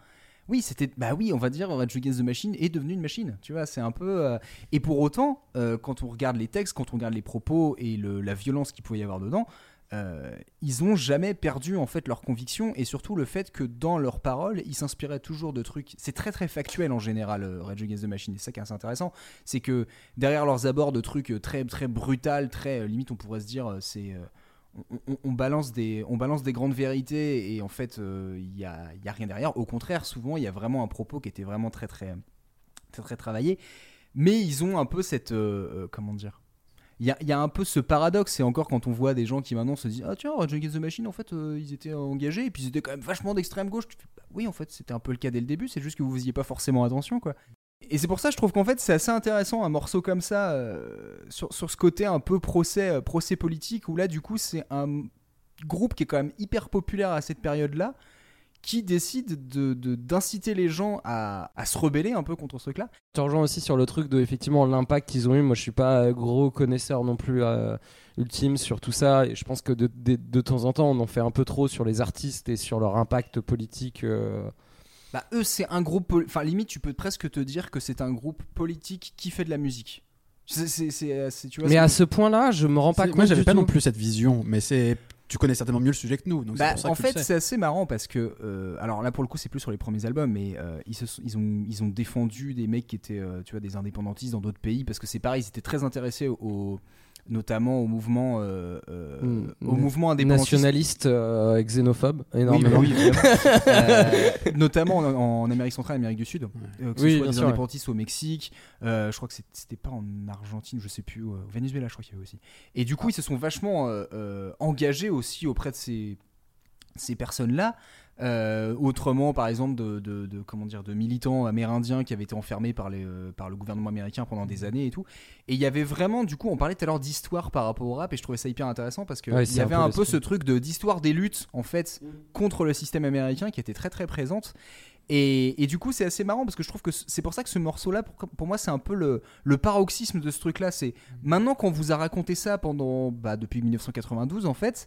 Oui, c'était. Bah oui, on va dire, Rage Against the Machine est devenu une machine. Tu vois, c'est un peu. euh, Et pour autant, euh, quand on regarde les textes, quand on regarde les propos et la violence qu'il pouvait y avoir dedans, euh, ils ont jamais perdu en fait leur conviction et surtout le fait que dans leurs paroles, ils s'inspiraient toujours de trucs. C'est très très factuel en général, euh, Rage Against the Machine. Et ça qui est assez intéressant, c'est que derrière leurs abords de trucs très très brutal, très limite, on pourrait se dire, c'est on, balance des, on balance des grandes vérités et en fait, euh, il n'y a, y a rien derrière. Au contraire, souvent, il y a vraiment un propos qui était vraiment très, très, très, très travaillé. Mais ils ont un peu cette. euh, euh, comment dire il y, a, un peu ce paradoxe, et encore quand on voit des gens qui maintenant se disent Ah tiens, Rage Against the Machine, en fait, ils étaient engagés, et puis ils étaient quand même vachement d'extrême gauche. Bah oui, en fait, c'était un peu le cas dès le début, c'est juste que vous faisiez pas forcément attention, quoi. Et c'est pour ça, je trouve qu'en fait, c'est assez intéressant un morceau comme ça, euh, sur, sur ce côté un peu procès, euh, procès politique, où là, du coup, c'est un groupe qui est quand même hyper populaire à cette période-là, qui décide de- d'inciter les gens à, à se rebeller un peu contre ce truc-là. Je te rejoins aussi sur le truc de effectivement l'impact qu'ils ont eu. Moi, je suis pas gros connaisseur non plus euh, ultime sur tout ça. Et je pense que de, de, de temps en temps, on en fait un peu trop sur les artistes et sur leur impact politique. euh. Bah, eux, c'est un groupe. Enfin, limite, tu peux presque te dire que c'est un groupe politique qui fait de la musique. C'est, c'est- c'est- c'est- tu vois, Mais à ce point-là, je me rends pas compte. Moi, j'avais du pas tout. non plus cette vision, mais c'est. Tu connais certainement mieux le sujet que nous, donc Bah, c'est pour ça en que fait, c'est assez marrant parce que, euh, alors là pour le coup, c'est plus sur les premiers albums, mais euh, ils, se sont- ils, ont, ils ont défendu des mecs qui étaient, euh, tu vois, des indépendantistes dans d'autres pays parce que c'est pareil, ils étaient très intéressés au, notamment au mouvement, euh, euh, Mm. au mouvement indépendantiste. Nationaliste euh, et xénophobe, Oui, énormément. oui, évidemment. [laughs] Euh, notamment en, en Amérique centrale et Amérique du Sud, euh, que ce Oui, soit bien des sûr, ouais. indépendantistes au Mexique, euh, je crois que c'était pas en Argentine, je sais plus, euh, au Venezuela, je crois qu'il y avait aussi. Et du coup, ils se sont vachement euh, euh, engagés aussi auprès de ces, ces personnes-là. Euh, autrement, par exemple, de, de- de- comment dire, de militants amérindiens qui avaient été enfermés par, les, euh, par le gouvernement américain pendant des années et tout. Et il y avait vraiment, du coup, on parlait tout à l'heure d'histoire par rapport au rap, et je trouvais ça hyper intéressant parce qu'il Ouais, y un avait peu un peu ce truc de d'histoire des luttes, en fait, contre le système américain qui était très très présente. Et, et du coup, c'est assez marrant parce que je trouve que c'est pour ça que ce morceau-là, pour, pour moi, c'est un peu le, le paroxysme de ce truc-là. C'est maintenant qu'on vous a raconté ça pendant, bah, depuis 1992, en fait,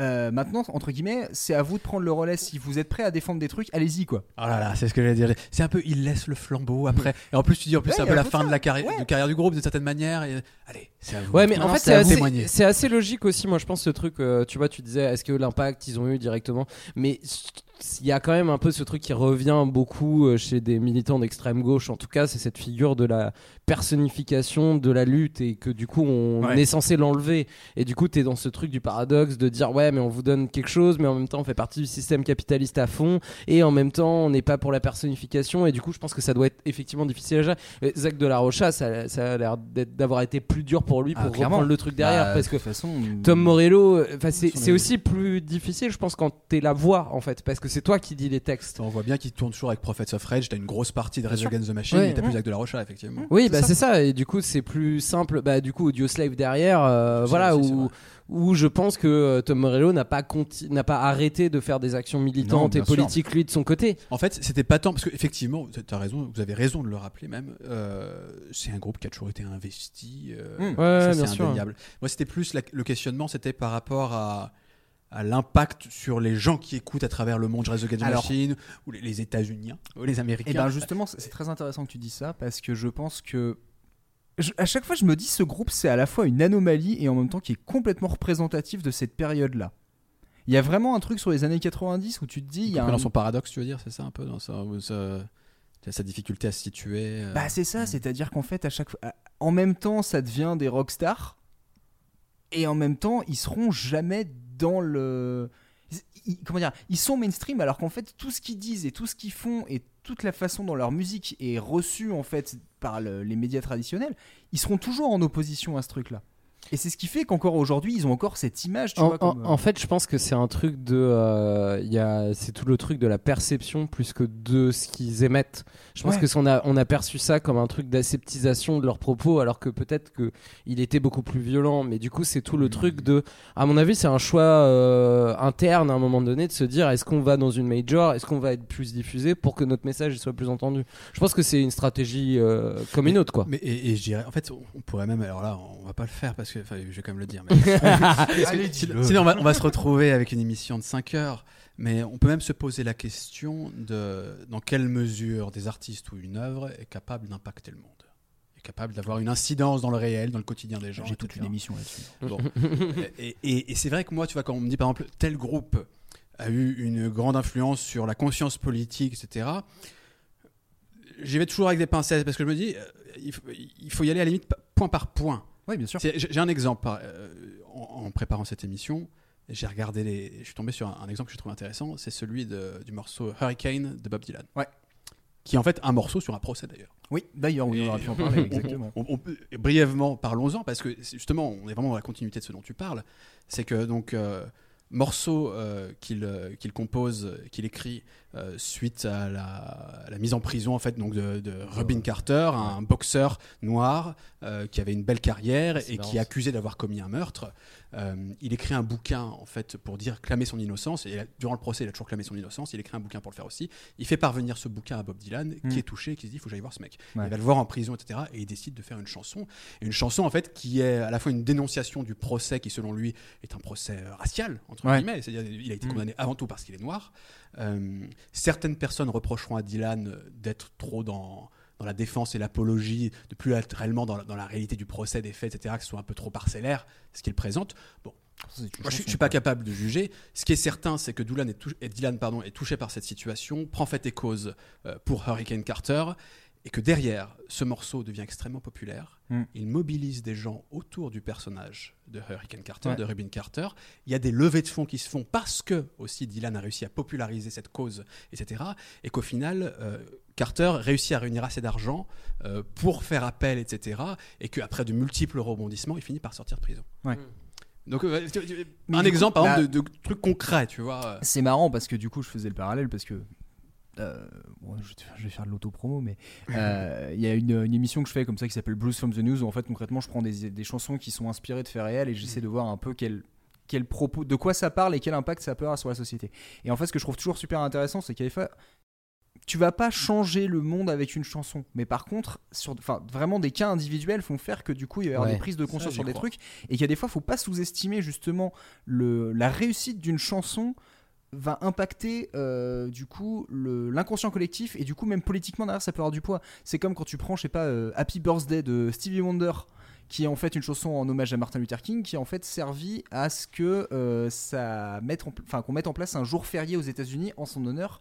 euh, maintenant, entre guillemets, c'est à vous de prendre le relais. Si vous êtes prêt à défendre des trucs, allez-y, quoi. Oh là là, c'est ce que j'allais dire. C'est un peu, il laisse le flambeau après. Et en plus, tu dis, en plus, Ouais, c'est un y peu a la un peu fin ça. de la carrière, Ouais. de carrière du groupe, de certaine manière. Et... Allez, c'est à vous. Ouais, mais en fait, c'est c'est à vous de assez, témoigner. c'est assez logique aussi. Moi, je pense ce truc. euh, tu vois, tu disais, est-ce que l'impact ils ont eu directement? Mais il y a quand même un peu ce truc qui revient beaucoup euh, chez des militants d'extrême gauche. En tout cas, c'est cette figure de la personnification de la lutte et que du coup, on Ouais. est censé l'enlever. Et du coup, t'es dans ce truc du paradoxe de dire, ouais, mais on vous donne quelque chose, mais en même temps, on fait partie du système capitaliste à fond. Et en même temps, on n'est pas pour la personnification. Et du coup, je pense que ça doit être effectivement difficile à gérer. Zach de la Rocha, ça, ça a l'air d'avoir été plus dur pour lui Ah, pour reprendre le truc derrière. Bah, parce de que toute façon, Tom Morello, euh, c'est Sur c'est les- aussi plus difficile, je pense, quand t'es la voix, en fait, parce que c'est toi qui dis les textes. On voit bien qu'il tourne toujours avec Prophets of Rage. T'as une grosse partie de Rage. Against the Machine, Ouais. mais t'as plus Ouais. Jacques de la Rocha, effectivement. Oui, C'est bah ça. c'est ça, et du coup c'est plus simple. Bah du coup Audio Slave derrière, euh, voilà aussi, où je pense que euh, Tom Morello n'a pas n'a pas arrêté de faire des actions militantes Non, et sûr. politiques lui de son côté. En fait, c'était pas tant parce que effectivement, t'as raison, vous avez raison de le rappeler même. euh, c'est un groupe qui a toujours été investi. euh, Mm. Ouais, c'est sûr. indéniable. Moi, c'était plus la- le questionnement, c'était par rapport à à l'impact sur les gens qui écoutent à travers le monde Rise Against the Alors- Machine ou les, les États-Unis ou les Américains. Et ben justement, c'est très intéressant que tu dis ça parce que je pense que je- à chaque fois, je me dis ce groupe c'est à la fois une anomalie et en même temps qui est complètement représentatif de cette période-là. Il y a vraiment un truc sur les années 90 où tu te dis, il y a compris un... dans son paradoxe, tu veux dire, c'est ça un peu dans sa, sa, sa difficulté à se situer. euh, Bah c'est ça, c'est-à-dire qu'en fait à chaque fois, en même temps ça devient des rockstars et en même temps ils seront jamais dans le, comment dire, ils sont mainstream alors qu'en fait tout ce qu'ils disent et tout ce qu'ils font et toute la façon dont leur musique est reçue en fait par le- les médias traditionnels, ils seront toujours en opposition à ce truc-là. Et c'est ce qui fait qu'encore aujourd'hui ils ont encore cette image, tu En, vois. en- comme, euh, en fait, je pense que c'est un truc de, euh, il y a, c'est tout le truc de la perception plus que de ce qu'ils émettent. Je pense Ouais. que on a, on a perçu ça comme un truc d'aseptisation de leurs propos, alors que peut-être que il était beaucoup plus violent. Mais du coup, c'est tout le truc de, à mon avis, c'est un choix euh, interne à un moment donné de se dire, est-ce qu'on va dans une major, est-ce qu'on va être plus diffusé pour que notre message soit plus entendu? Je pense que c'est une stratégie euh, comme une autre, quoi. Mais et, et je dirais, en fait, on pourrait même, alors là, on va pas le faire parce que, enfin, je vais quand même le dire. [laughs] Mais Parce que Allez, sinon, on va, on va se retrouver avec une émission de 5 heures. Mais on peut même se poser la question de dans quelle mesure des artistes ou une œuvre est capable d'impacter le monde, est capable d'avoir une incidence dans le réel, dans le quotidien des gens. J'ai toute une émission là-dessus. Bon. et et- et c'est vrai que moi, tu vois, quand on me dit par exemple tel groupe a eu une grande influence sur la conscience politique, etc. J'y vais toujours avec des pincettes parce que je me dis, euh, il faut, il faut y aller à la limite point par point. Oui, bien sûr. J'ai un exemple euh, en, préparant cette émission. J'ai regardé les. Je suis tombé sur un, un exemple que je trouve intéressant. C'est celui de- du morceau Hurricane de Bob Dylan. Ouais. Qui est en fait un morceau sur un procès d'ailleurs. Oui, d'ailleurs, on aurait pu en parler [laughs] exactement. On- on peut- brièvement, parlons-en, parce que justement, on est vraiment dans la continuité de ce dont tu parles. C'est que donc, euh, morceau euh, qu'il euh, qu'il compose, qu'il écrit euh, suite à la, à la mise en prison en fait donc de, de Robin Carter, un boxeur noir euh, qui avait une belle carrière et marrant, qui est accusé d'avoir commis un meurtre. Euh, il écrit un bouquin en fait pour dire clamer son innocence et durant le procès il a toujours clamé son innocence. Il écrit un bouquin pour le faire aussi. Il fait parvenir ce bouquin à Bob Dylan Mm. qui est touché, qui se dit il faut que j'aille voir ce mec. Ouais. Il va le voir en prison etc. Et il décide de faire une chanson. Et une chanson en fait qui est à la fois une dénonciation du procès qui selon lui est un procès racial entre Ouais. guillemets. C'est-à-dire il a été Mm. condamné avant tout parce qu'il est noir. Euh, certaines personnes reprocheront à Dylan euh, d'être trop dans dans la défense et l'apologie, de plus être réellement dans la, dans la réalité du procès, des faits, etc., que ce soit un peu trop parcellaire, ce qu'il présente. Bon, moi, je, ne suis pas capable de juger. Ce qui est certain, c'est que Dylan est, tou- et Dylan, pardon, est touché par cette situation, prend fait et cause euh, pour Hurricane Carter, et que derrière, ce morceau devient extrêmement populaire. Mm. Il mobilise des gens autour du personnage de Hurricane Carter, Ouais. de Rubin Carter. Il y a des levées de fonds qui se font parce que aussi Dylan a réussi à populariser cette cause, etc. Et qu'au final, euh, Carter réussit à réunir assez d'argent euh, pour faire appel, etc. Et qu'après de multiples rebondissements, il finit par sortir de prison. Ouais. Donc, euh, un exemple, coup, par exemple, de, de trucs concrets, tu vois. C'est marrant parce que du coup, je faisais le parallèle parce que. Euh, bon, je, je vais faire de l'auto-promo, mais euh, il y a une, une émission que je fais comme ça qui s'appelle Blues from the News où en fait concrètement je prends des, des chansons qui sont inspirées de faits réels et j'essaie de voir un peu quel, quel propos, de quoi ça parle et quel impact ça peut avoir sur la société. Et en fait, ce que je trouve toujours super intéressant, c'est qu'il tu vas pas changer le monde avec une chanson, mais par contre, sur, enfin, vraiment des cas individuels font faire que du coup il va y avoir Ouais. des prises de conscience sur des crois. trucs et qu'il y a des fois, faut pas sous-estimer justement le, la réussite d'une chanson va impacter euh, du coup l'inconscient collectif et du coup même politiquement derrière ça peut avoir du poids. C'est comme quand tu prends je sais pas euh, Happy Birthday de Stevie Wonder qui est en fait une chanson en hommage à Martin Luther King qui a en fait servi à ce que euh, ça mette enfin qu'on mette en place un jour férié aux États-Unis en son honneur.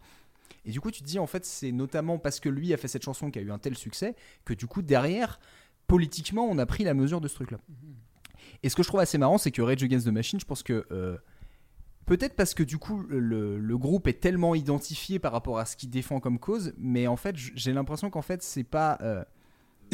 Et du coup tu te dis en fait c'est notamment parce que lui a fait cette chanson qui a eu un tel succès que du coup derrière politiquement on a pris la mesure de ce truc là. Et ce que je trouve assez marrant, c'est que Rage Against the Machine, je pense que peut-être parce que du coup le, groupe est tellement identifié par rapport à ce qu'il défend comme cause, mais en fait j'ai l'impression qu'en fait c'est pas. euh,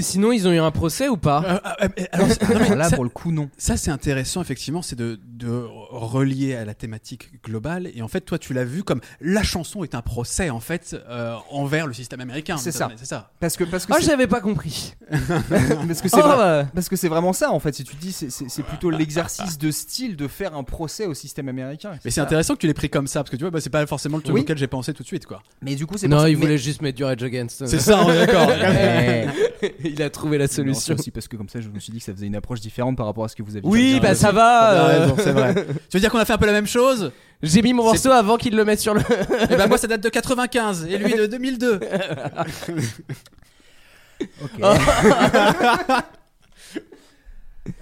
Sinon, ils ont eu un procès ou pas Euh, euh, euh, alors, [laughs] non, mais là ça- pour le coup non. Ça, c'est intéressant, effectivement, c'est de, de relier à la thématique globale. Et en fait, toi, tu l'as vu comme la chanson est un procès, en fait, euh, envers le système américain. C'est ça. C'est ça. Parce que parce que Oh, j'avais pas compris. [laughs] parce que c'est Oh, vrai- bah. parce que c'est vraiment ça en fait. Si tu dis c'est- plutôt l'exercice de style de faire un procès au système américain. Mais c'est intéressant que tu l'aies pris comme ça, parce que tu vois, bah, c'est pas forcément le truc Oui. auquel j'ai pensé tout de suite, quoi. Mais du coup c'est Non, parce- il mais- voulait juste mettre du Rage Against. C'est ça, on est d'accord. [laughs] Il a trouvé la Non, solution. aussi parce que comme ça je me suis dit que ça faisait une approche différente par rapport à ce que vous aviez. Oui, fait. bah ça va. euh, raison, c'est vrai. Tu veux dire qu'on a fait un peu la même chose? J'ai mis mon morceau avant qu'il le mette sur le. Et ben moi, ça date de [laughs] 95 et lui de 2002. [laughs] Ok. [laughs]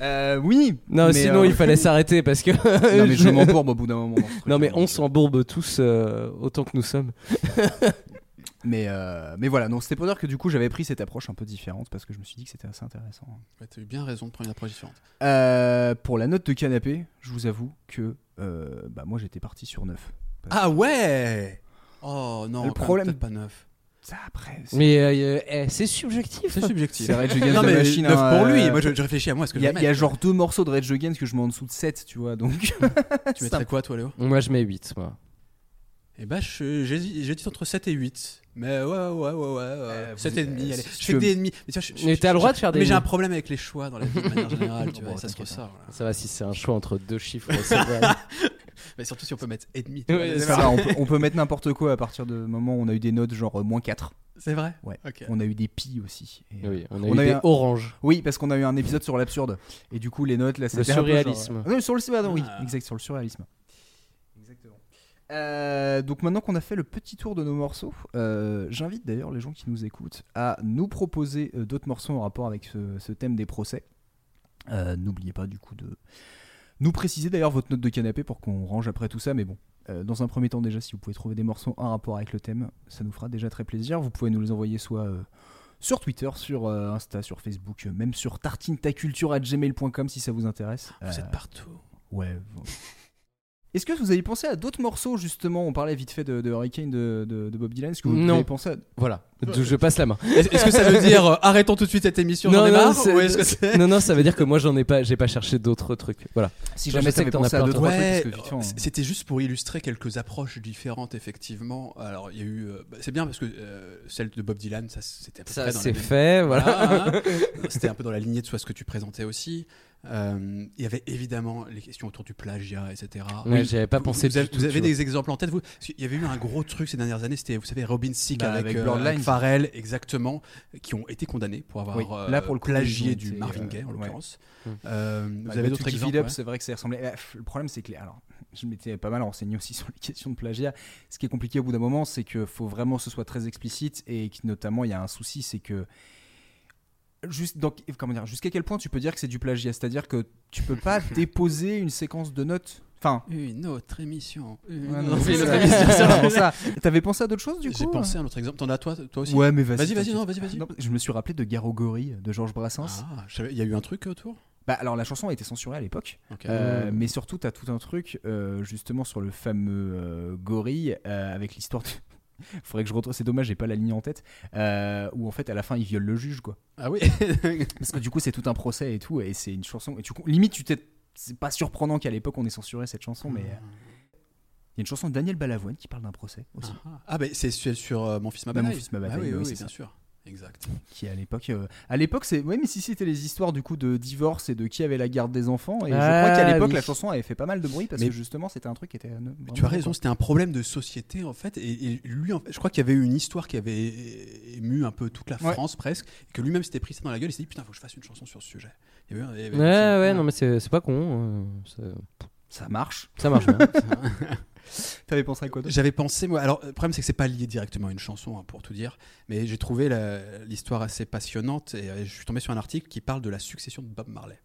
Euh, oui. Non, mais, sinon euh, il fallait s'arrêter parce que. Non mais je m'embourbe au bout d'un moment. Non mais on s'embourbe tous euh, autant que nous sommes. Mais, euh, mais voilà, donc c'était pour dire que du coup j'avais pris cette approche un peu différente parce que je me suis dit que c'était assez intéressant. Ouais, T'as eu bien raison de prendre une approche différente. Euh, pour la note de canapé, je vous avoue que euh, bah, moi j'étais parti sur 9. Ah ouais Oh non, Le problème- peut-être pas neuf. Ça après, c'est Mais eh, c'est subjectif. C'est subjectif. c'est Rage [laughs] Against Non the mais Machine. neuf hein, pour lui. Moi, je, je réfléchis à moi. Il y, a- je vais il y a mettre genre deux morceaux de Rage Against que je mets en dessous de 7, tu vois, donc... Tu mettrais [laughs] quoi, toi, Léo? Moi je mets 8 moi. Eh ben, je- j'hésite entre 7 et 8. Mais ouais, ouais, ouais, ouais. ouais, Euh, 7 vous- et demi, euh, allez. si Je fais veux- des ennemis. Mais, tu vois, je- je- Mais t'as le droit de faire des Mais j'ai un problème avec les choix dans la vie de manière générale, tu [laughs] Bon, vois. Ça se ressort. voilà. Ça va si c'est un choix entre deux chiffres. c'est vrai. [laughs] Mais surtout si on peut mettre et demi. Ouais, Ça va, on, peut, on peut mettre n'importe quoi à partir du moment où on a eu des notes genre euh, moins 4. C'est vrai? Ouais. On a eu des pi aussi. Et- oui, on a On eu a des un- oranges. Oui, parce qu'on a eu un épisode sur l'absurde. Et du coup, les notes, là, c'était peu surréalisme. genre- Ah non, sur le pardon, oui, Ah. exact, sur le surréalisme. Euh, donc maintenant qu'on a fait le petit tour de nos morceaux, euh, j'invite d'ailleurs les gens qui nous écoutent à nous proposer euh, d'autres morceaux en rapport avec ce, ce thème des procès. N'oubliez pas du coup de nous préciser d'ailleurs votre note de canapé pour qu'on range après tout ça, mais bon. dans un premier temps déjà, si vous pouvez trouver des morceaux en rapport avec le thème, ça nous fera déjà très plaisir. Vous pouvez nous les envoyer soit sur Twitter, sur Insta, sur Facebook, même sur tartinetaculture.gmail.com si ça vous intéresse. Vous êtes partout. Ouais. bon. Est-ce que vous avez pensé à d'autres morceaux justement? On parlait vite fait de, de Hurricane de, de- de Bob Dylan. Est-ce que vous Non. avez pensé à... Voilà, je passe la main. Est-ce que ça veut dire euh, arrêtons tout de suite cette émission j'en ai marre c'est- ou est-ce que [laughs] c'est- non, non, ça veut dire que moi j'en ai pas, j'ai pas cherché d'autres trucs. Voilà. Si jamais t'avais que t'en as pensé à plein, trois Ouais, trucs, parce que vite fait, on- c'était juste pour illustrer quelques approches différentes, effectivement. Alors, il y a eu. euh, bah, c'est bien parce que euh, celle de Bob Dylan, ça c'était à peu Ça près dans c'est la même- fait, voilà. hein. [laughs] C'était un peu dans la lignée de soit ce que tu présentais aussi. Euh, il y avait évidemment les questions autour du plagiat, etc. Ouais, j'avais pas Vous- pensé Vous, du avez, tout, vous vois. des exemples en tête vous qu'il y avait eu un gros truc ces dernières années, c'était, vous savez, Robin Thicke Bah, avec, avec euh, avec Pharrell, exactement, qui ont été condamnés pour avoir Oui. euh, Là, pour le plagié du été, Marvin euh, Gaye, en l'occurrence. Hmm. Euh, Bah, vous avez d'autres exemples ouais C'est vrai que ça ressemblait. Le problème, c'est que les- alors, je m'étais pas mal renseigné aussi [laughs] sur les questions de plagiat. Ce qui est compliqué au bout d'un moment, c'est qu'il faut vraiment que ce soit très explicite et que notamment il y a un souci, c'est que juste donc comment dire, jusqu'à quel point tu peux dire que c'est du plagiat, c'est-à-dire que tu peux pas [laughs] déposer une séquence de notes. Enfin, Une autre émission. Une ouais, autre- une autre émission, c'est ça. [laughs] vraiment ça. T'avais pensé à d'autres choses du coup J'ai pensé à un autre exemple. T'en as toi, toi aussi? Ouais, mais vas-y. Vas-y, vas-y, non, vas-y, je me suis rappelé de Garogori de Georges Brassens. Ah, il y a eu un truc autour? Bah alors la chanson a été censurée à l'époque. Euh, mais surtout t'as tout un truc euh, justement sur le fameux euh, gorille euh, avec l'histoire. De... [laughs] Faudrait que je retrouve. C'est dommage, j'ai pas la ligne en tête. euh, où en fait à la fin il viole le juge quoi. Ah oui [laughs] Parce que du coup c'est tout un procès et tout et c'est une chanson et tu limite tu t'es c'est pas surprenant qu'à l'époque on ait censuré cette chanson mais euh, il y a une chanson de Daniel Balavoine qui parle d'un procès aussi Ah, ah, bah c'est sur, sur, euh, Mon fils ma Bah, bataille. Mon fils, ma Ah bataille, oui, oui, oui, c'est oui, ça. bien sûr. Exact. qui à l'époque euh, à l'époque c'est ouais mais si c'était les histoires du coup de divorce et de qui avait la garde des enfants et je Ah, crois qu'à l'époque oui. la chanson avait fait pas mal de bruit parce Mais- que justement c'était un truc qui était euh, tu as raison, c'était un problème de société en fait. Et, et lui, en fait, je crois qu'il y avait eu une histoire qui avait ému un peu toute la Ouais. France presque. Et que lui-même s'était pris ça dans la gueule. Il s'est dit putain, faut que je fasse une chanson sur ce sujet. Il y avait eu un- il y avait Ouais, ouais, non, mais c'est c'est pas con. euh, c'est- ça marche Ça marche bien. [laughs] t'avais pensé à quoi d'autre J'avais pensé, moi. Alors, le problème, c'est que c'est pas lié directement à une chanson, hein, pour tout dire. Mais j'ai trouvé l'histoire assez passionnante. Et euh, je suis tombé sur un article qui parle de la succession de Bob Marley.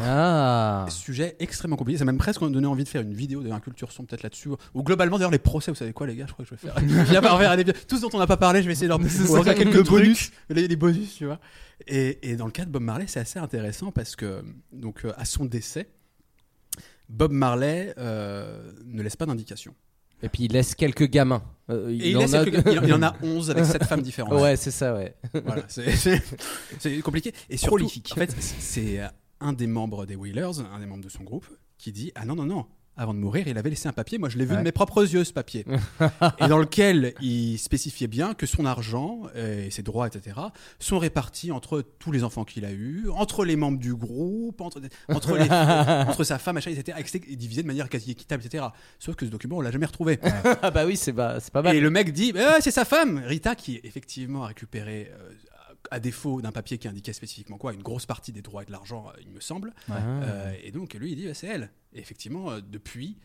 Ah. Sujet extrêmement compliqué. Ça m'a même presque donné envie de faire une vidéo d'un culture son peut-être là-dessus. Ou globalement, d'ailleurs, les procès, vous savez quoi, les gars Je crois que je vais faire. Viens par vers des- Tous dont on n'a pas parlé, je vais essayer de leur faire quelques le trucs, bonus. Les, les bonus, tu vois. Et, et dans le cas de Bob Marley, c'est assez intéressant parce que, donc, euh, à son décès, Bob Marley euh, ne laisse pas d'indication. Et puis il laisse quelques gamins. Euh, Et il, en a- quelques- il- il en a [laughs] 11 avec 7 femmes différentes. Ouais, c'est ça, ouais. Voilà, c'est compliqué. Et surtout, Prolifique. en fait, c'est un des membres des Wheelers, un des membres de son groupe, qui dit Ah non, non, non. Avant de mourir, il avait laissé un papier. Moi, je l'ai vu Ouais. de mes propres yeux, ce papier. [laughs] et dans lequel il spécifiait bien que son argent et ses droits, etc., sont répartis entre tous les enfants qu'il a eus, entre les membres du groupe, entre, entre, les- [laughs] entre sa femme, machin, etc., et divisé de manière quasi équitable, etc. Sauf que ce document, on l'a jamais retrouvé. [laughs] ah bah oui, c'est pas, pas mal. Et le mec dit, Ah, c'est sa femme, Rita, qui effectivement a récupéré, euh, à défaut d'un papier qui indiquait spécifiquement quoi, une grosse partie des droits et de l'argent, euh, il me semble. Euh, et donc lui, il dit, bah, c'est elle. Et effectivement, euh, depuis,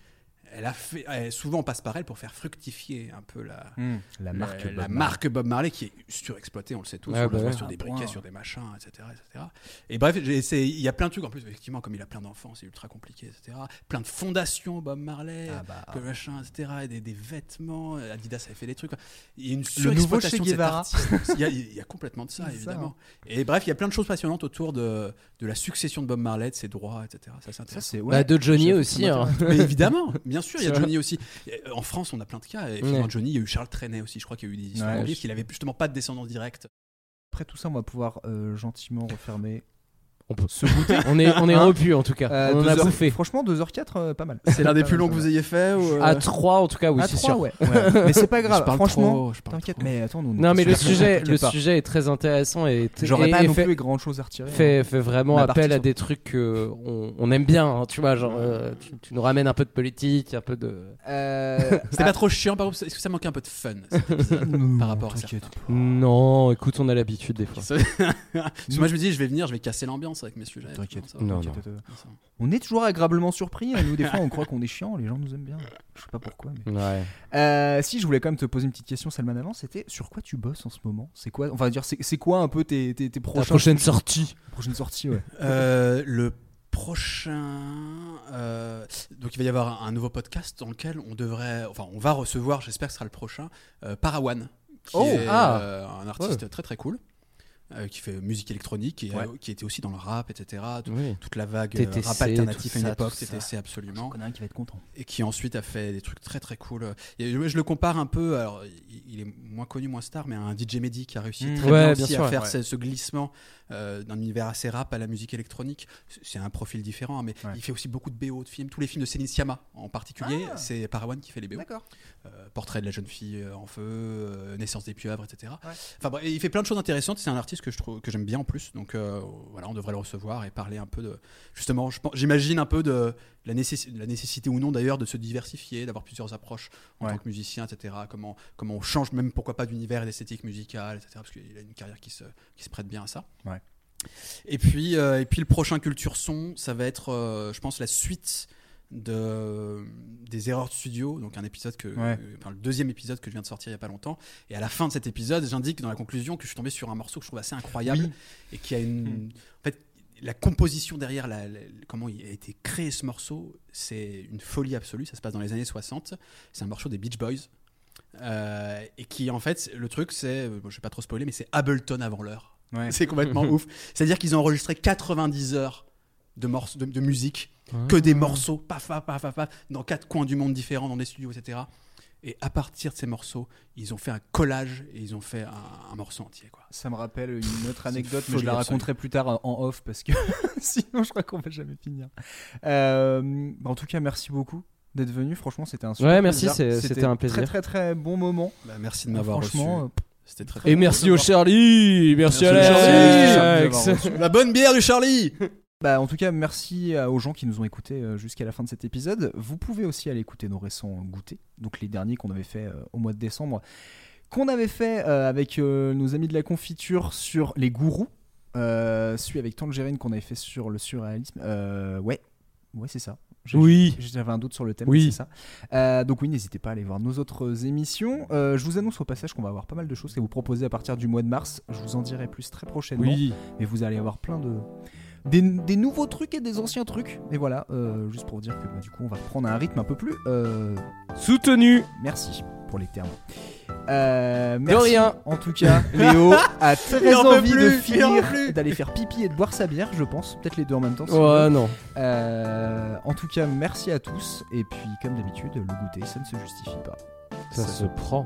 elle a fait, elle- souvent on passe par elle pour faire fructifier un peu la, la marque la, Bob la Marley. marque Bob Marley qui est surexploitée, on le sait tous, Ouais, on le bah voit ouais. sur des Ah, briquets, point. sur des machins, etc. etc. Et bref, il y a plein de trucs en plus, effectivement, comme il a plein d'enfants, c'est ultra compliqué, etc. Plein de fondations Bob Marley, Ah bah. que machin, etc. Et des, des vêtements, Adidas avait fait des trucs. Il y a une Le nouveau Che surexploitation de cet artiste. Il y, a, il y a complètement de ça, ça, évidemment. Et bref, il y a plein de choses passionnantes autour de, de la succession de Bob Marley, de ses droits, etc. Ça, c'est ça intéressant. c'est Bah, ouais. de Johnny aussi. ça hein. Mais évidemment, bien sûr, il y a. Johnny aussi. Euh, En France, on a plein de cas. Et Ouais. Johnny, il y a eu Charles Trenet aussi. Je crois qu'il y a eu des histoires Ouais. livre qu'il avait justement pas de descendance directe. Après tout ça, on va pouvoir euh, gentiment refermer On peut. ce goûter. On est, on est Hein repu en tout cas. Euh, on en a heures- bouffé. Franchement, 2h04, pas mal. C'est l'un des plus longs que vous ayez fait ou, euh, À 3 en tout cas, oui, À c'est trois, sûr. ouais. Ouais. [laughs] Mais c'est pas grave, Je parle franchement. trop, je parle T'inquiète, mais attends, nous, on Non, mais le sujet, le sujet est très intéressant et J'aurais pas et non fait, plus grand chose à retirer. fait, fait vraiment appel à des trucs que on, on aime bien, hein, tu vois, genre euh, tu, tu nous ramènes un peu de politique, un peu de. Euh, [laughs] C'était pas trop chiant, par exemple Est-ce que ça manquait un peu de fun [laughs] par rapport à ça. Non, écoute, on a l'habitude des fois. Moi, je me dis, je vais venir, je vais casser l'ambiance avec mes sujets. T'inquiète. Non, non. On est toujours agréablement surpris. hein. Nous, des fois, on croit qu'on est chiant. Les gens nous aiment bien. Je sais pas pourquoi. Mais... Ouais. Euh, si je voulais quand même te poser une petite question, Salman, avant, c'était sur quoi tu bosses en ce moment? C'est quoi Enfin, dire, c'est quoi un peu tes, tes, tes prochains- prochaine sortie. prochaine sortie ouais. [laughs] Euh, le prochain. euh, donc, il va y avoir un, nouveau podcast dans lequel on devrait. Enfin, on va recevoir, j'espère que ce sera le prochain, euh, Parawan, qui Oh, est ah. euh, un artiste très très cool. Euh, qui fait musique électronique, et, Ouais. euh, qui était aussi dans le rap, etc. Tout- Oui. Toute la vague euh, TTC, rap alternatif à une époque. TTC absolument. Connais un qui va être content. Et qui ensuite a fait des trucs très très cool. Et je je le compare un peu, alors il- est moins connu, moins star, mais à un DJ Mehdi qui a réussi Mmh. très Ouais, bien bien aussi sûr, à faire ouais. ce, ce glissement euh, d'un univers assez rap à la musique électronique. C'est un profil différent, hein, mais Ouais. il fait aussi beaucoup de BO de films. Tous les films de Céline Sciamma en particulier, Ah. c'est Parawan qui fait les BO. D'accord. Euh, Portrait de la jeune fille euh, en feu, euh, Naissance des pieuvres, etc. Ouais. Enfin bref, il fait plein de choses intéressantes. C'est un artiste que je trouve que j'aime bien en plus. Donc voilà, on devrait le recevoir et parler un peu de justement. J'imagine un peu de la, nécessi- la nécessité ou non d'ailleurs de se diversifier, d'avoir plusieurs approches en Ouais. tant que musicien, etc. Comment comment on change même pourquoi pas d'univers et d'esthétique musicale, etc. Parce qu'il a une carrière qui se qui se prête bien à ça. Ouais. Et puis euh, et puis le prochain culture son, ça va être, euh, je pense, la suite de des erreurs de studio donc un épisode que Ouais. enfin, le deuxième épisode que je viens de sortir il y a pas longtemps et à la fin de cet épisode j'indique dans la conclusion que je suis tombé sur un morceau que je trouve assez incroyable Oui. et qui a une Hmm. en fait la composition derrière la, la- comment il a été créé ce morceau c'est une folie absolue ça se passe dans les années 60 c'est un morceau des Beach Boys Euh, et qui en fait le truc c'est euh, bon, je vais pas trop spoiler mais c'est Ableton avant l'heure Ouais. [laughs] c'est complètement [laughs] ouf c'est à dire qu'ils ont enregistré 90 heures de, morceaux, de, de musique que des morceaux, paf, paf, paf, paf, paf, dans quatre coins du monde différents, dans des studios, etc. Et à partir de ces morceaux, ils ont fait un collage et ils ont fait un, un morceau entier. Quoi. Ça me rappelle une autre anecdote, mais je la raconterai plus tard en off parce que [laughs] sinon je crois qu'on va jamais finir. Euh, bah, en tout cas, merci beaucoup d'être venu. Franchement, c'était un super Ouais, merci, c'était un Très plaisir. très très bon moment. Bah, merci de m'avoir reçu. Franchement, euh, C'était très, très Et bon. merci au Charlie, merci, Merci à Alex. [laughs] La bonne bière du Charlie Bah, en tout cas, merci à- aux gens qui nous ont écoutés euh, jusqu'à la fin de cet épisode. Vous pouvez aussi aller écouter nos récents goûters, donc les derniers qu'on avait fait euh, au mois de décembre, qu'on avait fait euh, avec euh, nos amis de la confiture sur les gourous, euh, celui avec Tangerine qu'on avait fait sur le surréalisme. Euh, ouais, ouais, c'est ça. Oui. J'avais un doute sur le thème, Oui. c'est ça. Euh, donc oui, n'hésitez pas à aller voir nos autres émissions. Euh, je vous annonce au passage qu'on va avoir pas mal de choses à vous proposer à partir du mois de mars. Je vous en dirai plus très prochainement. Oui. Et vous allez avoir plein de des, des nouveaux trucs et des anciens trucs. Et voilà, euh, juste pour dire que bah, du coup, on va reprendre un rythme un peu plus euh, Soutenu. Merci pour les termes. Euh, De rien. En tout cas, Léo [laughs] a très envie plus, de finir, d'aller faire pipi et de boire sa bière, je pense. Peut-être les deux en même temps. si Ouais, non. Euh, en tout cas, merci à tous. Et puis, comme d'habitude, le goûter, ça ne se justifie pas. Ça se prend.